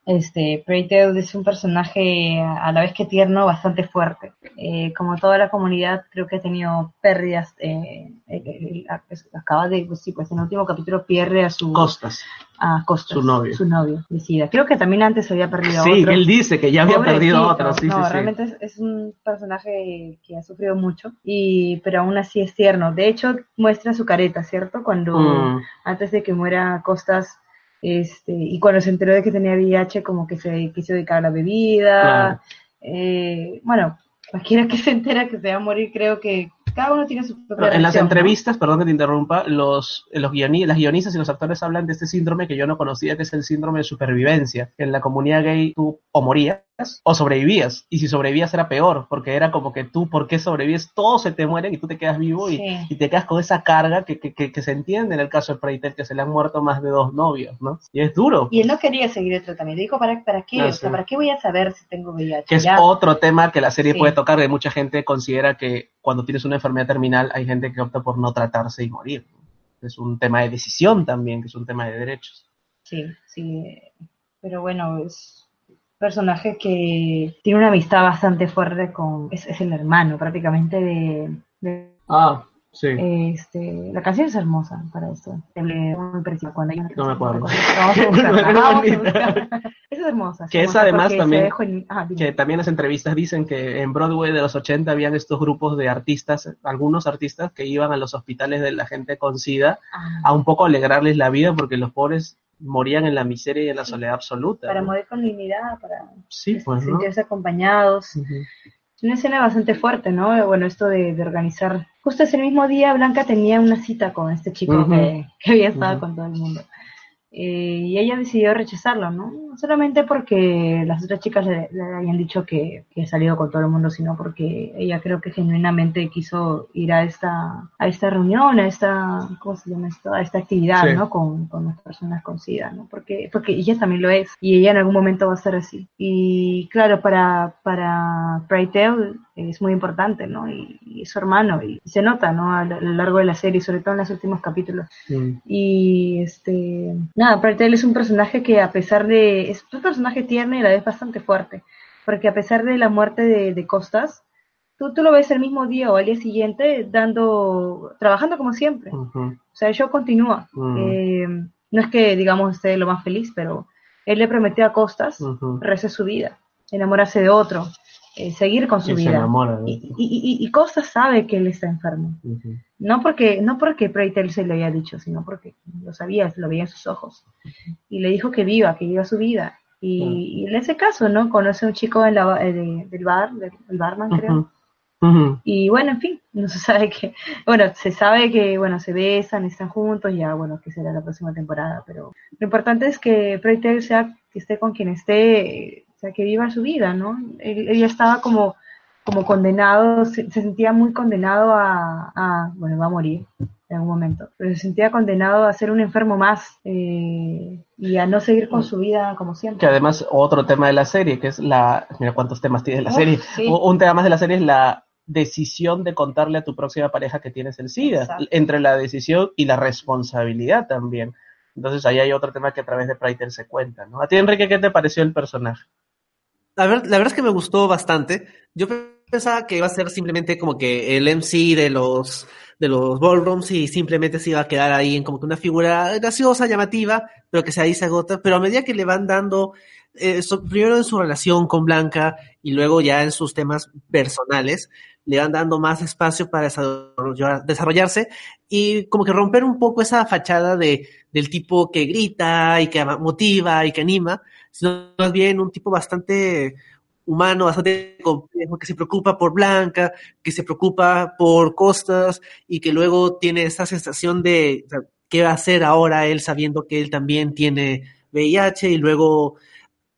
Este, Preytel es un personaje a la vez que tierno, bastante fuerte. Eh, como toda la comunidad, creo que ha tenido pérdidas. Eh, eh, acaba de, pues sí, pues en el último capítulo pierde a su. Costas. A Costas. Su novio. Su novio, decida. Creo que también antes había perdido a otro. Sí, él dice que ya había perdido a otro. Sí, no, realmente Es, un personaje que ha sufrido mucho, y, pero aún así es tierno. De hecho, muestra su careta, ¿cierto? Cuando mm. antes de que muera Costas este, y cuando se enteró de que tenía VIH, como que se quiso dedicar a la bebida. Eh, bueno, cualquiera que se entera que se va a morir, creo que cada uno tiene su propia En las entrevistas, perdón que te interrumpa, los, los las guionistas y los actores hablan de este síndrome que yo no conocía, que es el síndrome de supervivencia. En la comunidad gay tú o morías o sobrevivías. Y si sobrevivías era peor, porque era como que tú, ¿por qué sobrevives? Todos se te mueren y tú te quedas vivo y, y, te quedas con esa carga que, que, que, se entiende en el caso de Preitel, que se le han muerto más de dos novios, ¿no? Y es duro. Y él no quería seguir el tratamiento. Dijo, ¿para, para qué? o sea, ¿para qué voy a saber si tengo VIH? Que es otro tema que la serie puede tocar, que mucha gente considera que cuando tienes una enfermedad terminal hay gente que opta por no tratarse y morir. Es un tema de decisión también, que es un tema de derechos. Sí, sí. Pero bueno, es personaje que tiene una amistad bastante fuerte con. Es, el hermano prácticamente de. ah, sí. Este, la canción es hermosa para eso. Cuando hay una no me acuerdo. (laughs) es hermosa. Que es además también. Ah, que también las entrevistas dicen que en Broadway de los 80 habían estos grupos de artistas, algunos artistas que iban a los hospitales de la gente con SIDA ah. a un poco alegrarles la vida porque los pobres morían en la miseria y en la soledad absoluta. Para morir con dignidad, para sí, pues, sentirse acompañados. Es una escena bastante fuerte, ¿no? Bueno, esto de, organizar. Justo ese mismo día, Blanca tenía una cita con este chico que, había estado con todo el mundo. Eh, y ella decidió rechazarlo, ¿no? Solamente porque las otras chicas le, habían dicho que, que, salido con todo el mundo, sino porque ella creo que genuinamente quiso ir a esta, a esta reunión, a esta, ¿cómo se llama esto? A esta actividad, ¿no? Con, con, las personas con SIDA, ¿no? Porque, porque ella también lo es y ella en algún momento va a ser así. Y claro, para, para Pride es muy importante, ¿no? Y, es su hermano, y se nota, ¿no? A lo largo de la serie, sobre todo en los últimos capítulos. Y este, nada, Praetel es un personaje que a pesar de, es un personaje tierno y a la vez bastante fuerte, porque a pesar de la muerte de, Costas, tú, tú lo ves el mismo día o al día siguiente dando, trabajando como siempre. O sea, el show continúa. Eh, no es que, digamos, esté lo más feliz, pero él le prometió a Costas uh su vida, enamorarse de otro, eh, seguir con su vida. y, y, y, Costa sabe que él está enfermo. No porque no porque Preitel se lo había dicho, sino porque lo sabía, lo veía en sus ojos. Y le dijo que viva, que viva su vida. Y, en ese caso, ¿no? Conoce a un chico en la, eh, del bar, del barman, creo. Y bueno, en fin, no se sabe que, bueno, se sabe que, bueno, se besan, están juntos, ya, bueno, que será la próxima temporada, pero lo importante es que Preitel sea, que esté con quien esté, que viva su vida, ¿no? Él, estaba como, como condenado, se, sentía muy condenado a, bueno, va a morir en algún momento, pero se sentía condenado a ser un enfermo más eh, y a no seguir con su vida como siempre. Que además otro tema de la serie, que es la, mira cuántos temas tiene la serie, un tema más de la serie es la decisión de contarle a tu próxima pareja que tienes el SIDA, entre la decisión y la responsabilidad también. Entonces ahí hay otro tema que a través de Prater se cuenta, ¿no? A ti, Enrique, ¿qué te pareció el personaje? La, la verdad es que me gustó bastante. Yo pensaba que iba a ser simplemente como que el MC de los de los ballrooms y simplemente se iba a quedar ahí en como que una figura graciosa, llamativa, pero que se ahí se agota. Pero a medida que le van dando, eh, primero en su relación con Blanca y luego ya en sus temas personales, le van dando más espacio para desarrollarse y como que romper un poco esa fachada de, del tipo que grita y que motiva y que anima, sino más bien un tipo bastante humano, bastante complejo, que se preocupa por Blanca, que se preocupa por Costas y que luego tiene esa sensación de qué va a hacer ahora él sabiendo que él también tiene VIH y luego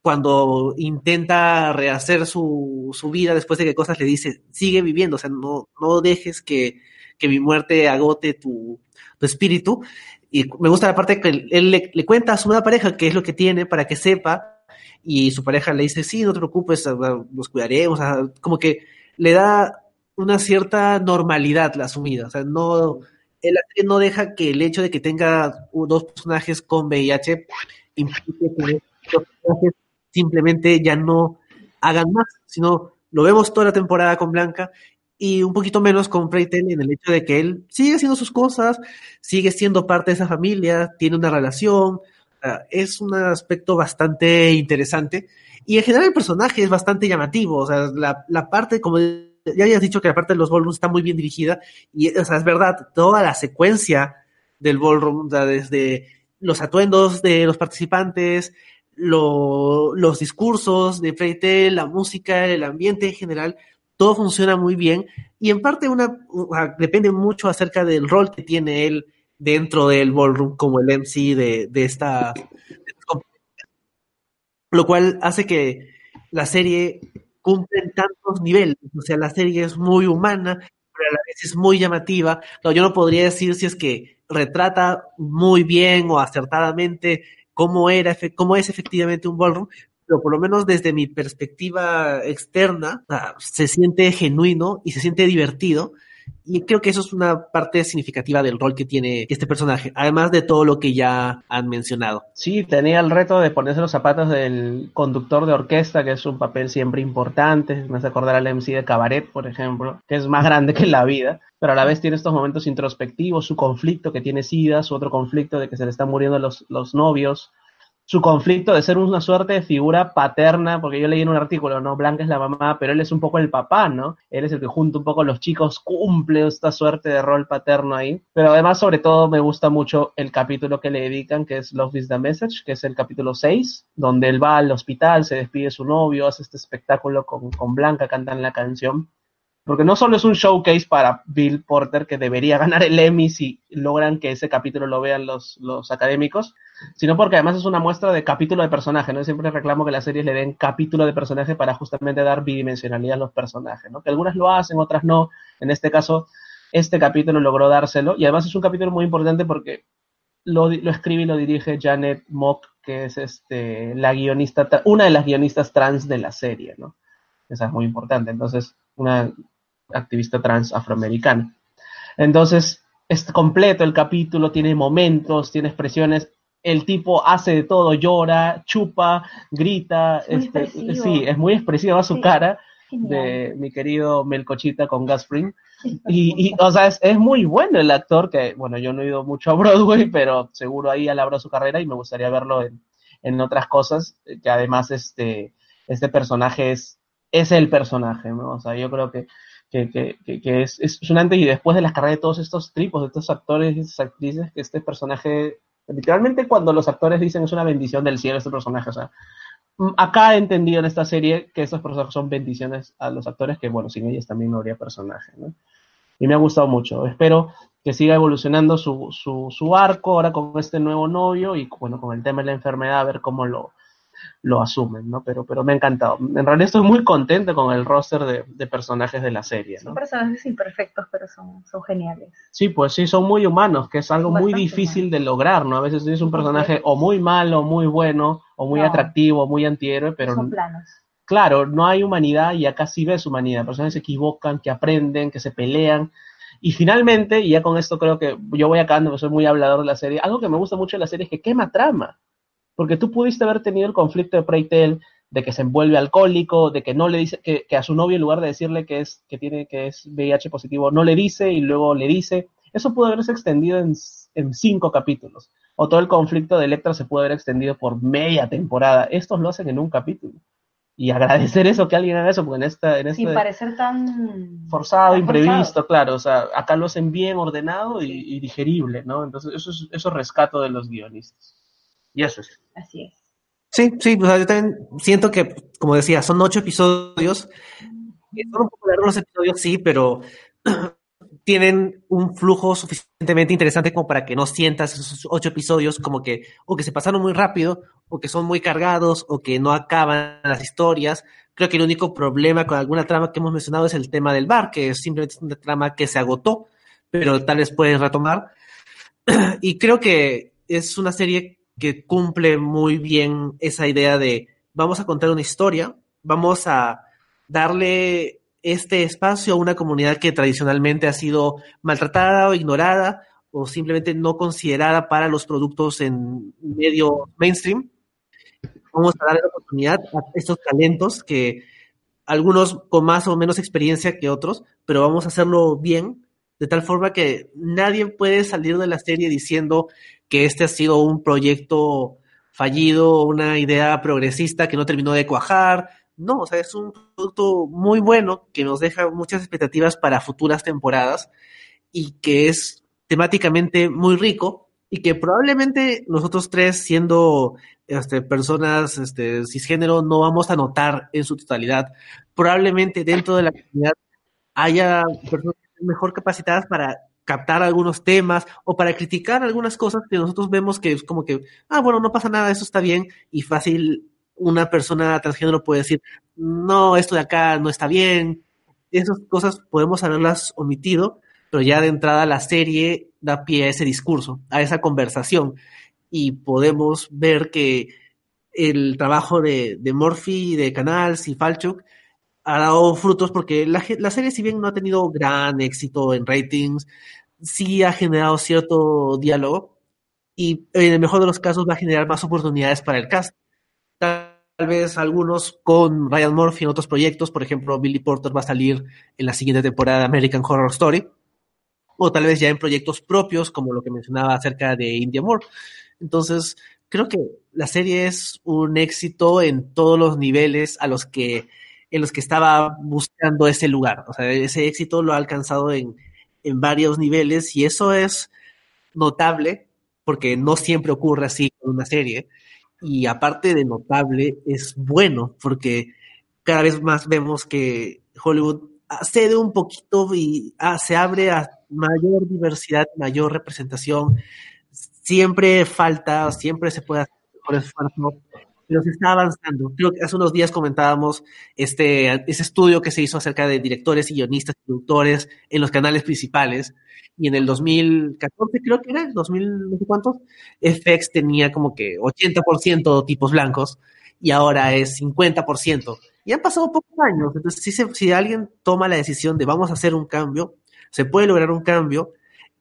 cuando intenta rehacer su, su, vida después de que cosas le dice, sigue viviendo, o sea, no, no dejes que, que mi muerte agote tu, tu, espíritu. Y me gusta la parte que él le, cuenta a su nueva pareja qué es lo que tiene para que sepa, y su pareja le dice, sí, no te preocupes, nos cuidaremos, como que le da una cierta normalidad la asumida, o sea, no, él no deja que el hecho de que tenga dos personajes con VIH implique que los personajes simplemente ya no hagan más, sino lo vemos toda la temporada con Blanca y un poquito menos con Preitel en el hecho de que él sigue haciendo sus cosas, sigue siendo parte de esa familia, tiene una relación, es un aspecto bastante interesante. Y en general el personaje es bastante llamativo, o sea, la, la parte, como ya habías dicho que la parte de los ballrooms está muy bien dirigida y, o sea, es verdad, toda la secuencia del ballroom, o sea, desde los atuendos de los participantes, lo, los discursos de Freite, la música, el ambiente en general, todo funciona muy bien y en parte una, depende mucho acerca del rol que tiene él dentro del ballroom como el MC de, de esta lo cual hace que la serie cumple en tantos niveles. O sea, la serie es muy humana, pero a la vez es muy llamativa. No, yo no podría decir si es que retrata muy bien o acertadamente cómo era, cómo es efectivamente un ballroom, pero por lo menos desde mi perspectiva externa, se siente genuino y se siente divertido. Y creo que eso es una parte significativa del rol que tiene este personaje, además de todo lo que ya han mencionado. Sí, tenía el reto de ponerse los zapatos del conductor de orquesta, que es un papel siempre importante. Me hace acordar al MC de Cabaret, por ejemplo, que es más grande que la vida, pero a la vez tiene estos momentos introspectivos, su conflicto que tiene SIDA, su otro conflicto de que se le están muriendo los, los novios, su conflicto de ser una suerte de figura paterna, porque yo leí en un artículo, ¿no? Blanca es la mamá, pero él es un poco el papá, ¿no? Él es el que junto un poco a los chicos cumple esta suerte de rol paterno ahí. Pero además, sobre todo, me gusta mucho el capítulo que le dedican, que es Love is the Message, que es el capítulo 6, donde él va al hospital, se despide de su novio, hace este espectáculo con, con Blanca, cantan la canción porque no solo es un showcase para Bill Porter que debería (laughs) ganar el Emmy si logran que ese capítulo lo vean los, los académicos, sino porque además es una muestra de capítulo de personaje, ¿no? siempre reclamo que las series le den capítulo de personaje para justamente dar bidimensionalidad a los personajes, ¿no? Que algunas lo hacen, otras no. En este caso, este capítulo logró dárselo y además es un capítulo muy importante porque lo, lo escribe y lo dirige Janet Mock, que es este, la guionista, una de las guionistas trans de la serie, ¿no? Esa es muy importante. Entonces, una activista trans afroamericana. Entonces, es completo el capítulo, tiene momentos, tiene expresiones. El tipo hace de todo, llora, chupa, grita. Este, sí, es muy expresiva su cara de mi querido Melcochita con Gaspring. Y, y, o sea, es, es, muy bueno el actor, que, bueno, yo no he ido mucho a Broadway, (laughs) pero seguro ahí alabra su carrera y me gustaría verlo en, en otras cosas, que además este, este personaje es, es el personaje, ¿no? O sea, yo creo que que, que, que es, es, un antes y después de las carreras de todos estos tripos, de estos actores y esas actrices, que este personaje, literalmente cuando los actores dicen es una bendición del cielo este personaje, o sea, mm, acá he entendido en esta serie que estos personajes son bendiciones a los actores, que bueno, sin ellos también no habría personaje, ¿no? Y me ha gustado mucho. Espero que siga evolucionando su, su, su arco ahora con este nuevo novio y bueno, con el tema de la enfermedad, a ver cómo lo, lo asumen, ¿no? Pero, pero me ha encantado. En realidad estoy muy contento con el roster de, de personajes de la serie, ¿no? Son personajes imperfectos, pero son, son geniales. Sí, pues sí, son muy humanos, que es algo muy difícil de lograr, ¿no? A veces tienes un personaje o muy malo, muy bueno, o muy no. atractivo, muy antihéroe, pero... Son planos. Claro, no hay humanidad y acá sí ves humanidad. Personas se equivocan, que aprenden, que se pelean. Y finalmente, y ya con esto creo que yo voy acabando, porque soy muy hablador de la serie, algo que me gusta mucho de la serie es que quema trama. Porque tú pudiste haber tenido el conflicto de Preytel de que se envuelve alcohólico, de que no le dice, que, que, a su novio en lugar de decirle que es, que tiene, que es VIH positivo, no le dice y luego le dice. Eso pudo haberse extendido en, en cinco capítulos. O todo el conflicto de Electra se pudo haber extendido por media temporada. Estos lo hacen en un capítulo. Y agradecer eso, que alguien haga eso, porque en esta... En este Sin parecer tan... Forzado, tan imprevisto, forzado. claro. O sea, acá lo hacen bien ordenado y, y digerible, ¿no? Entonces, eso es, eso es rescato de los guionistas. Y eso es. Así es. Sí, sí, o sea, yo también siento que, como decía, son ocho episodios. Son un poco largos los episodios, sí, pero (clears throat) tienen un flujo suficientemente interesante como para que no sientas esos ocho episodios como que o que se pasaron muy rápido, o que son muy cargados, o que no acaban las historias. Creo que el único problema con alguna trama que hemos mencionado es el tema del bar, que es simplemente una trama que se agotó, pero tal vez pueden retomar. (clears throat) Y creo que es una serie que cumple muy bien esa idea de vamos a contar una historia, vamos a darle este espacio a una comunidad que tradicionalmente ha sido maltratada o ignorada o simplemente no considerada para los productos en medio mainstream. Vamos a darle la oportunidad a estos talentos que algunos con más o menos experiencia que otros, pero vamos a hacerlo bien, de tal forma que nadie puede salir de la serie diciendo que este ha sido un proyecto fallido, una idea progresista que no terminó de cuajar. No, o sea, es un producto muy bueno que nos deja muchas expectativas para futuras temporadas y que es temáticamente muy rico y que probablemente nosotros tres, siendo este, personas este, cisgénero, no vamos a notar en su totalidad. Probablemente dentro de la comunidad haya personas mejor capacitadas para captar algunos temas o para criticar algunas cosas que nosotros vemos que es como que, ah, bueno, no pasa nada, eso está bien y fácil una persona transgénero puede decir, no, esto de acá no está bien. Esas cosas podemos haberlas omitido, pero ya de entrada la serie da pie a ese discurso, a esa conversación. Y podemos ver que el trabajo de, de Murphy, de Canals y Falchuk ha dado frutos porque la, la serie, si bien no ha tenido gran éxito en ratings, sí ha generado cierto diálogo y en el mejor de los casos va a generar más oportunidades para el cast. Tal vez algunos con Ryan Murphy en otros proyectos, por ejemplo, Billy Porter va a salir en la siguiente temporada de American Horror Story, o tal vez ya en proyectos propios, como lo que mencionaba acerca de India Moore. Entonces, creo que la serie es un éxito en todos los niveles a los que en los que estaba buscando ese lugar. O sea, ese éxito lo ha alcanzado en, en varios niveles y eso es notable porque no siempre ocurre así con una serie. Y aparte de notable, es bueno porque cada vez más vemos que Hollywood cede un poquito y ah, se abre a mayor diversidad, mayor representación. Siempre falta, siempre se puede hacer mejor esfuerzo pero se está avanzando. Creo que hace unos días comentábamos este, ese estudio que se hizo acerca de directores y guionistas y productores en los canales principales. Y en el 2014, creo que era, el 2000, no sé cuántos, FX tenía como que 80% tipos blancos y ahora es 50%. Y han pasado pocos años. Entonces, si, si alguien toma la decisión de vamos a hacer un cambio, se puede lograr un cambio.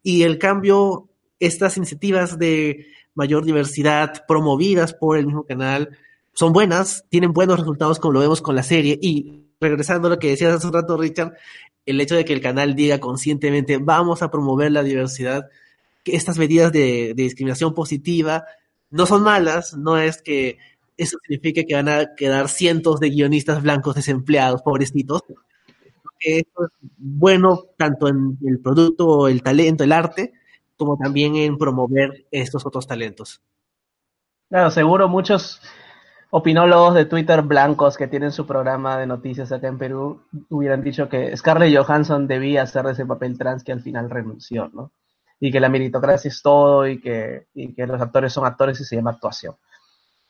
Y el cambio, estas iniciativas de mayor diversidad promovidas por el mismo canal son buenas, tienen buenos resultados como lo vemos con la serie y regresando a lo que decías hace un rato Richard, el hecho de que el canal diga conscientemente vamos a promover la diversidad, que estas medidas de, discriminación positiva no son malas, no es que eso signifique que van a quedar cientos de guionistas blancos desempleados, pobrecitos. Es bueno tanto en el producto, el talento, el arte, como también en promover estos otros talentos. Claro, seguro muchos opinólogos de Twitter blancos que tienen su programa de noticias acá en Perú hubieran dicho que Scarlett Johansson debía hacer ese papel trans que al final renunció, ¿no? Y que la meritocracia es todo y que, y que los actores son actores y se llama actuación.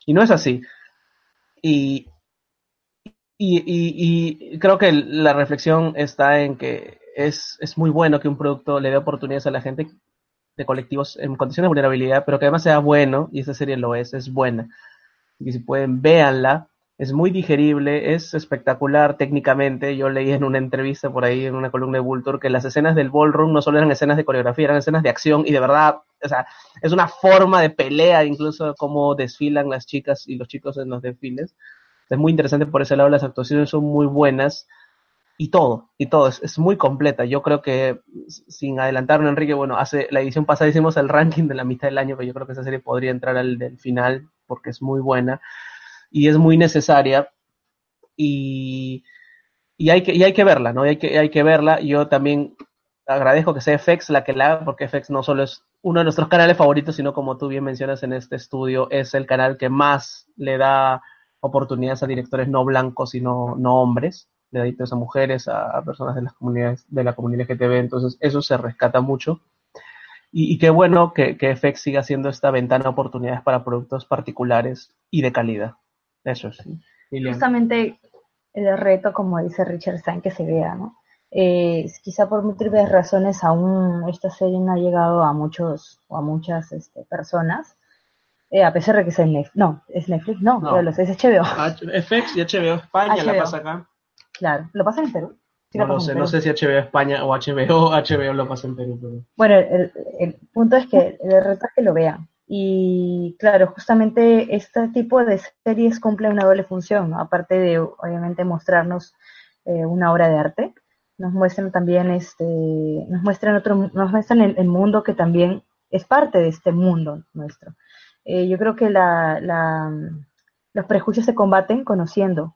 Y no es así. Y, y, y, creo que la reflexión está en que es, es muy bueno que un producto le dé oportunidades a la gente de colectivos en condiciones de vulnerabilidad, pero que además sea bueno, y esta serie lo es, es buena. Y si pueden, véanla. Es muy digerible, es espectacular técnicamente. Yo leí en una entrevista por ahí, en una columna de Vulture, que las escenas del ballroom no solo eran escenas de coreografía, eran escenas de acción y de verdad, o sea, es una forma de pelea, incluso cómo desfilan las chicas y los chicos en los desfiles. Es muy interesante por ese lado, las actuaciones son muy buenas y todo, y todo, es, muy completa. Yo creo que, sin adelantarme, Enrique, bueno, hace la edición pasada hicimos el ranking de la mitad del año, pero yo creo que esa serie podría entrar al del final, porque es muy buena y es muy necesaria. Y, y, hay, que, y hay que verla, ¿no? hay que, hay que verla. Yo también agradezco que sea FX la que la haga, porque FX no solo es uno de nuestros canales favoritos, sino como tú bien mencionas en este estudio, es el canal que más le da oportunidades a directores no blancos y no hombres de adictos a mujeres, a, personas de las comunidades, de la comunidad LGTB, entonces eso se rescata mucho. Y, qué bueno que, que FX siga siendo esta ventana de oportunidades para productos particulares y de calidad. Eso sí. Justamente el reto, como dice Richard Stein, que se vea, ¿no? Eh, quizá por múltiples razones aún esta serie no ha llegado a muchos o a muchas este, personas. Eh, a pesar de que es Netflix, no, es Netflix, no, no. Pero es HBO. FX y HBO España la pasa acá. Claro, ¿lo pasa en Perú? no sé, no sé si HBO España o HBO, HBO (laughs) lo pasa en Perú. Bueno, el, punto es que el reto es que lo vean. Y claro, justamente este tipo de series cumple una doble función, ¿no? aparte de obviamente mostrarnos eh, una obra de arte, nos muestran también este, nos muestran otro, nos muestran el, mundo que también es parte de este mundo nuestro. Eh, yo creo que la, la, los prejuicios se combaten conociendo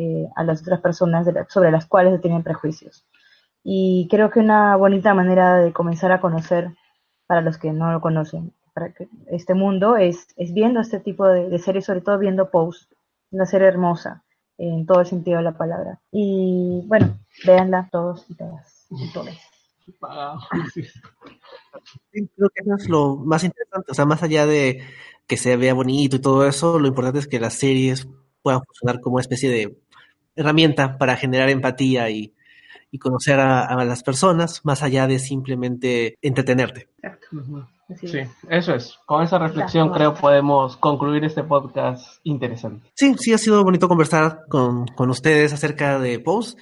eh, a las otras personas sobre las cuales se tienen prejuicios. Y creo que una bonita manera de comenzar a conocer, para los que no lo conocen, para que este mundo es, es viendo este tipo de, series, sobre todo viendo Pose, una serie hermosa en todo el sentido de la palabra. Y bueno, véanla todos y todas. Y todos. (laughs) creo que eso es lo más interesante, o sea, más allá de que se vea bonito y todo eso, lo importante es que las series puedan funcionar como una especie de herramienta para generar empatía y, y conocer a, a, las personas más allá de simplemente entretenerte. Sí, eso es. Con esa reflexión creo podemos concluir este podcast interesante. Sí, sí, ha sido bonito conversar con, con ustedes acerca de Pose.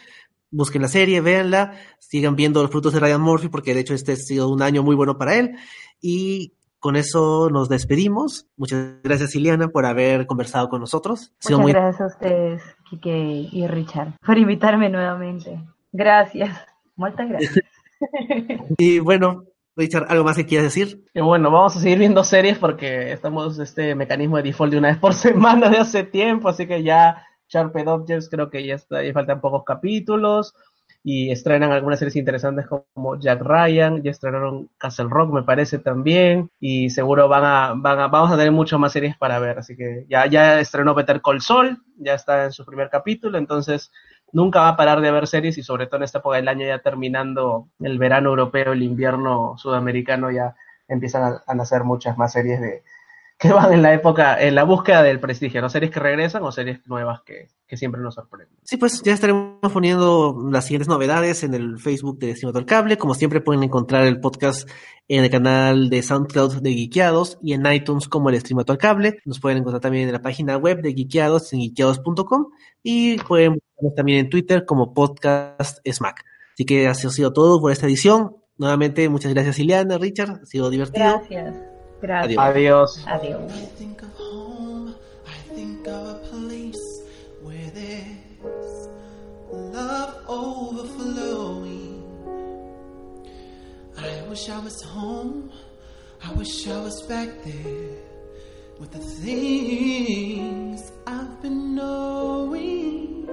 Busquen la serie, véanla, sigan viendo los frutos de Ryan Murphy porque de hecho este ha sido un año muy bueno para él. Y con eso nos despedimos. Muchas gracias, Iliana, por haber conversado con nosotros. Muchas muy... gracias a ustedes, Kike y Richard, por invitarme nuevamente. Gracias. Muchas gracias. (laughs) y bueno, Richard, ¿algo más que quieras decir? Y bueno, vamos a seguir viendo series porque estamos este mecanismo de default de una vez por (laughs) semana de hace tiempo, así que ya Sharped Objects creo que ya está, ya faltan pocos capítulos y estrenan algunas series interesantes como Jack Ryan, ya estrenaron Castle Rock me parece también y seguro van a, van a vamos a tener muchas más series para ver, así que ya, ya estrenó Peter Call Sol, ya está en su primer capítulo, entonces nunca va a parar de ver series y sobre todo en esta época del año ya terminando el verano europeo, el invierno sudamericano ya empiezan a, a nacer muchas más series de, (laughs) que van en la época, en la búsqueda del prestigio, ¿no? Series que regresan o series nuevas que, que siempre nos sorprenden. Sí, pues ya estaremos poniendo las siguientes novedades en el Facebook de Destino al Cable. Como siempre pueden encontrar el podcast en el canal de SoundCloud de Geekeados y en iTunes como el Stream al Cable. Nos pueden encontrar también en la página web de Geekeados en geekeados.com y pueden buscarnos también en Twitter como podcast SMAC. Así que así ha sido todo por esta edición. Nuevamente, muchas gracias Ileana, Richard, ha sido divertido. Gracias. Gracias. Adiós. Adiós. I think of a place where there's love overflowing. I wish I was home. I wish I was back there with the things I've been knowing.